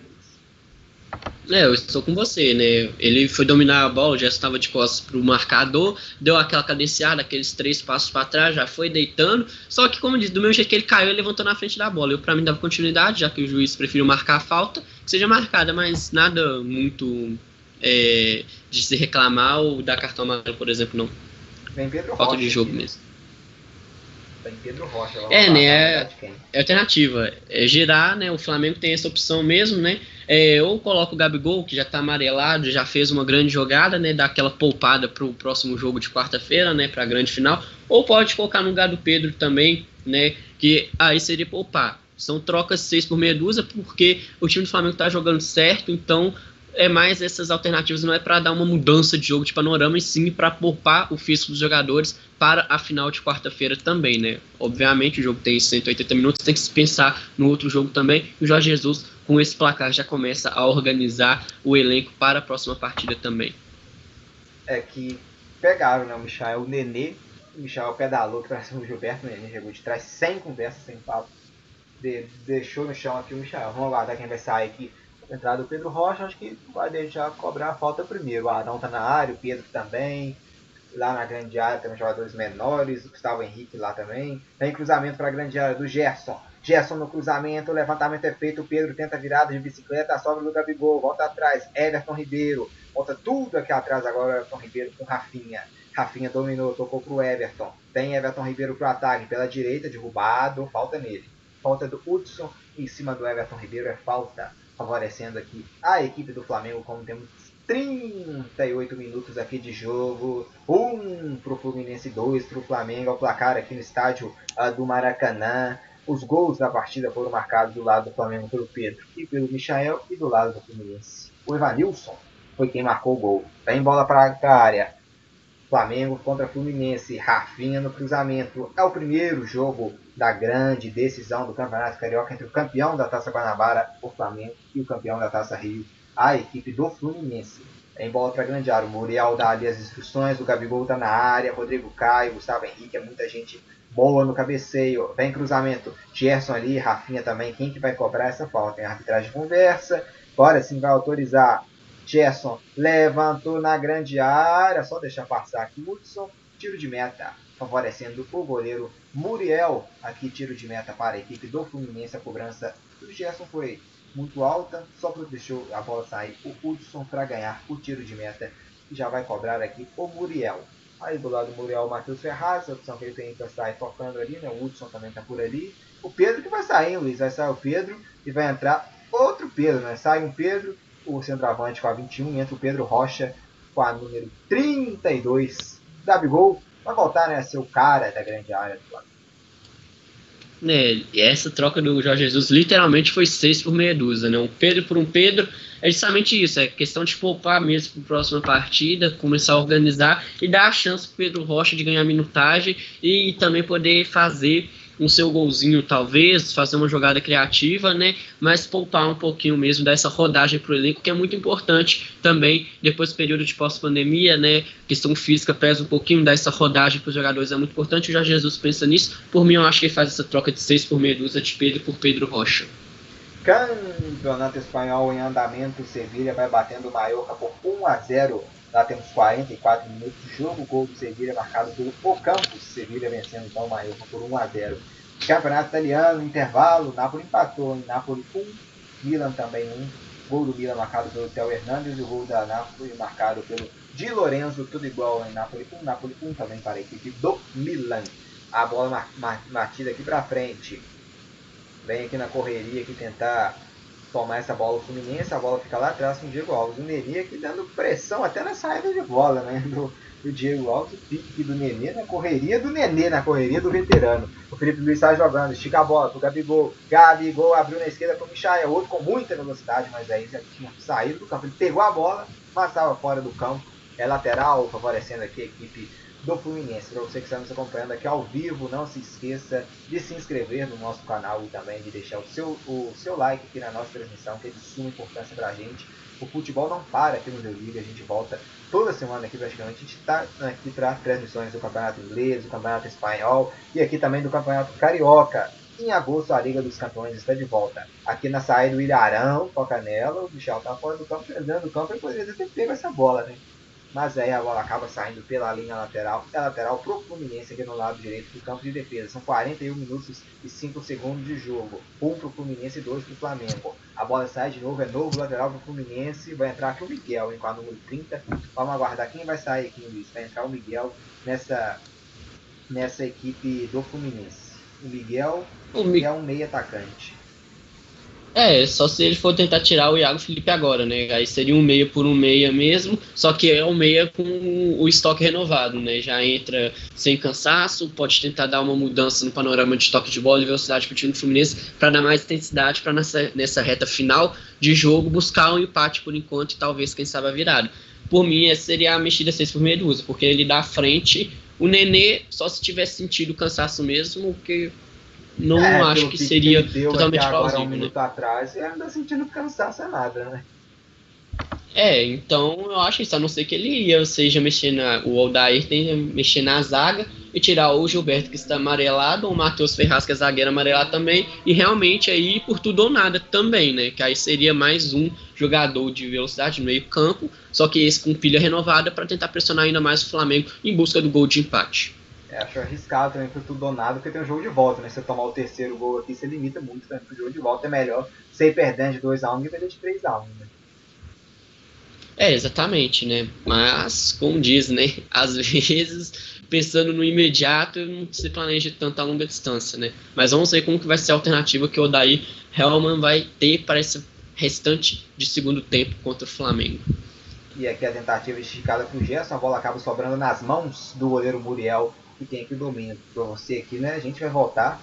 É, eu estou com você, né? Ele foi dominar a bola, já estava de costas para o marcador, deu aquela cadenciada, aqueles três passos para trás, já foi deitando. Só que, como disse, do mesmo jeito que ele caiu, ele levantou na frente da bola. Eu, para mim, dava continuidade, já que o juiz preferiu marcar a falta, que seja marcada, mas nada muito é, de se reclamar ou dar cartão amarelo, por exemplo, não. Vem Pedro Falta Rocha de jogo aqui. mesmo. Vem Pedro Rocha. É, lá, né, é-? É alternativa. É girar, né? O Flamengo tem essa opção mesmo, né? É, ou coloca o Gabigol, que já tá amarelado, já fez uma grande jogada, né? Dá aquela poupada pro próximo jogo de quarta-feira, né? Pra grande final. Ou pode colocar no lugar do Pedro também, né? Que aí seria poupar. São trocas seis por meia dúzia, porque o time do Flamengo tá jogando certo, então é mais essas alternativas, não é para dar uma mudança de jogo de panorama, e sim para poupar o físico dos jogadores para a final de quarta-feira também, né? Obviamente o jogo tem 180 minutos, tem que se pensar no outro jogo também. O Jorge Jesus, com esse placar, já começa a organizar o elenco para a próxima partida também. É que pegaram, né? O Michael, o Nenê. O Michael pedalou pra cima do Gilberto. O Nenê chegou de trás sem conversa, sem papo. De- deixou no chão aqui o Michael. Vamos aguardar quem vai sair aqui. Entrada do Pedro Rocha, acho que vai deixar cobrar a falta primeiro. O Arão tá na área, o Pedro também. Lá na grande área os jogadores menores, o Gustavo Henrique lá também. Tem cruzamento para a grande área do Gerson. Gerson no cruzamento, o levantamento é feito, o Pedro tenta virada de bicicleta, a sobra do Gabigol, volta atrás, Everton Ribeiro, volta tudo aqui atrás agora, Everton Ribeiro com Rafinha. Rafinha dominou, tocou pro Everton. Tem Everton Ribeiro pro ataque, pela direita, derrubado, falta nele. Falta do Hudson, em cima do Everton Ribeiro é falta, favorecendo aqui a equipe do Flamengo, como temos 38 minutos aqui de jogo. Um pro Fluminense, dois pro Flamengo. É o placar aqui no estádio ah, do Maracanã. Os gols da partida foram marcados do lado do Flamengo pelo Pedro e pelo Michael e do lado do Fluminense. O Evanilson foi quem marcou o gol. Vem bola para a área. Flamengo contra Fluminense, Rafinha no cruzamento. É o primeiro jogo da grande decisão do Campeonato Carioca entre o campeão da Taça Guanabara, o Flamengo, e o campeão da Taça Rio, a equipe do Fluminense. Em bola para grande área, o Muriel dá ali as instruções, o Gabigol tá na área, Rodrigo Caio, Gustavo Henrique, é muita gente boa no cabeceio. Vem cruzamento, Gerson ali, Rafinha também, quem que vai cobrar essa falta? Tem arbitragem conversa, agora sim vai autorizar Gerson levantou na grande área, só deixar passar aqui Hudson, tiro de meta, favorecendo o goleiro Muriel. Aqui tiro de meta para a equipe do Fluminense, a cobrança do Gerson foi muito alta, só deixou a bola sair o Hudson para ganhar o tiro de meta e já vai cobrar aqui o Muriel. Aí do lado do Muriel o Matheus Ferraz, a opção que ele tem para sair tocando ali, né? O Hudson também está por ali. O Pedro que vai sair, Luiz, vai sair o Pedro e vai entrar outro Pedro, né? Sai um Pedro o centroavante com a 21 entra o Pedro Rocha com a número 32. Gabigol vai voltar né, a ser o cara da grande área do Flamengo. Né, essa troca do Jorge Jesus literalmente foi 6 por meia dúzia, né? Um Pedro por um Pedro é justamente isso, é questão de poupar mesmo para a próxima partida, começar a organizar e dar a chance para Pedro Rocha de ganhar minutagem e também poder fazer um seu golzinho, talvez, fazer uma jogada criativa, né? Mas poupar um pouquinho mesmo dessa rodagem para o elenco, que é muito importante também, depois do período de pós-pandemia, né? Questão física pesa um pouquinho, dar essa rodagem para os jogadores é muito importante. O Jorge Jesus pensa nisso. Por mim, eu acho que ele faz essa troca de seis por Medusa de Pedro por Pedro Rocha. Campeonato Espanhol em andamento, Sevilha vai batendo o Mallorca por 1 a 0 Lá temos 44 minutos de jogo. O gol do Sevilha marcado pelo Ocampos. Sevilha vencendo então o Mallorca por 1 a 0. Campeonato Italiano, intervalo. Napoli empatou em Napoli 1. Milan também 1. Gol do Milan marcado pelo Theo Hernandes. E o gol da Napoli marcado pelo Di Lorenzo. Tudo igual em Napoli 1. Napoli 1 também para a equipe do Milan. A bola martida aqui para frente. Vem aqui na correria aqui tentar tomar essa bola o Fluminense, a bola fica lá atrás com o Diego Alves. O Nenê aqui dando pressão até na saída de bola, né? Do, do Diego Alves, o pique do Nenê na correria do Nenê, na correria do veterano. O Felipe Luiz está jogando, estica a bola pro Gabigol. Gabigol abriu na esquerda pro Michael, outro com muita velocidade, mas aí já tinha saído do campo. Ele pegou a bola, mas estava fora do campo. É lateral, favorecendo aqui a equipe do Fluminense. Para você que está nos acompanhando aqui ao vivo, não se esqueça de se inscrever no nosso canal e também de deixar o seu, o seu like aqui na nossa transmissão, que é de suma importância para a gente. O futebol não para aqui no Deu Liga, a gente volta toda semana aqui praticamente. A gente está aqui para transmissões do Campeonato Inglês, do Campeonato Espanhol e aqui também do Campeonato Carioca. Em agosto, a Liga dos Campeões está de volta. Aqui na saída, o Ilharão toca nela, o Michel está fora do campo, dentro do campo, ele poderia ter pego essa bola, né? Mas aí a bola acaba saindo pela linha lateral, é lateral pro Fluminense aqui no lado direito do campo de defesa. São 41 minutos e 5 segundos de jogo. Um pro Fluminense e dois pro Flamengo. A bola sai de novo, é novo lateral pro Fluminense. Vai entrar aqui o Miguel, hein, com a número 30. Vamos aguardar quem vai sair aqui, Luiz. Vai entrar o Miguel nessa, nessa equipe do Fluminense. O Miguel, o Miguel é um meio atacante. É, só se ele for tentar tirar o Iago Felipe agora, né? Aí seria um meia por um meia mesmo, só que é um meia com o estoque renovado, né? Já entra sem cansaço, pode tentar dar uma mudança no panorama de toque de bola e velocidade para o time do Fluminense para dar mais intensidade para nessa, nessa reta final de jogo buscar um empate por enquanto e talvez, quem sabe, a virada. Por mim, essa seria a mexida 6 por meia dúzia, porque ele dá frente. O Nenê, só se tivesse sentido cansaço mesmo, que não é, acho que, que seria totalmente plausível. Agora, um né? minuto atrás, e ainda sentindo cansaço nada, né? É, então eu acho isso, a não ser que ele ia, seja mexer na. O Aldair tenha mexer na zaga e tirar o Gilberto que está amarelado, ou o Matheus Ferraz, que é zagueiro amarelado também, e realmente aí por tudo ou nada também, né? Que aí seria mais um jogador de velocidade no meio-campo, só que esse com pilha renovada para tentar pressionar ainda mais o Flamengo em busca do gol de empate. É, acho arriscado também por tudo ou nada, porque tem um jogo de volta, né? Se você tomar o terceiro gol aqui, você limita muito também pro jogo de volta. É melhor você ir perdendo de 2x1 um, que perder de 3x1, né? É, exatamente, né? Mas, como diz, né? *laughs* Às vezes, pensando no imediato, não se planeja tanta longa distância, né? Mas vamos ver como que vai ser a alternativa que o Odair Hellman vai ter para esse restante de segundo tempo contra o Flamengo. E aqui a tentativa esticada pro Gerson, a bola acaba sobrando nas mãos do goleiro Muriel que tem aqui o domínio para você aqui, né? A gente vai voltar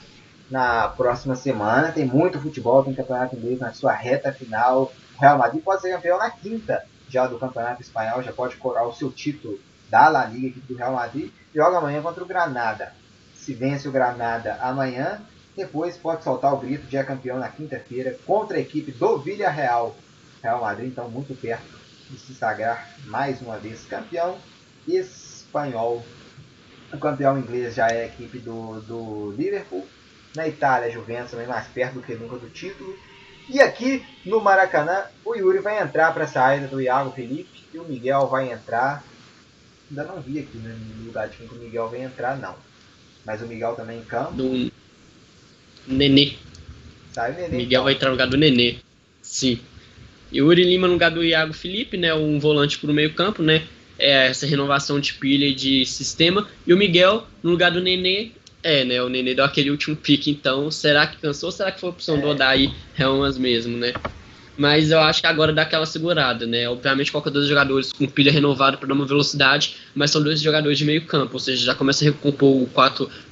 na próxima semana. Tem muito futebol, tem campeonato inglês na sua reta final. O Real Madrid pode ser campeão na quinta já do campeonato espanhol, já pode corar o seu título da La Liga, equipe do Real Madrid, joga amanhã contra o Granada. Se vence o Granada amanhã, depois pode soltar o grito de é campeão na quinta-feira contra a equipe do Villarreal. Real Madrid, então, muito perto de se sagrar mais uma vez campeão espanhol. O campeão inglês já é a equipe do, do Liverpool. Na Itália, a Juventus também mais perto do que nunca do título. E aqui no Maracanã, o Yuri vai entrar para a saída do Iago Felipe e o Miguel vai entrar. Ainda não vi aqui né, no lugar de quem o Miguel vai entrar, não. Mas o Miguel também em campo. Do Nenê. Sai o Nenê. Miguel então. vai entrar no lugar do Nenê. Sim. Yuri Lima no lugar do Iago Felipe, né? Um volante pro meio campo, né? É essa renovação de pilha e de sistema. E o Miguel no lugar do Nenê. É, né? O Nenê deu aquele último pique, então. Será que cansou? Será que foi a opção É. do Odaí Helmas mesmo, né? Mas eu acho que agora dá aquela segurada, né? Obviamente coloca dois jogadores com pilha renovada para dar uma velocidade, mas são dois jogadores de meio campo, ou seja, já começa a recompor o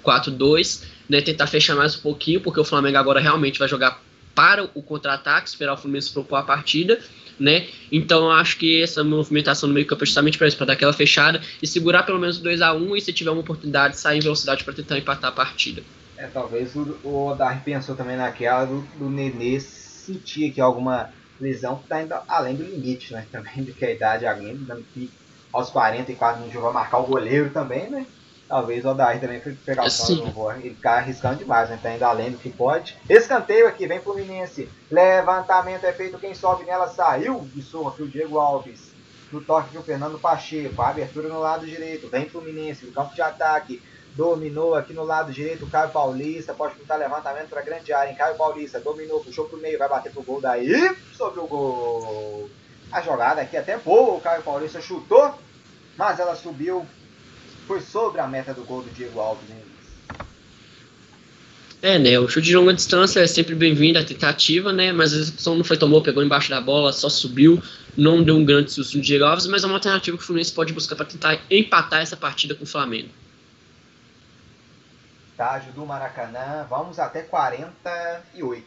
4-4-2, né? Tentar fechar mais um pouquinho, porque o Flamengo agora realmente vai jogar para o contra-ataque, esperar o Fluminense propor a partida, né? Então acho que essa movimentação no meio campo é justamente para isso, para dar aquela fechada e segurar pelo menos 2 a 1 e se tiver uma oportunidade sair em velocidade para tentar empatar a partida. É, talvez o, o Odair pensou também naquela do, do Nenê sentir que alguma lesão que está indo além do limite, né? *laughs* Também de que a idade ainda, que aos 44 minutos vai marcar o goleiro também, né? Talvez o Odair também foi pegar o Sim. vou. Ele ficar arriscando demais, né? Tá indo além do que pode. Escanteio aqui, vem Fluminense. Levantamento é feito, quem sobe nela saiu de surra aqui o Diego Alves. No toque aqui o Fernando Pacheco. A abertura no lado direito. Vem Fluminense, no campo de ataque. Dominou aqui no lado direito o Caio Paulista. Pode pintar levantamento para grande área, hein? Caio Paulista dominou, puxou pro meio, vai bater pro gol daí. Sobre o gol. A jogada aqui até boa. O Caio Paulista chutou, mas ela subiu. Foi sobre a meta do gol do Diego Alves, hein? É, né? O chute de longa distância é sempre bem-vindo, a tentativa, né? Mas a execução não foi tomou, pegou embaixo da bola, só subiu, não deu um grande susto no Diego Alves, mas é uma alternativa que o Fluminense pode buscar para tentar empatar essa partida com o Flamengo. Estádio do Maracanã. Vamos até 48.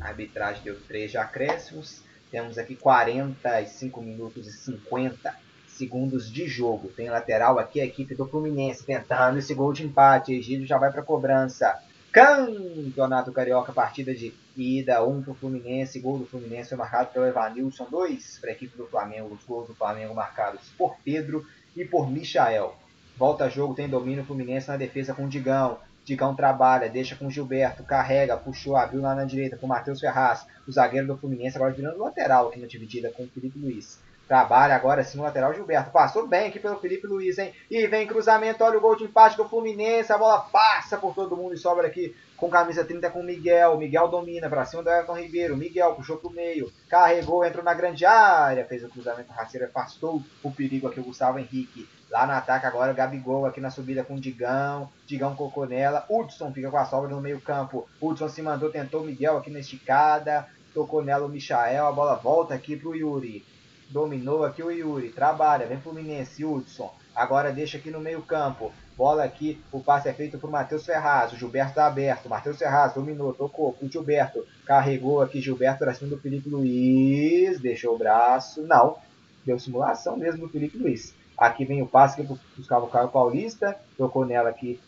A arbitragem deu 3 de acréscimos. Temos aqui 45 minutos e 50 segundos de jogo. Tem lateral aqui a equipe do Fluminense tentando esse gol de empate. Egídio já vai para cobrança. Campeonato Carioca, partida de ida, 1 um para o Fluminense, gol do Fluminense foi marcado pelo Evanilson, 2 para a equipe do Flamengo, os gols do Flamengo marcados por Pedro e por Michael. Volta jogo, tem domínio Fluminense na defesa com o Digão. Digão trabalha, deixa com o Gilberto, carrega, puxou, abriu lá na direita com o Matheus Ferraz. O zagueiro do Fluminense agora virando lateral aqui na dividida com o Felipe Luiz. Trabalha agora sim o lateral Gilberto. Passou bem aqui pelo Felipe Luiz, hein? E vem cruzamento, olha o gol de empate do Fluminense. A bola passa por todo mundo e sobra aqui com camisa 30 com Miguel. Miguel domina para cima do Everton Ribeiro. Miguel puxou pro meio, carregou, entrou na grande área, fez o cruzamento rasteiro, afastou o perigo aqui o Gustavo Henrique. Lá no ataque agora o Gabigol aqui na subida com o Digão. Digão colocou nela. Hudson fica com a sobra no meio campo. Hudson se mandou, tentou o Miguel aqui na esticada. Tocou nela o Michael. A bola volta aqui pro Yuri. Dominou aqui o Yuri. Trabalha. Vem Fluminense. Hudson. Agora deixa aqui no meio campo. Bola aqui. O passe é feito pro Matheus Ferraz. O Gilberto tá aberto. Matheus Ferraz dominou. Tocou pro Gilberto. Carregou aqui Gilberto pra cima do Felipe Luiz. Deixou o braço. Não. Deu simulação mesmo do Felipe Luiz. Aqui vem o passe que buscava o Caio Paulista. Tocou nela aqui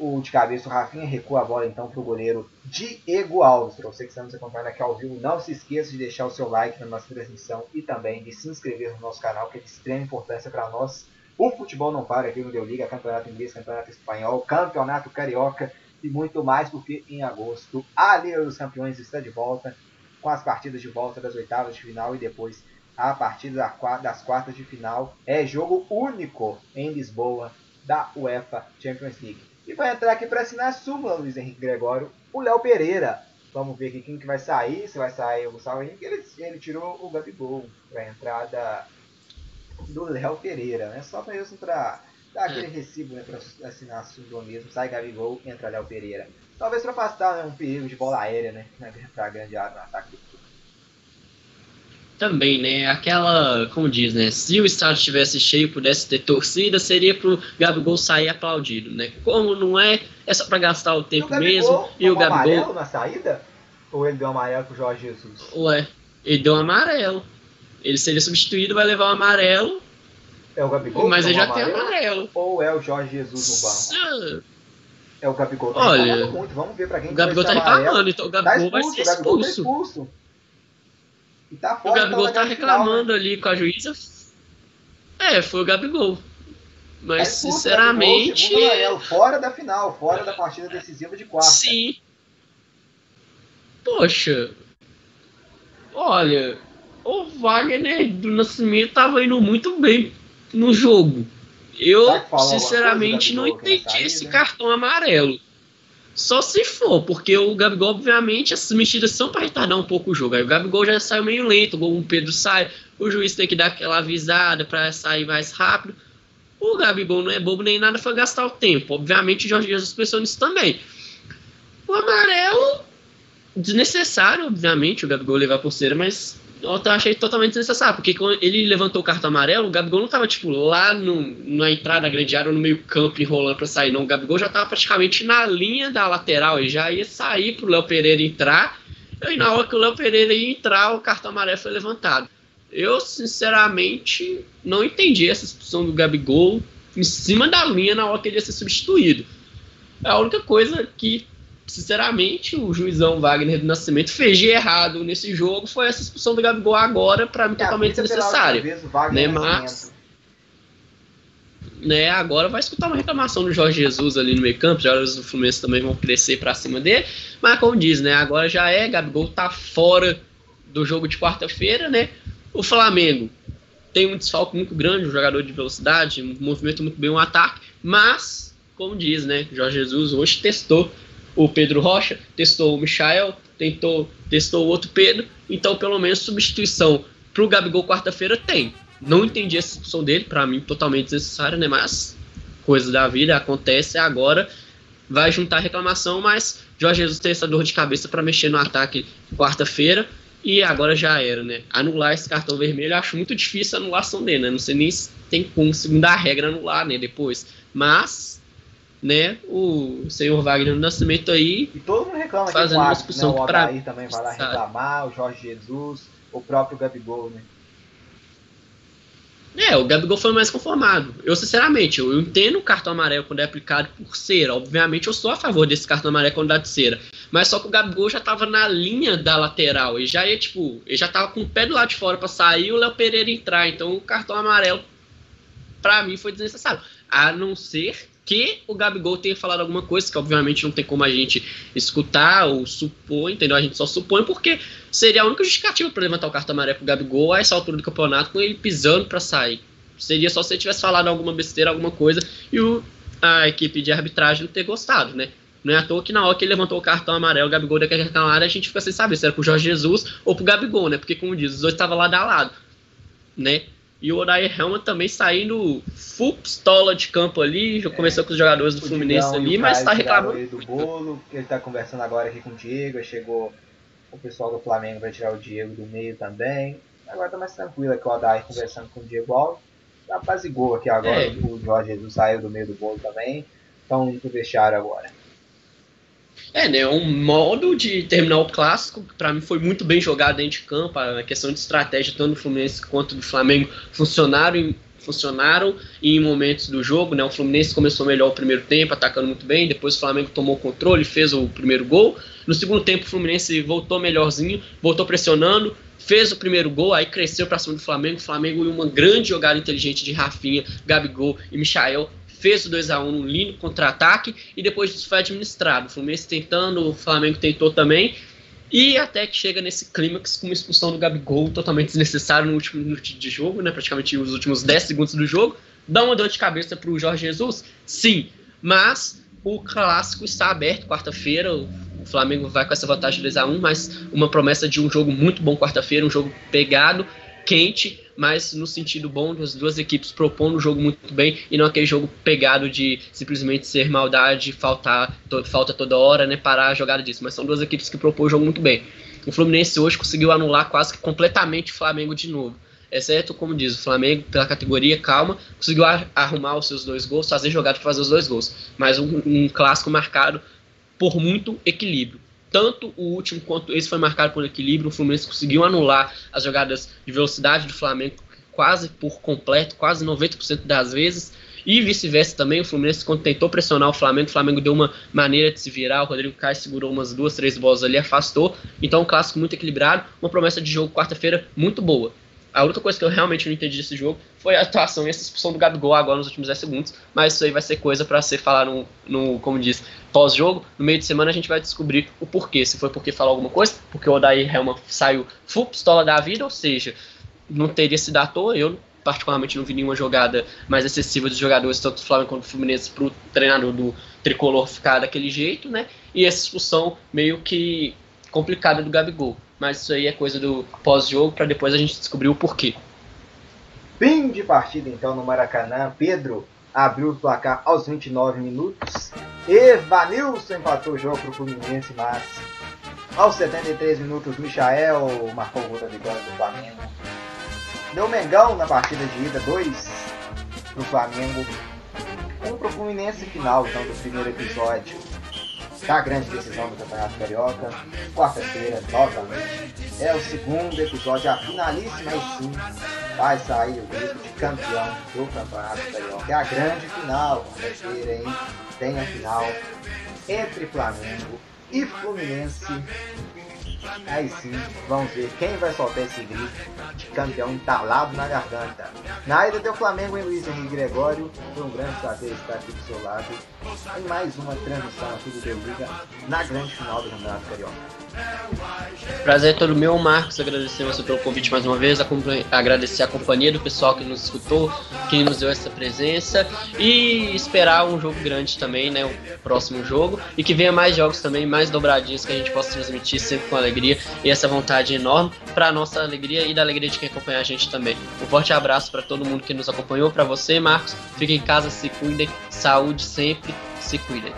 o de cabeça, o Rafinha recua a bola então para o goleiro Diego Alves. Para você que está nos acompanhando aqui ao vivo, não se esqueça de deixar o seu like na nossa transmissão e também de se inscrever no nosso canal, que é de extrema importância para nós. O futebol não para aqui no Deu Liga, campeonato inglês, campeonato espanhol, campeonato carioca e muito mais, porque em agosto a Liga dos Campeões está de volta com as partidas de volta das oitavas de final e depois a partida das quartas de final. É jogo único em Lisboa da UEFA Champions League. E vai entrar aqui para assinar a súmula, Luiz Henrique Gregório, o Léo Pereira. Vamos ver aqui quem que vai sair. Se vai sair o Gustavo Henrique, ele, ele tirou o Gabigol para a entrada do Léo Pereira, né? Só mesmo para dar aquele recibo né, para assinar a súmula mesmo. Sai Gabigol, entra Léo Pereira. Talvez para afastar né, um perigo de bola aérea, né? Para a grande área no ataque do também, né? Aquela, como diz, né? Se o estádio estivesse cheio e pudesse ter torcida, seria pro Gabigol sair aplaudido, né? Como não é, é só pra gastar o tempo e o mesmo. E o Gabigol. amarelo na saída? Ou ele deu amarelo pro Jorge Jesus? Ué, ele deu um amarelo. Ele seria substituído, vai levar o amarelo. É o Gabigol? Mas ele já tomou tem amarelo. Ou é o Jorge Jesus no banco? É o Gabigol tá Olha, muito. Vamos ver pra quem O vai Gabigol tá amarelo. reclamando, então o Tá Gabigol vai expulso, ser o Gabigol tá expulso. E tá O fora Gabigol então, tá da final, né? reclamando ali com a juíza. É, foi o Gabigol. Tá Mas, expulso, sinceramente. Gabigol, amarelo, fora da final, fora da partida decisiva de quarta. Sim. Poxa. Olha, o Wagner do Nascimento tava indo muito bem no jogo. Eu, sinceramente, coisa não entendi esse ida? cartão amarelo. Só se for, porque o Gabigol, obviamente, essas mexidas são para retardar um pouco o jogo. Aí o Gabigol já saiu meio lento, o Pedro sai, o juiz tem que dar aquela avisada para sair mais rápido. O Gabigol não é bobo nem nada, foi gastar o tempo. Obviamente, o Jorge Jesus pensou nisso também. O amarelo, desnecessário, obviamente, o Gabigol levar por cera, mas eu achei totalmente desnecessário, porque quando ele levantou o cartão amarelo, o Gabigol não tava, tipo, lá no, na entrada da grande área ou no meio campo enrolando pra sair, não. O Gabigol já tava praticamente na linha da lateral, ele já ia sair pro Léo Pereira entrar, e na hora que o Léo Pereira ia entrar, o cartão amarelo foi levantado. Eu, sinceramente, não entendi essa expulsão do Gabigol em cima da linha na hora que ele ia ser substituído. É a única coisa que, sinceramente, o juizão Wagner do Nascimento fez de errado nesse jogo. Foi essa expulsão do Gabigol agora, pra mim, É, totalmente o Wagner Né, mas- Né, agora vai escutar uma reclamação do Jorge Jesus ali no meio campo, os jogadores do Fluminense também vão crescer pra cima dele, mas como diz, né, agora já é, Gabigol tá fora do jogo de quarta-feira, né, o Flamengo tem um desfalque muito grande, um jogador de velocidade, um movimento muito bem um ataque, mas, como diz, né, Jorge Jesus hoje testou o Pedro Rocha, testou o Michael, tentou, testou o outro Pedro, então pelo menos substituição pro Gabigol quarta-feira tem. Não entendi essa expulsão dele, pra mim totalmente desnecessária, né, mas coisa da vida acontece agora, vai juntar a reclamação, mas Jorge Jesus tem essa dor de cabeça pra mexer no ataque quarta-feira, e agora já era, né? Anular esse cartão vermelho, acho muito difícil a anulação dele, né? Não sei nem se tem como, segundo a regra, anular, né? Depois. Mas, né? O senhor Wagner do Nascimento aí. E todo mundo reclama Fazendo o uma árbitro, expulsão né? O pra- também vai lá reclamar, o Jorge Jesus, o próprio Gabigol, né? É, o Gabigol foi mais conformado. Eu, sinceramente, eu entendo o cartão amarelo quando é aplicado por cera. Obviamente, eu sou a favor desse cartão amarelo quando dá de cera. Mas só que o Gabigol já tava na linha da lateral. Ele já ia, tipo, ele já tava com o pé do lado de fora pra sair e o Léo Pereira entrar. Então, o cartão amarelo, pra mim, foi desnecessário. A não ser que o Gabigol tenha falado alguma coisa, que obviamente não tem como a gente escutar ou supor, entendeu? A gente só supõe porque seria a única justificativa para levantar o cartão amarelo pro Gabigol a essa altura do campeonato com ele pisando para sair. Seria só se ele tivesse falado alguma besteira, alguma coisa, e o, a equipe de arbitragem não ter gostado, né? Não é à toa que na hora que ele levantou o cartão amarelo, o Gabigol daquele cartão amarelo, a gente fica sem saber se era pro Jorge Jesus ou pro Gabigol, né? Porque, como diz, os dois estavam lado a lado, né? E o Odair Helman também saindo full pistola de campo ali, já começou com os jogadores do Fluminense Digão ali, mas tá reclamando. do bolo, ele tá conversando agora aqui com o Diego, chegou o pessoal do Flamengo vai tirar o Diego do meio também. Agora tá mais tranquilo aqui o Odair conversando com o Diego Alves. Já apazigou aqui agora, É. o Jorge Jesus saiu do meio do bolo também. Indo pro vestiário agora. É, né? Um modo de terminar o clássico, que pra mim foi muito bem jogado dentro de campo. A questão de estratégia, tanto do Fluminense quanto do Flamengo, funcionaram em, funcionaram em momentos do jogo, né? O Fluminense começou melhor o primeiro tempo, atacando muito bem. Depois o Flamengo tomou o controle, fez o primeiro gol. No segundo tempo, o Fluminense voltou melhorzinho, voltou pressionando, fez o primeiro gol, aí cresceu pra cima do Flamengo. O Flamengo, em uma grande jogada inteligente de Rafinha, Gabigol e Michael, fez o 2x1 num lindo contra-ataque e depois disso foi administrado. O Fluminense tentando, o Flamengo tentou também. E até que chega nesse clímax com uma expulsão do Gabigol totalmente desnecessário no último minuto de jogo, né? Praticamente os últimos 10 segundos do jogo. Dá uma dor de cabeça pro Jorge Jesus? Sim. Mas o clássico está aberto quarta-feira. O o Flamengo vai com essa vantagem de 2x1, mas uma promessa de um jogo muito bom quarta-feira, um jogo pegado, quente, mas no sentido bom das duas equipes propondo o jogo muito bem e não aquele jogo pegado de simplesmente ser maldade, faltar, to- falta toda hora, né, parar a jogada disso. Mas são duas equipes que propõem o jogo muito bem. O Fluminense hoje conseguiu anular quase que completamente o Flamengo de novo. Exceto, como diz, o Flamengo, pela categoria, calma, conseguiu ar- arrumar os seus dois gols, fazer jogada para fazer os dois gols. Mas um, um clássico marcado por muito equilíbrio. Tanto o último quanto esse foi marcado por equilíbrio. O Fluminense conseguiu anular as jogadas de velocidade do Flamengo, quase por completo, quase 90% das vezes. E vice-versa também, o Fluminense quando tentou pressionar o Flamengo, o Flamengo deu uma maneira de se virar, o Rodrigo Caio segurou umas duas, três bolas ali, afastou. Então um clássico muito equilibrado, uma promessa de jogo quarta-feira muito boa. A única coisa que eu realmente não entendi desse jogo foi a atuação e essa expulsão do Gabigol agora nos últimos 10 segundos, mas isso aí vai ser coisa para ser falar no, no, como diz, pós-jogo. No meio de semana a gente vai descobrir o porquê. Se foi porque falou alguma coisa, porque o Odair Helman saiu full pistola da vida, ou seja, não teria sido à toa. Eu particularmente não vi nenhuma jogada mais excessiva dos jogadores, tanto do Flamengo quanto do Fluminense, para o treinador do tricolor ficar daquele jeito, né? E essa expulsão meio que complicada do Gabigol. Mas isso aí é coisa do pós-jogo para depois a gente descobrir o porquê. Fim de partida então no Maracanã. Pedro abriu o placar aos 29 minutos. Evanilson empatou o jogo para o Fluminense, mas aos 73 minutos Michael marcou o gol vitória do Flamengo. Deu Mengão na partida de ida, 2 para o Flamengo. 1 um para o Fluminense final então do primeiro episódio da grande decisão do Campeonato Carioca. Quarta-feira, novamente, é o segundo episódio, a finalíssima e sim vai sair o grupo de campeão do Campeonato Carioca. É a grande final, quarta-feira, hein? Tem a final entre Flamengo e Fluminense Aí sim, vamos ver quem vai soltar esse grito de campeão entalado na garganta. Na ida deu Flamengo em Luiz Henrique Gregório. Foi um grande prazer estar aqui do seu lado em mais uma transmissão aqui do Deu Liga na grande final do Campeonato Carioca. Prazer é todo meu, Marcos. Agradecer você pelo convite mais uma vez. Agradecer a companhia do pessoal que nos escutou, que nos deu essa presença. E esperar um jogo grande também, né? O próximo jogo. E que venha mais jogos também, mais dobradinhos que a gente possa transmitir sempre com alegria e essa vontade enorme para nossa alegria e da alegria de quem acompanha a gente também. Um forte abraço para todo mundo que nos acompanhou. Para você, Marcos. Fiquem em casa, se cuidem. Saúde sempre. Se cuidem.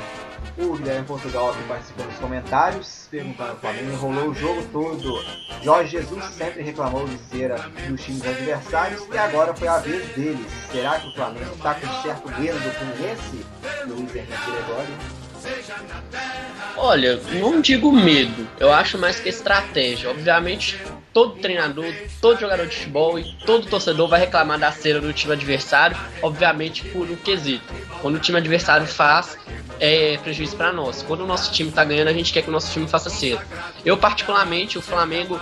O Guilherme Portugal aqui participou dos comentários, perguntando o Flamengo, enrolou o jogo todo. Jorge Jesus sempre reclamou de cera dos times adversários e agora foi a vez deles. Será que o Flamengo está com certo medo do Fluminense? Luiz Henrique Gregório. Olha, não digo medo, eu acho mais que estratégia. Obviamente, todo treinador, todo jogador de futebol e todo torcedor vai reclamar da cera do time adversário, obviamente por um quesito. Quando o time adversário faz, é prejuízo para nós. Quando o nosso time tá ganhando, a gente quer que o nosso time faça cera. Eu, particularmente, o Flamengo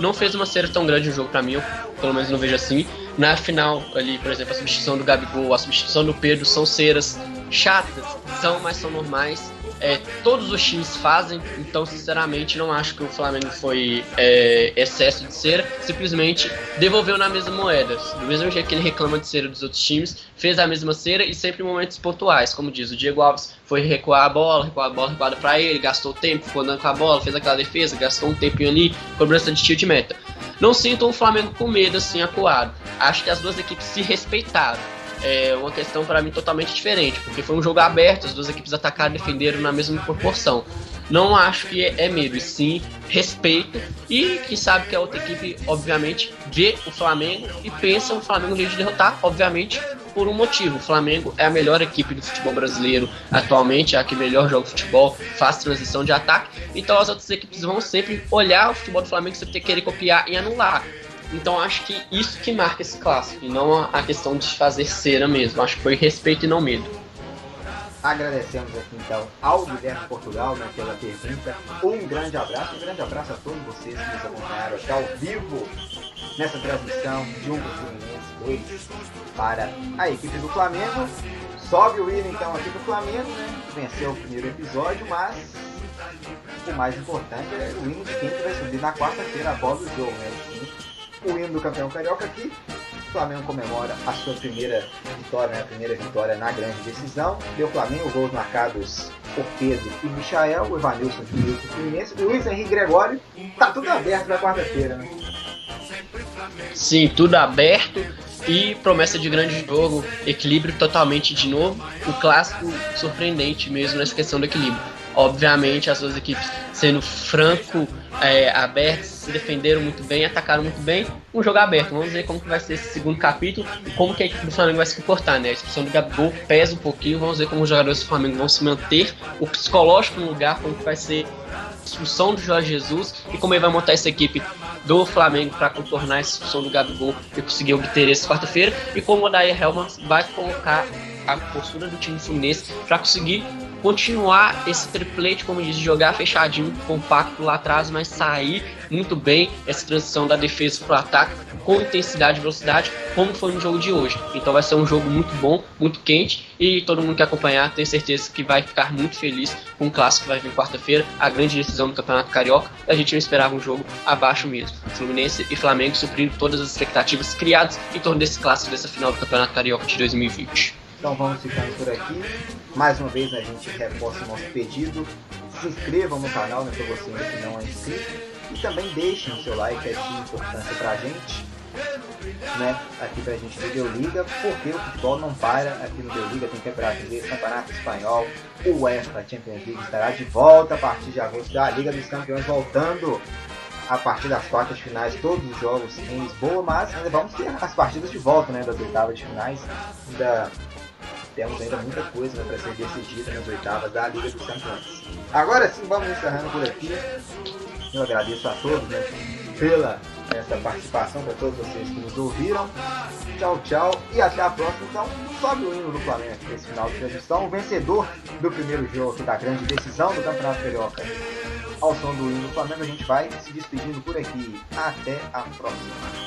não fez uma cera tão grande no jogo para mim, eu pelo menos não vejo assim. Na final, ali, por exemplo, a substituição do Gabigol, a substituição do Pedro são ceras chatas, são, mas são normais é, todos os times fazem, então sinceramente não acho que o Flamengo foi é, excesso de cera, simplesmente devolveu na mesma moeda. Do mesmo jeito que ele reclama de cera dos outros times, fez a mesma cera e sempre em momentos pontuais, como diz o Diego Alves, foi recuar a bola, recuar a bola recuada para ele, gastou tempo, ficou andando com a bola, fez aquela defesa, gastou um tempinho ali, cobrança de tiro de meta. Não sinto o Flamengo com medo assim acuado. Acho que as duas equipes se respeitaram é uma questão para mim totalmente diferente, porque foi um jogo aberto, as duas equipes atacaram e defenderam na mesma proporção. Não acho que é medo, e sim respeito, e que sabe que a outra equipe, obviamente, vê o Flamengo e pensa o Flamengo de derrotar, obviamente, por um motivo. O Flamengo é a melhor equipe do futebol brasileiro atualmente, é a que melhor joga futebol, faz transição de ataque, então as outras equipes vão sempre olhar o futebol do Flamengo e sempre querer copiar e anular. Então acho que isso que marca esse clássico, e não a questão de fazer cera mesmo. Acho que foi respeito e não medo. Agradecemos aqui então ao Guilherme Portugal né, pela pergunta. Um grande abraço, um grande abraço a todos vocês que nos acompanharam aqui ao vivo nessa transmissão de um Fluminense 2 para a equipe do Flamengo. Sobe o hino então aqui do Flamengo, né? Venceu o primeiro episódio, mas o mais importante é o hino de quem vai subir na quarta-feira após o jogo, né? O hino do campeão carioca aqui. O Flamengo comemora a sua primeira vitória, né? a primeira vitória na grande decisão. Deu Flamengo gols marcados por Pedro e Michael, o Evanilson de Fluminense, Luiz Henrique Gregório. Tá tudo aberto na quarta-feira, né? Sim, tudo aberto e promessa de grande jogo, equilíbrio totalmente de novo. O clássico surpreendente mesmo nessa questão do equilíbrio. Obviamente, as duas equipes sendo franco, é, abertas, se defenderam muito bem, atacaram muito bem. Um jogo aberto. Vamos ver como que vai ser esse segundo capítulo e como que a equipe do Flamengo vai se comportar, né? A expulsão do Gabigol pesa um pouquinho. Vamos ver como os jogadores do Flamengo vão se manter, o psicológico no lugar, como que vai ser expulsão do Jorge Jesus e como ele vai montar essa equipe do Flamengo para contornar essa expulsão do Gabigol e conseguir obter esse quarta-feira e como o Odair Helman vai colocar a postura do time fluminense para conseguir continuar esse triplete, como diz, jogar fechadinho, compacto lá atrás, mas sair muito bem essa transição da defesa para o ataque com intensidade e velocidade, como foi no jogo de hoje. Então vai ser um jogo muito bom, muito quente e todo mundo que acompanhar tem certeza que vai ficar muito feliz com o clássico que vai vir quarta-feira, a grande decisão do Campeonato Carioca. A gente não esperava um jogo abaixo mesmo. Fluminense e Flamengo suprindo todas as expectativas criadas em torno desse clássico dessa final do Campeonato Carioca de 2020. Então vamos ficando por aqui. Mais uma vez a gente reforça o nosso pedido. Se inscrevam no canal, né, para você ainda não é inscrito. E também deixem o seu like, é de importância pra gente. Né, aqui pra gente do Deu Liga, porque o futebol não para aqui no Deu Liga, tem Campeonato Inglês, Campeonato Espanhol, o UEFA Champions League estará de volta a partir de agosto, a Liga dos Campeões voltando a partir das quartas finais, todos os jogos em Lisboa, mas ainda vamos ter as partidas de volta, né, das oitavas de finais, ainda temos ainda muita coisa né, para ser decidida nas oitavas da Liga dos Campeões. Agora sim, vamos encerrando por aqui. Eu agradeço a todos né, pela essa participação, para todos vocês que nos ouviram. Tchau, tchau e até a próxima. Então, sobe o hino do Flamengo nesse final de transmissão. O vencedor do primeiro jogo da grande decisão do Campeonato Carioca. Ao som do hino do Flamengo, a gente vai se despedindo por aqui. Até a próxima.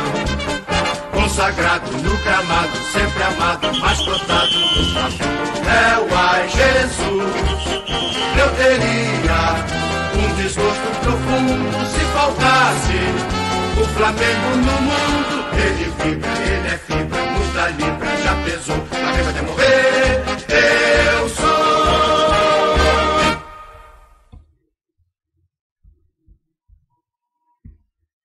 consagrado nunca amado, sempre amado, mais plantado no tapete. É o ai Jesus, eu teria um desgosto profundo se faltasse o Flamengo no mundo. Ele vibra, ele é fibra, muda libra, já pesou, a vai de morrer.